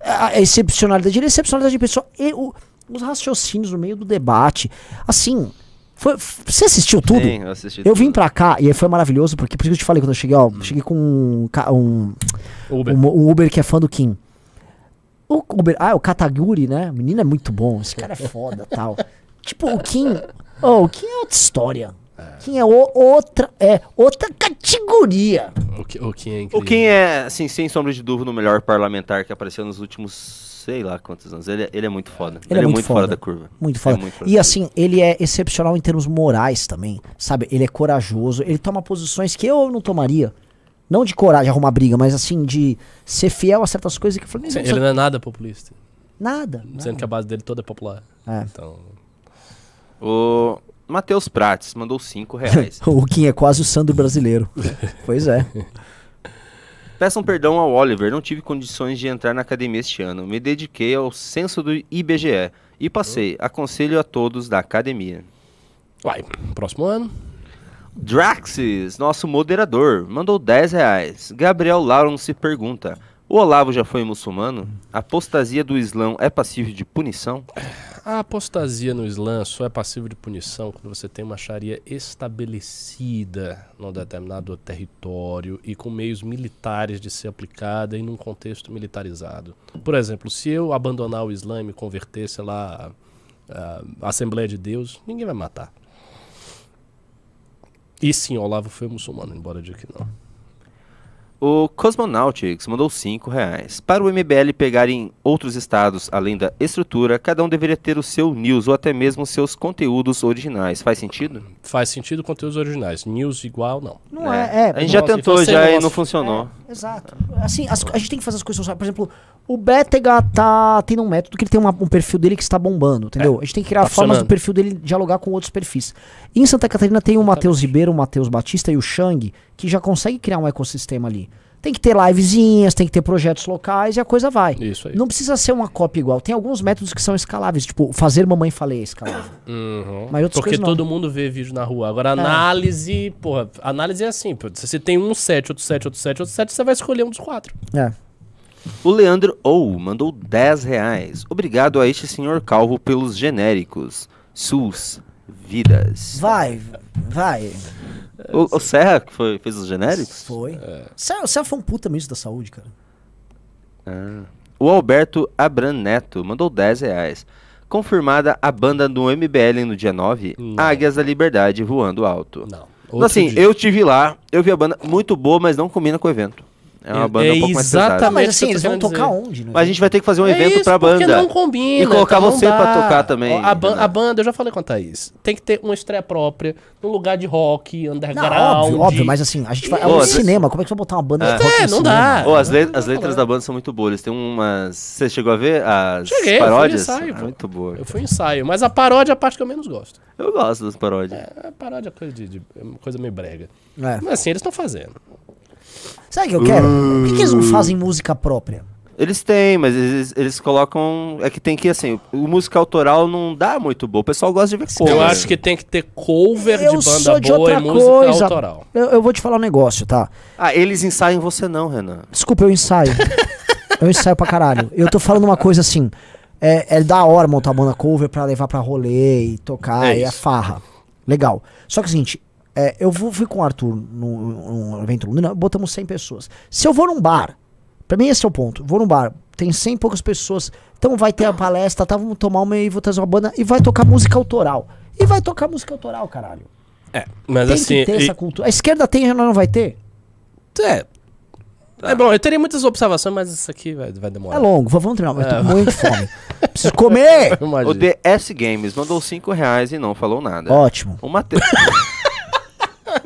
A a excepcionalidade, ele é excepcionalidade de pessoa. E o- os raciocínios no meio do debate. Assim, foi- você assistiu tudo? Sim, eu assisti Eu vim tudo. pra cá e aí foi maravilhoso, porque por isso que eu te falei quando eu cheguei, ó, cheguei com um, ca- um, Uber. um, um Uber que é fã do Kim. O Uber, ah, o Kataguri, né? O menino é muito bom, esse cara é foda tal. Tipo, o Kim. [LAUGHS] Oh, o Kim é outra história. Kim é o- outra. É outra categoria. O, que, o Kim é O incrível. Kim é, assim, sem sombra de dúvida, o melhor parlamentar que apareceu nos últimos, sei lá quantos anos. Ele, é- ele é muito foda. Ele, é muito, fora foda. da curva. Muito foda. É muito fora e da assim, ele é excepcional em termos morais também. Sabe? Ele é corajoso. Ele toma posições que eu não tomaria. Não de coragem, arrumar briga, mas assim, de ser fiel a certas coisas que eu falei, Sim, não, ele não é nada populista. nada. Sendo nada. que a base dele toda é popular. É. Então, O Matheus Prates mandou 5 reais. [LAUGHS] O Kim é quase o Sandro brasileiro. [LAUGHS] pois é. Peçam perdão ao Oliver, não tive condições de entrar na academia este ano. Me dediquei ao censo do IBGE e passei. Aconselho a todos da academia. vai, próximo ano. Draxis, nosso moderador, mandou 10 reais. Gabriel Lauron se pergunta: O Olavo já foi muçulmano? A apostasia do Islã é passível de punição? [SIGHS] A apostasia no Islã só é passível de punição quando você tem uma Sharia estabelecida num determinado território e com meios militares de ser aplicada e num contexto militarizado. Por exemplo, se eu abandonar o Islã e me converter, sei lá, à Assembleia de Deus, ninguém vai matar. E sim, Olavo foi muçulmano, embora diga que não. O Cosmonautics mandou 5 reais. Para o MBL pegar em outros estados, além da estrutura, cada um deveria ter o seu news ou até mesmo seus conteúdos originais. Faz sentido? Faz sentido conteúdos originais. News igual, não. Não é. é, a gente já nossa, tentou já e não funcionou. Exato. Assim, as- a gente tem que fazer as coisas. Por exemplo, o Betega tá tendo um método que ele tem uma- um perfil dele que está bombando, entendeu? a gente tem que criar tá formas do perfil dele dialogar com outros perfis. Em Santa Catarina tem o Matheus Ribeiro, o Matheus Batista e o Shang, que já consegue criar um ecossistema ali. Tem que ter livezinhas, tem que ter projetos locais e a coisa vai. Isso aí. Não precisa ser uma cópia igual. Tem alguns métodos que são escaláveis, tipo, fazer mamãe falei é escalável. Uhum. Mas outras Porque todo mundo vê vídeo na rua. Agora, análise, porra, análise é assim, pô. Se você tem um set, outro set, outro set, outro set, você vai escolher um dos quatro. É. O Leandro Ou mandou 10 reais. Obrigado a este senhor calvo pelos genéricos. SUS, vidas. Vai, vai. O, o Serra que foi, fez os genéricos? Foi. Você você foi um puta ministro da saúde, cara. Ah. O Alberto Abran Neto mandou 10 reais. Confirmada a banda do MBL no dia 9, Não. Águias da Liberdade voando alto. Não. Então, assim, dia. eu tive lá, eu vi a banda muito boa, mas não combina com o evento. É uma É- banda é um pouco mais exatamente- pesada. Mas assim, eles vão tocar dizer. onde? no Mas a gente vai ter que fazer um É evento isso, pra porque banda. não combina. E colocar então não você pra tocar também, Ó, A, ban- Renan. a banda, eu já falei com a Thaís, tem que ter uma estreia própria, num lugar de rock, Não, underground. óbvio, óbvio, mas assim, a gente vai. É um cinema, como é que você vai botar uma banda É. de rock É, no não cinema? dá. Ô, as, Não as letras da banda são muito boas. Eles têm umas. Você chegou a ver as Cheguei, eu fui paródias? ensaio, Ah, pô. muito boa. Eu fui ensaio, mas a paródia é a parte que eu menos gosto. Eu gosto das paródias. É, a paródia é coisa, de, de- é uma coisa meio brega. É. Mas assim, eles estão fazendo. Sabe o que eu quero? Por que, que eles não fazem música própria? Eles têm, mas eles, eles colocam. É que tem que, assim, o música autoral não dá muito boa. O pessoal gosta de ver cover. Eu acho que tem que ter cover Eu de banda sou de boa outra e música coisa. autoral. Eu, eu vou te falar um negócio, tá? Ah, eles ensaiam você não, Renan. Desculpa, eu ensaio. [LAUGHS] eu ensaio pra caralho. Eu tô falando uma coisa assim. É, é da hora montar banda cover pra levar pra rolê e tocar, É e é farra. Legal. Só que é o seguinte, é, eu vou, fui com o Arthur num, num evento Londrina, botamos 100 pessoas. Se eu vou num bar, pra mim esse é o ponto, vou num bar, tem 100 e poucas pessoas, então vai ter a palestra, tá, vamos tomar uma e vou trazer uma banda, e vai tocar música autoral. E vai tocar música autoral, caralho. É, mas Tem assim. que ter e- essa cultura. A esquerda tem, não vai ter? é. É bom, eu teria muitas observações, mas isso aqui vai, vai demorar. É longo, vamos treinar, mas eu tô É. com muita fome. [LAUGHS] Preciso comer! O DS Games mandou 5 reais e não falou nada. Ótimo. O Matheus. [LAUGHS]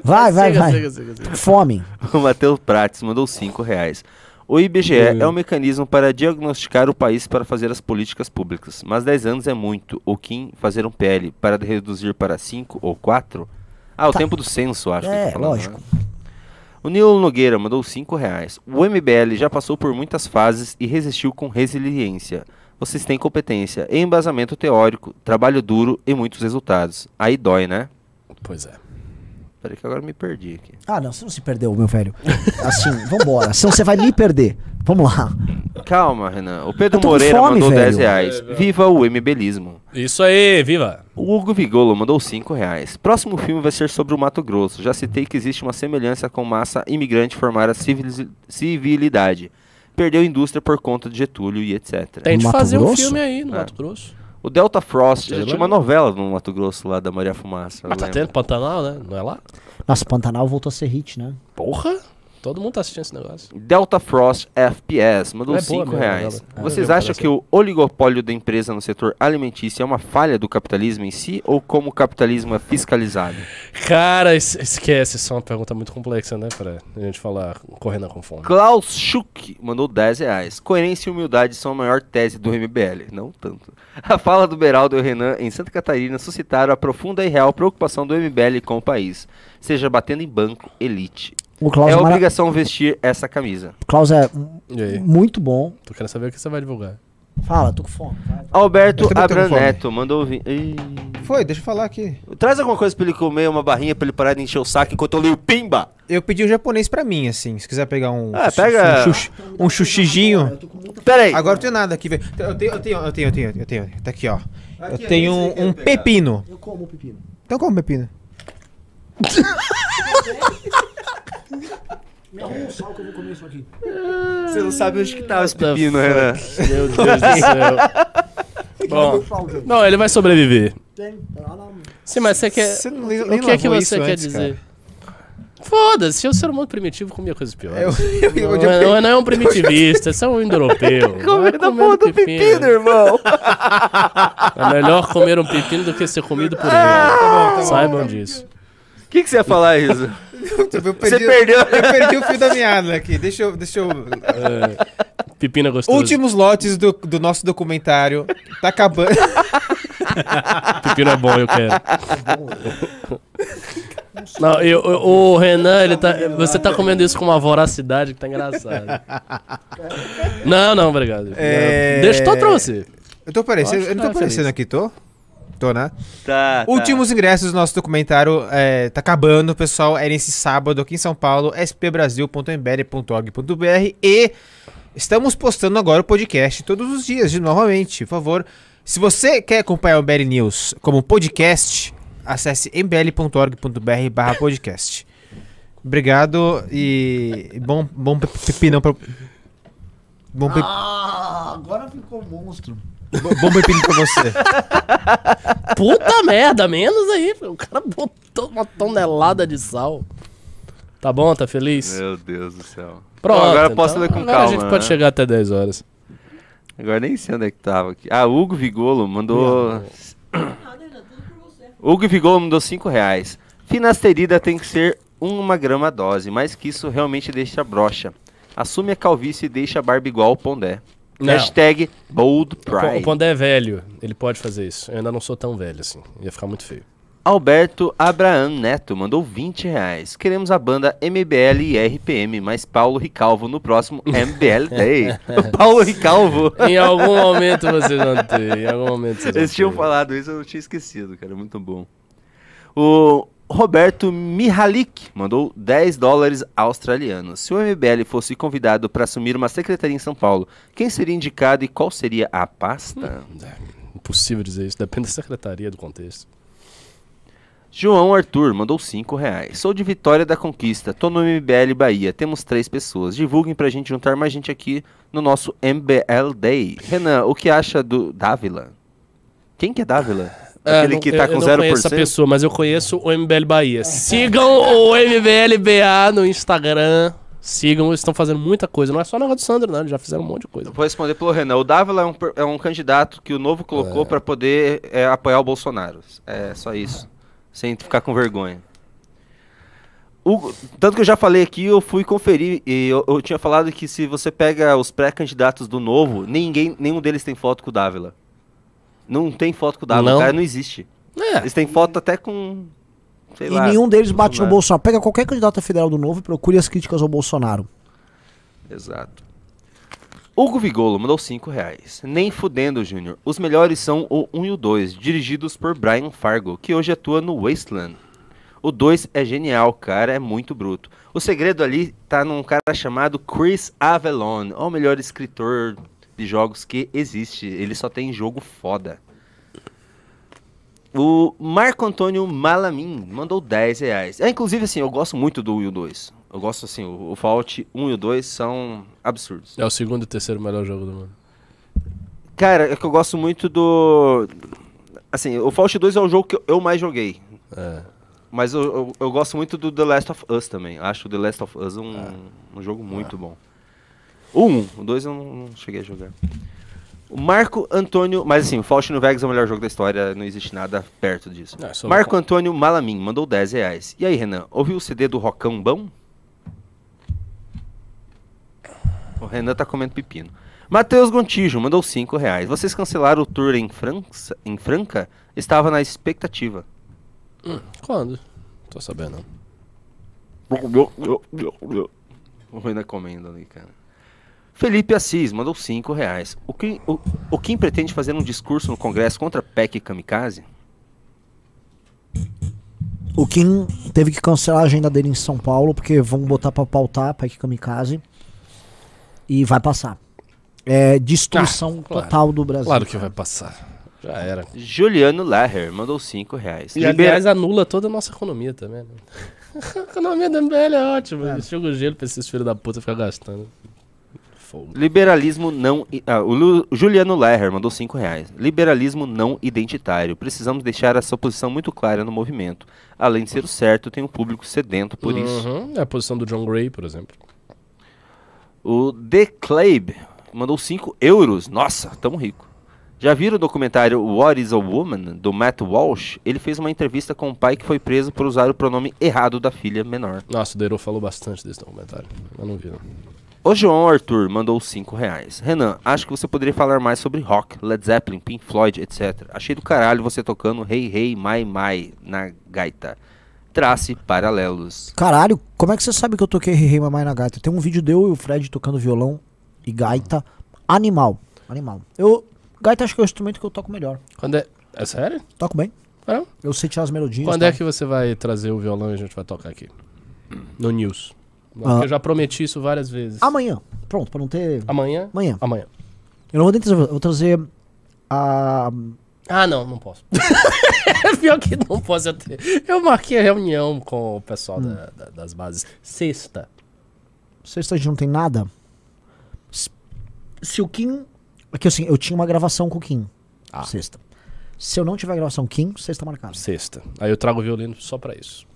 Vai, vai, Siga, vai. siga, siga, fome. O Matheus Prates mandou 5 reais. O IBGE é um mecanismo para diagnosticar o país para fazer as políticas públicas, mas 10 anos é muito. O Kim fazer um PL para reduzir para 5 ou 4? Ah, o Tá. tempo do censo, acho que É, tá falando, lógico. né? O Nilo Nogueira mandou 5 reais. O MBL já passou por muitas fases e resistiu com resiliência. Vocês têm competência, embasamento teórico, trabalho duro e muitos resultados. Aí dói, né? Pois é. Peraí que agora eu me perdi aqui. Ah, não, você não se perdeu, meu velho. Assim, vambora. Senão você vai me perder. Vamos lá. Calma, Renan. O Pedro Moreira fome, mandou velho. 10 reais. Viva o MBlismo. Isso aí, viva! O Hugo Vigolo mandou 5 reais. Próximo filme vai ser sobre o Mato Grosso. Já citei que existe uma semelhança com massa imigrante formar a civilidade. Perdeu indústria por conta de Getúlio e etc. Tem de fazer um Grosso? filme aí no É. Mato Grosso. O Delta Frost já Sei tinha uma novela no Mato Grosso lá da Maria Fumaça. Mas tá lembro. tendo Pantanal, né? Não é lá? Nossa, Pantanal voltou a ser hit, né? Porra! Todo mundo tá assistindo esse negócio. Delta Frost FPS mandou É boa 5 mesmo, reais. novela. Vocês Ah, acham que o oligopólio da empresa no setor alimentício é uma falha do capitalismo em si ou como o capitalismo é fiscalizado? Cara, es- esquece, isso é uma pergunta muito complexa, né? Pra a gente falar correndo com fome. Klaus Schuck mandou 10 reais. Coerência e humildade são a maior tese do MBL. Não tanto. A fala do Beraldo e o Renan em Santa Catarina suscitaram a profunda e real preocupação do MBL com o país. Seja batendo em banco, elite. O Klaus é é, mara- obrigação vestir essa camisa. Klaus é muito bom. Tô querendo saber o que você vai divulgar. Fala, tô com fome. vai. Alberto Eu também tô com Abra fome. Neto mandou vir. Ih. Foi, deixa eu falar aqui. Traz alguma coisa pra ele comer, uma barrinha pra ele parar de encher o saco enquanto eu leio Pimba. Eu pedi um japonês pra mim, assim. Se quiser pegar um. Ah, pega- Um, xuxi, um xuxijinho. Pera aí. Agora eu tenho nada aqui, velho. Eu tenho, eu tenho, eu tenho, eu tenho, eu tenho. Tá aqui, ó. Eu tenho um, um pepino. Eu como o pepino. Então como pepino? [LAUGHS] Me arruma um sal que eu vou comer isso aqui. Você não sabe onde que tá esse The pepino, fuck? Renan. Meu Deus do [LAUGHS] céu. Bom, não, ele vai sobreviver. Tem. Ah, não. Sim, mas você quer. Você não- o que é que você quer antes, dizer? Foda-se, o ser humano primitivo comia coisas piores. Eu, eu, eu, Não, é- não é um primitivista, você é um indo-europeu. Vai Comendo a porra do pepino, irmão. [LAUGHS] É melhor comer um pepino do que ser comido por ele. tá bom. Saibam disso. O que, que você ia falar, Isa? eu Você perdi, perdeu. eu perdi o fio da meada aqui. Deixa eu. Deixa eu... Pepino é gostoso. Últimos lotes do, do nosso documentário. Tá acabando. Pepino é bom, eu quero. Não, eu, eu- o Renan, ele tá, você tá comendo isso com uma voracidade que tá engraçada. Não, não, obrigado. É- Deixa pra você. Eu tô aparecendo. Acho Eu não tô aparecendo aqui, tô? Tô, né? Tá, tá. Últimos ingressos do nosso documentário é, tá acabando, pessoal. É nesse sábado aqui em São Paulo, spbrasil.mbl.org.br e estamos postando agora o podcast todos os dias, de novamente, por favor. Se você quer acompanhar o MBL News como podcast, acesse mbl.org.br barra podcast. Obrigado e bom, bom pe- pepinão pra... Bom, pe- Ah, agora ficou monstro. Bom pepino pra você. [LAUGHS] Puta merda, menos aí. O cara botou uma tonelada de sal. Tá bom? Tá feliz? Meu Deus do céu. Pronto. Bom, agora eu então, posso ler com agora calma. a gente pode né? chegar até 10 horas. Agora nem sei onde é que tava aqui. Ah, Hugo Vigolo mandou. Hugo Vigolo mandou 5 reais. Finasterida tem que ser uma grama a dose, mas que isso realmente deixa broxa. Assume a calvície e deixa a barba igual ao Pondé. Não. Hashtag Bold O Pon- O Pride. Pondé é velho, ele pode fazer isso. Eu ainda não sou tão velho assim, ia ficar muito feio. Alberto Abraham Neto mandou 20 reais. Queremos a banda MBL e RPM, mas Paulo Ricalvo no próximo [LAUGHS] MBL Day. [LAUGHS] Paulo Ricalvo. Em algum momento vocês vão ter, em algum momento vocês vão Eles tinham falado isso, eu não tinha esquecido, cara. Muito bom. O Roberto Mihalik mandou 10 dólares australianos. Se o MBL fosse convidado para assumir uma secretaria em São Paulo, quem seria indicado e qual seria a pasta? Impossível dizer isso, depende da secretaria, do contexto. João Arthur mandou 5 reais. Sou de Vitória da Conquista, tô no MBL Bahia, temos três pessoas. Divulguem pra gente juntar mais gente aqui no nosso MBL Day. Renan, o que acha do Dávila? Quem que é Dávila? Aquele não- que tá eu, com eu 0%? não conheço essa pessoa, mas eu conheço o MBL Bahia. Sigam o MBLBA no Instagram. Sigam, eles estão fazendo muita coisa. Não é só negócio do Sandro, não. Eles já fizeram um monte de coisa. Eu Vou responder pelo Renan. O Dávila é um, é um candidato que o Novo colocou pra poder é, apoiar o Bolsonaro. É só isso. Sem ficar com vergonha. O- tanto que eu já falei aqui, eu fui conferir e eu, eu tinha falado que se você pega os pré-candidatos do Novo, ninguém, nenhum deles tem foto com o Dávila. Não tem foto com o Dávila, Não? o cara não existe. É, Eles têm foto até com. Sei E lá. nenhum deles bate no Bolsonaro. Bolsonaro. Pega qualquer candidato a federal do novo e procure as críticas ao Bolsonaro. Exato. Hugo Vigolo mandou 5 reais. Nem fudendo, Júnior. Os melhores são o 1 e o 2, dirigidos por Brian Fargo, que hoje atua no Wasteland. O 2 é genial, cara, é muito bruto. O segredo ali tá num cara chamado Chris Avalon, o melhor escritor de jogos que existe. Ele só tem jogo foda. O Marco Antônio Malamin mandou 10 reais. É, inclusive, assim, eu gosto muito do 1 e o 2. Eu gosto, assim, o, o Fallout 1 e o 2 são absurdos. é o segundo e terceiro melhor jogo do mundo. Cara, é que eu gosto muito do... Assim, o Fallout 2 é o jogo que eu- mais joguei. É. Mas eu, eu, eu gosto muito do The Last of Us também. Acho o The Last of Us um, um jogo muito bom. O 1, o 2 eu não, não cheguei a jogar. O Marco Antônio... Mas assim, o New Vegas é o melhor jogo da história, não existe nada perto disso. Não, eu Marco Antônio Malamin mandou 10 reais. E aí, Renan, ouviu o CD do Rocão Bom? O Renan tá comendo pepino. Matheus Gontijo mandou 5 reais. Vocês cancelaram o tour em, França, em Franca? Estava na expectativa. Quando? Tô sabendo. O Renan comendo ali, cara. Felipe Assis mandou 5 reais. O Kim, o, o Kim pretende fazer um discurso no Congresso contra PEC Kamikaze? O Kim teve que cancelar a agenda dele em São Paulo, porque vão botar pra pautar, pra que kamikaze. E vai passar. É destruição Ah, claro. total do Brasil. Claro que vai passar. Já era. Juliano Laher mandou 5 reais. E Libera- aliás, anula toda a nossa economia também. Né? [LAUGHS] a economia da MBL é ótima. É. Chega o gelo pra esses filhos da puta ficar gastando. Fogo. Liberalismo não. Ah, o Lu- Juliano Leher mandou 5 reais. Liberalismo não identitário. Precisamos deixar essa posição muito clara no movimento. Além de ser o certo, tem um público sedento por isso. Uhum. É a posição do John Gray, por exemplo. O The Clabe mandou 5 euros. Nossa, tamo rico. Já viram o documentário What is a Woman, do Matt Walsh? Ele fez uma entrevista com o pai que foi preso por usar o pronome errado da filha menor. Nossa, o Deiro falou bastante desse documentário. Eu não vi, não. O João Arthur mandou 5 reais. Renan, acho que você poderia falar mais sobre rock, Led Zeppelin, Pink Floyd, etc. Achei do caralho você tocando Hey Hey My My na gaita. Trace paralelos. Caralho, como é que você sabe que eu toquei Rei Mamãe na gaita? Tem um vídeo de eu e o Fred tocando violão e gaita. Animal. Animal. Eu. Gaita acho que é o instrumento que eu toco melhor. Quando é. É sério? Toco bem. Não? Eu sei tirar as melodias. Quando tá? é que você vai trazer o violão e a gente vai tocar aqui? No News. Ah. Eu já prometi isso várias vezes. Amanhã. Pronto, pra não ter. Amanhã? Amanhã. Amanhã. Eu não vou nem trazer. Eu vou trazer a. Ah, não, não posso. [LAUGHS] Pior que não posso. Eu, ter. eu marquei a reunião com o pessoal Hum. da- da- das bases. Sexta. Sexta a gente não tem nada. Se, se o Kim. É que assim, eu tinha uma gravação com o Kim. Ah. Sexta. Se eu não tiver gravação Kim, sexta marcada. Sexta. Aí eu trago o violino só pra isso.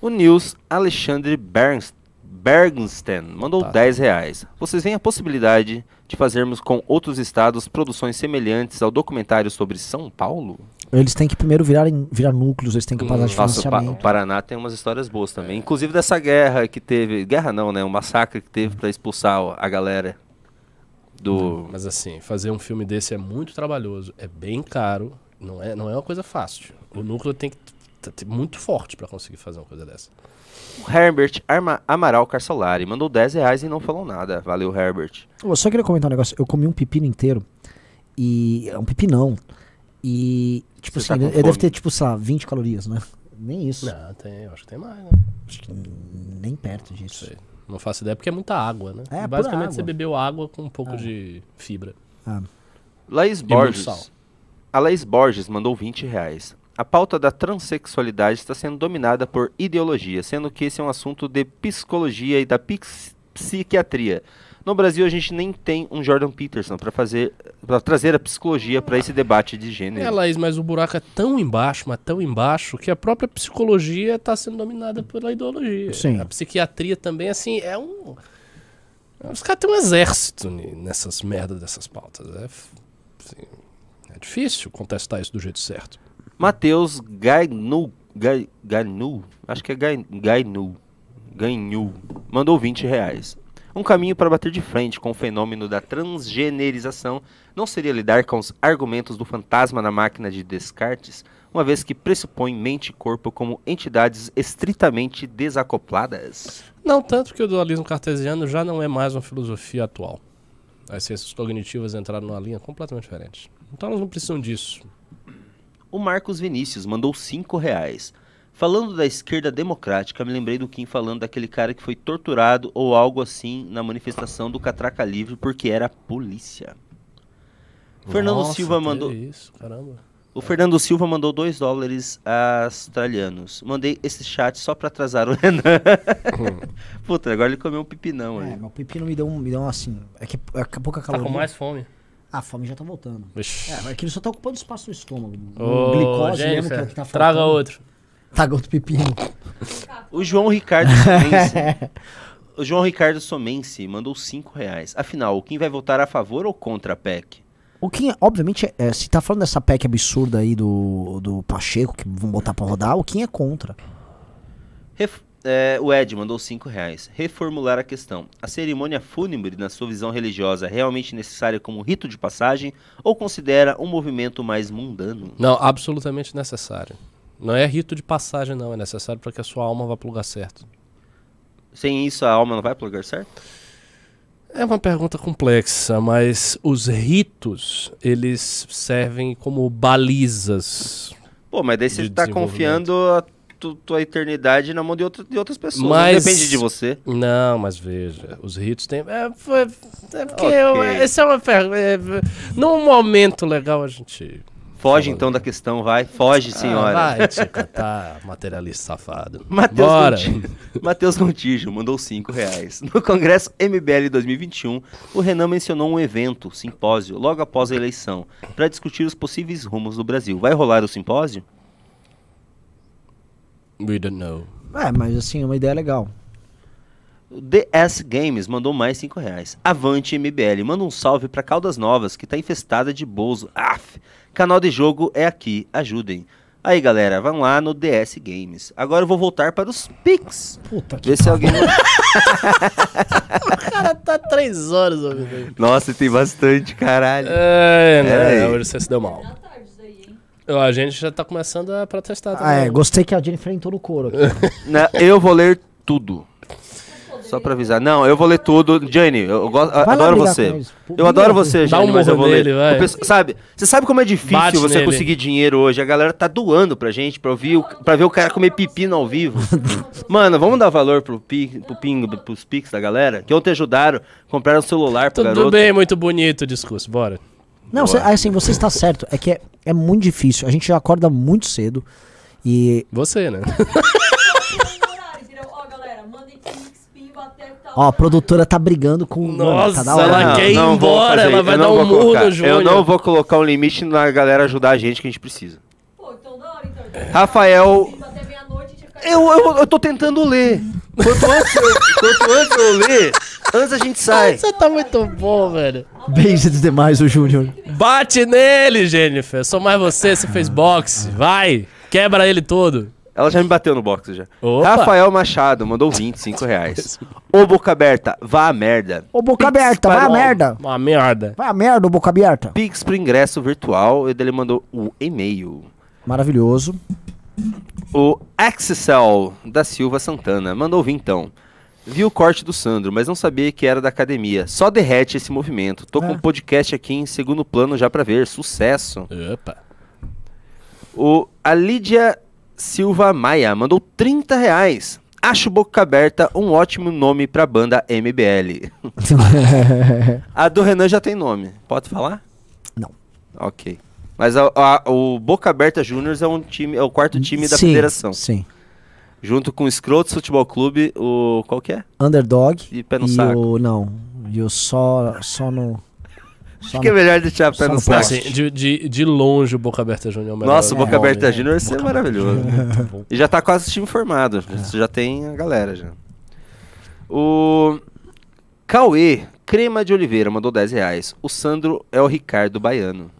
O Nils Alexandre Berns- Bergensten mandou Tá. 10 reais. Vocês veem a possibilidade de fazermos com outros estados produções semelhantes ao documentário sobre São Paulo? Eles têm que primeiro virar, em- virar núcleos, eles têm que passar de Nossa, o, Pa- o financiamento. Paraná tem umas histórias boas também. Inclusive dessa guerra que teve. Guerra não, né? Um massacre que teve pra expulsar a galera do. Mas assim, fazer um filme desse é muito trabalhoso, é bem caro, não é, não é uma coisa fácil. O núcleo tem que muito forte pra conseguir fazer uma coisa dessa. O Herbert Arma- Amaral Carsolari mandou 10 reais e não falou nada. Valeu, Herbert. Eu só queria comentar um negócio. Eu comi um pepino inteiro. E. É um pepinão. E. Tipo Você assim, tá ele deve ter, tipo, sei lá, 20 calorias, né? Nem isso. Não, tem, eu acho que tem mais, né? Acho que nem perto disso. Sei. Não faço ideia porque é muita água, né? É, pura Basicamente você água. bebeu água com um pouco de fibra. Laís muito Borges. sal. A Laís Borges mandou 20 reais. A pauta da transexualidade está sendo dominada por ideologia, sendo que esse é um assunto de psicologia e da pix- psiquiatria. No Brasil, a gente nem tem um Jordan Peterson para fazer, para trazer a psicologia para esse debate de É, gênero. Laís, mas o buraco é tão embaixo, mas tão embaixo, que a própria psicologia está sendo dominada pela ideologia. Sim. A psiquiatria também, assim, é um. Os caras têm um exército nessas merdas dessas pautas. É, assim, é difícil contestar isso do jeito certo. Matheus Gainu, Gai- Gainu, acho que é Gai- Gainu, mandou 20 reais. Um caminho para bater de frente com o fenômeno da transgenerização não seria lidar com os argumentos do fantasma na máquina de Descartes, uma vez que pressupõe mente e corpo como entidades estritamente desacopladas? Não tanto que o dualismo cartesiano já não é mais uma filosofia atual. As ciências cognitivas entraram numa linha completamente diferente. Então elas não precisam disso. O Marcos Vinícius mandou 5 reais. Falando da esquerda democrática, me lembrei do Kim falando daquele cara que foi torturado ou algo assim na manifestação do Catraca Livre porque era polícia. Fernando Nossa, Silva teve mandou. Isso, caramba. O Fernando Silva mandou 2 dólares australianos. Mandei esse chat só pra atrasar o Renan. [LAUGHS] Puta, agora ele comeu um pipinão É, aí. meu pepino me deu um, me deu um assim. É que é que pouca Tá com mais fome. Ah, a fome já tá voltando. Vixe. É, é ele só tá ocupando espaço no estômago. Ô, o glicose mesmo que, é Jennifer, o que tá traga faltando. outro. Traga outro pepino. O João Ricardo Somense. [LAUGHS] o João Ricardo Somense mandou 5 reais. Afinal, quem vai votar a favor ou contra a PEC? O Kim, obviamente, é, se tá falando dessa PEC absurda aí do, do Pacheco, que vão botar pra rodar, o Kim é contra. Ref- é, o Ed mandou 5 reais. Reformular a questão. A cerimônia fúnebre, na sua visão religiosa, é realmente necessária como rito de passagem ou considera um movimento mais mundano? Não, absolutamente necessário. Não é rito de passagem, não. É necessário para que a sua alma vá pro lugar certo. Sem isso, a alma não vai pro lugar certo? É uma pergunta complexa, mas os ritos, eles servem como balizas. Pô, mas daí você De tá confiando tu- tua eternidade na mão de, outra- de outras pessoas. Mas- Não depende de você. Não, mas veja, os ritos têm. É, foi- é porque Ok. eu- essa é uma pergunta. É, num momento legal a gente. Foge então da questão, vai. Foge, senhora. Ah, vai [LAUGHS] te catar, materialista safado. Matheus Bora. [LAUGHS] Matheus Gontijo mandou 5 reais. No Congresso MBL 2021, o Renan mencionou um evento, simpósio, logo após a eleição, para discutir os possíveis rumos do Brasil. Vai rolar o simpósio? We don't know. É, mas assim, é uma ideia legal. O DS Games mandou mais 5 reais. Avante MBL, manda um salve pra Caldas Novas, que tá infestada de bozo. Af, canal de jogo é aqui, ajudem. Aí galera, vão lá no DS Games. Agora eu vou voltar para os Pix. Puta que Ver se alguém. [LAUGHS] O cara tá três horas ouvindo aí. Nossa, tem bastante, caralho. É, Pera né? aí. Hoje você se deu mal. Na tarde isso aí, hein? Ó, A gente já tá começando a protestar Ah, é, gostei que a Jennifer entrou no couro aqui. [LAUGHS] Não, eu vou ler tudo. Só pra avisar. Não, eu vou ler tudo. Jane, eu, gosto, adoro você. Eu adoro você, Dá Jane, um mas eu vou nele, ler. vai. O pessoal- sabe, você sabe como é difícil Bate você nele. conseguir dinheiro hoje? A galera tá doando pra gente, pra, ouvir o, pra ver o cara comer pepino ao vivo. [LAUGHS] Mano, vamos dar valor pro, pi, pro ping, pros pics da galera? Que ontem ajudaram, compraram um celular pro Tudo garoto. bem, muito bonito o discurso, bora. Não, cê- assim, você está certo. É que é, é muito difícil. A gente já acorda muito cedo. E, Você, né? [LAUGHS] Ó, a produtora tá brigando com. mano, Nossa, tá da hora. ela quer ir vou embora, ela vai eu dar não um murro no Eu Júnior. não vou colocar um limite na galera ajudar a gente que a gente precisa. Pô, então da hora, então. Rafael, Pimba até meia-noite, a gente fica Eu, eu, eu tô tentando ler. Quanto antes eu, quanto antes eu ler, antes a gente sai. Você tá muito bom, velho. Beijo demais, o Júnior. Bate nele, Jennifer. Sou mais você, você fez boxe. Vai, quebra ele todo. Ela já me bateu no box já. Opa. Rafael Machado mandou 25 reais. Ô boca aberta, vá a merda. Ô, boca Pix aberta, para a o- merda. Uma merda. Vai a merda, ô, boca aberta. Pix pro ingresso virtual e ele mandou um e-mail. Maravilhoso. O Axel da Silva Santana mandou vintão. Vi o corte do Sandro, mas não sabia que era da academia. Só derrete esse movimento. Tô com É. um podcast aqui em segundo plano já pra ver. Sucesso. Opa. O a Lídia Silva Maia mandou 30 reais. Acho Boca Aberta um ótimo nome pra banda MBL. [LAUGHS] a do Renan já tem nome. Pode falar? Não. Ok. Mas a- a- o Boca Aberta Júnior é um time, é o quarto time da Sim, federação. Sim. Junto com o Scrotos Futebol Clube, o. Qual que é? Underdog. E pé no e saco. o. Não. E o só. Só no. Acho que é melhor deixar pé no no saco. Assim, de, de, de longe o Boca Aberta Júnior é o melhor. Nossa, o Boca nome, Aberta né? Júnior ia ser maravilhoso. E já tá quase o time formado. Já, já tem a galera já. O Cauê Crema de Oliveira mandou 10 reais. O Sandro é o Ricardo Baiano.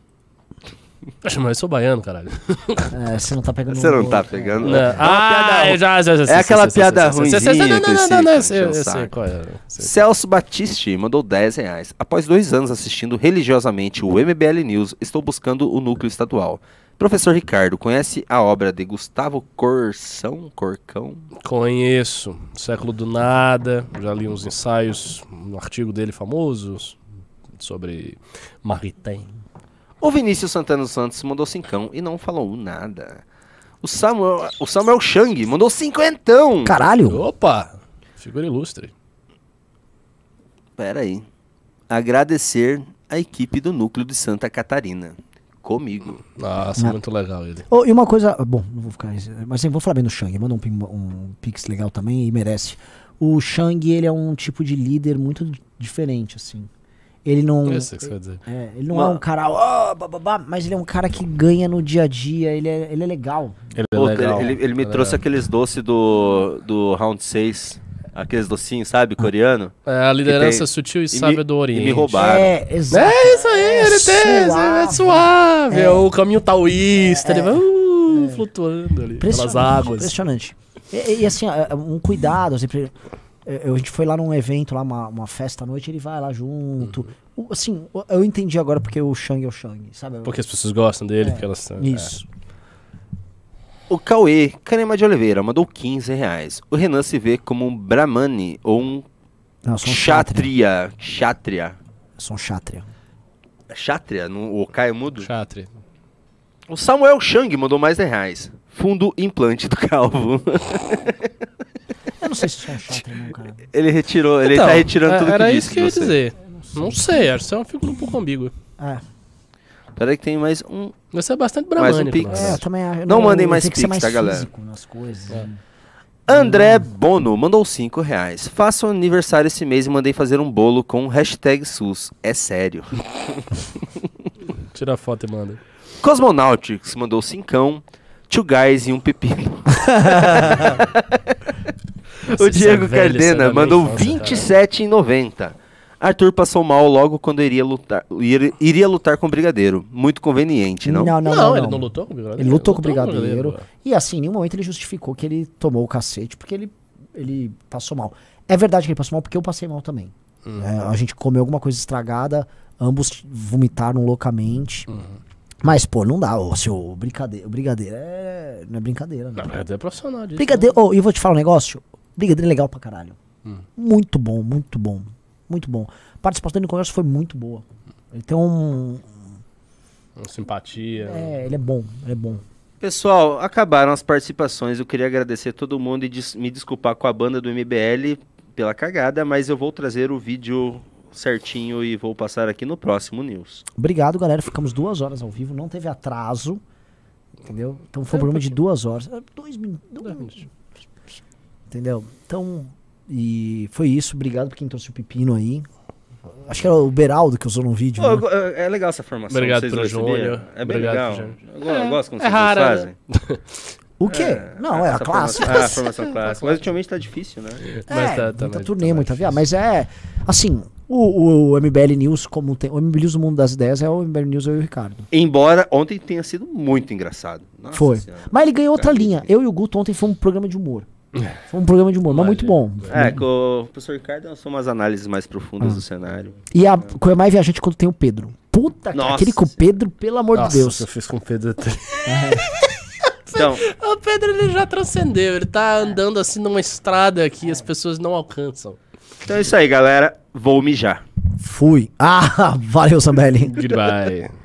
[LAUGHS] Mas eu sou baiano, caralho. É, você não tá pegando. Você não tá pegando? Não. É Ah, eu já, já, já, É aquela piada ruinzinha Não, não, não, não, eu sei, qual é. Celso Batisti mandou 10 reais. Após dois anos assistindo religiosamente o MBL News, estou buscando o núcleo estadual. Professor Ricardo, conhece a obra de Gustavo Corsão? Corcão? Conheço. Século do Nada. Já li uns ensaios, um artigo dele famoso sobre Maritain. O Vinícius Santana dos Santos mandou cincão e não falou nada. O Samuel, o Samuel Chang mandou cinquentão. Caralho! Opa! Figura ilustre. Pera aí. Agradecer a equipe do núcleo de Santa Catarina. Comigo. Nossa, Ah. muito legal ele. Oh, e uma coisa. Bom, não vou ficar. Mas eu vou falar bem do Shang. Manda um, um pix legal também e merece. O Shang, ele é um tipo de líder muito diferente, assim. Ele não. Eu sei o que você vai dizer. É, ele não Uma- é um cara, bababá, mas ele é um cara que ganha no dia a dia, ele é, ele é legal. Ele é legal. ele, ele me é trouxe legal. aqueles doces do, do Round 6. Aqueles docinhos, sabe? Coreano. É a liderança tem- sutil e e sábia me- do e me Oriente. roubaram. É, exato. É isso aí, ele tem, é suave. suave. É. É. o caminho taoísta, ele vai uh, flutuando ali pelas Impressionante, águas. Impressionante. E, e, assim, é, é um cuidado. Sempre, é, a gente foi lá num evento, lá, uma, uma festa à noite, ele vai lá junto. O- assim, o- eu entendi agora porque o Shang é o Shang, sabe? Porque as pessoas gostam dele, É, porque elas são. Isso. O Cauê Canema de Oliveira mandou 15 reais. O Renan se vê como um Brahmani ou um Não, eu sou um Kshatriya. Kshatriya. Kshatriya. Eu sou um Kshatriya. Kshatriya? No, o Caio mudo? É. Chatre. O Samuel Chang mandou mais 10 reais. Fundo implante do calvo. Eu não sei se eu sou um não, cara. ele retirou, ele Então, tá retirando é- tudo Era que isso disse que eu ia de você. dizer. Não sei, acho que você é uma figura um pouco ambígua. É, Peraí que tem mais um. Você é bastante Mais um bramânico. pix. na é, eu também acho. Não mandem mais tenho que ser pix, mais tá, galera? físico nas coisas. É. né? André Bono mandou 5 reais. Faça um aniversário esse mês e mandei fazer um bolo com hashtag SUS. É sério. [LAUGHS] Tira a foto e manda. Cosmonautics mandou 5. Two guys e um pepino. [LAUGHS] o Diego é velho, Cardena minha mandou infância, cara. 27,90. Arthur passou mal logo quando iria lutar, iria, iria lutar com o Brigadeiro. Muito conveniente, não? Não, não, Não, não. ele não. não lutou com o Brigadeiro? Ele lutou com o Brigadeiro. pô. E assim, em nenhum momento ele justificou que ele tomou o cacete, porque ele, ele passou mal. É verdade que ele passou mal porque eu passei mal também. Uhum. É, a gente comeu alguma coisa estragada, ambos vomitaram loucamente. Uhum. Mas, pô, não dá. Ô, seu o brigadeiro, o brigadeiro é, não é brincadeira, não. Não, Brigadeiro é profissional disso. Brigadeiro, oh, e eu vou te falar um negócio. Brigadeiro é legal pra caralho. Hum. Muito bom, muito bom. Muito bom. A participação dele no congresso foi muito boa. Ele tem um. né? Uma simpatia. É, ele é bom, ele é bom. Pessoal, acabaram as participações. Eu queria agradecer a todo mundo e des- me desculpar com a banda do MBL pela cagada, mas eu vou trazer o vídeo certinho e vou passar aqui no próximo News. Obrigado, galera. Ficamos duas horas ao vivo, não teve atraso. Entendeu? Então foi um programa de duas horas. É, Dois minutos. Dois minutos. Entendeu? Então, e foi isso. Obrigado por quem trouxe o pepino aí. Acho que era o Beraldo que usou no vídeo. Pô, né? é é legal essa formação. Obrigado receberam? Júnior. É bem Obrigado legal. Eu, eu gosto quando É vocês rara, fazem. [LAUGHS] O quê? não, é a classe. Formação, é, a formação clássica. Mas ultimamente tá difícil, né? Mas é, tá- tá muita mais- turnê, tá muita viagem. Mas é, assim, o, o MBL News, como tem. O MBL News do Mundo das Ideias é o MBL News eu e o Ricardo. Embora ontem tenha sido muito engraçado. Nossa Foi. Senhora. Mas ele ganhou outra Cara, linha. Eu e o Guto ontem foi um programa de humor. [LAUGHS] Foi um programa de humor, mas muito bom. É, com o professor Ricardo são umas análises mais profundas Ah. do cenário. E a coisa mais viajante é quando tem o Pedro. Puta, Nossa aquele com o Pedro, pelo amor Nossa, de Deus. que eu fiz com o Pedro. [LAUGHS] Então, o Pedro ele já transcendeu, ele tá andando assim numa estrada que as pessoas não alcançam. então é isso aí, galera. Vou mijar. Fui. Ah, [LAUGHS] valeu, Zambelli. Goodbye.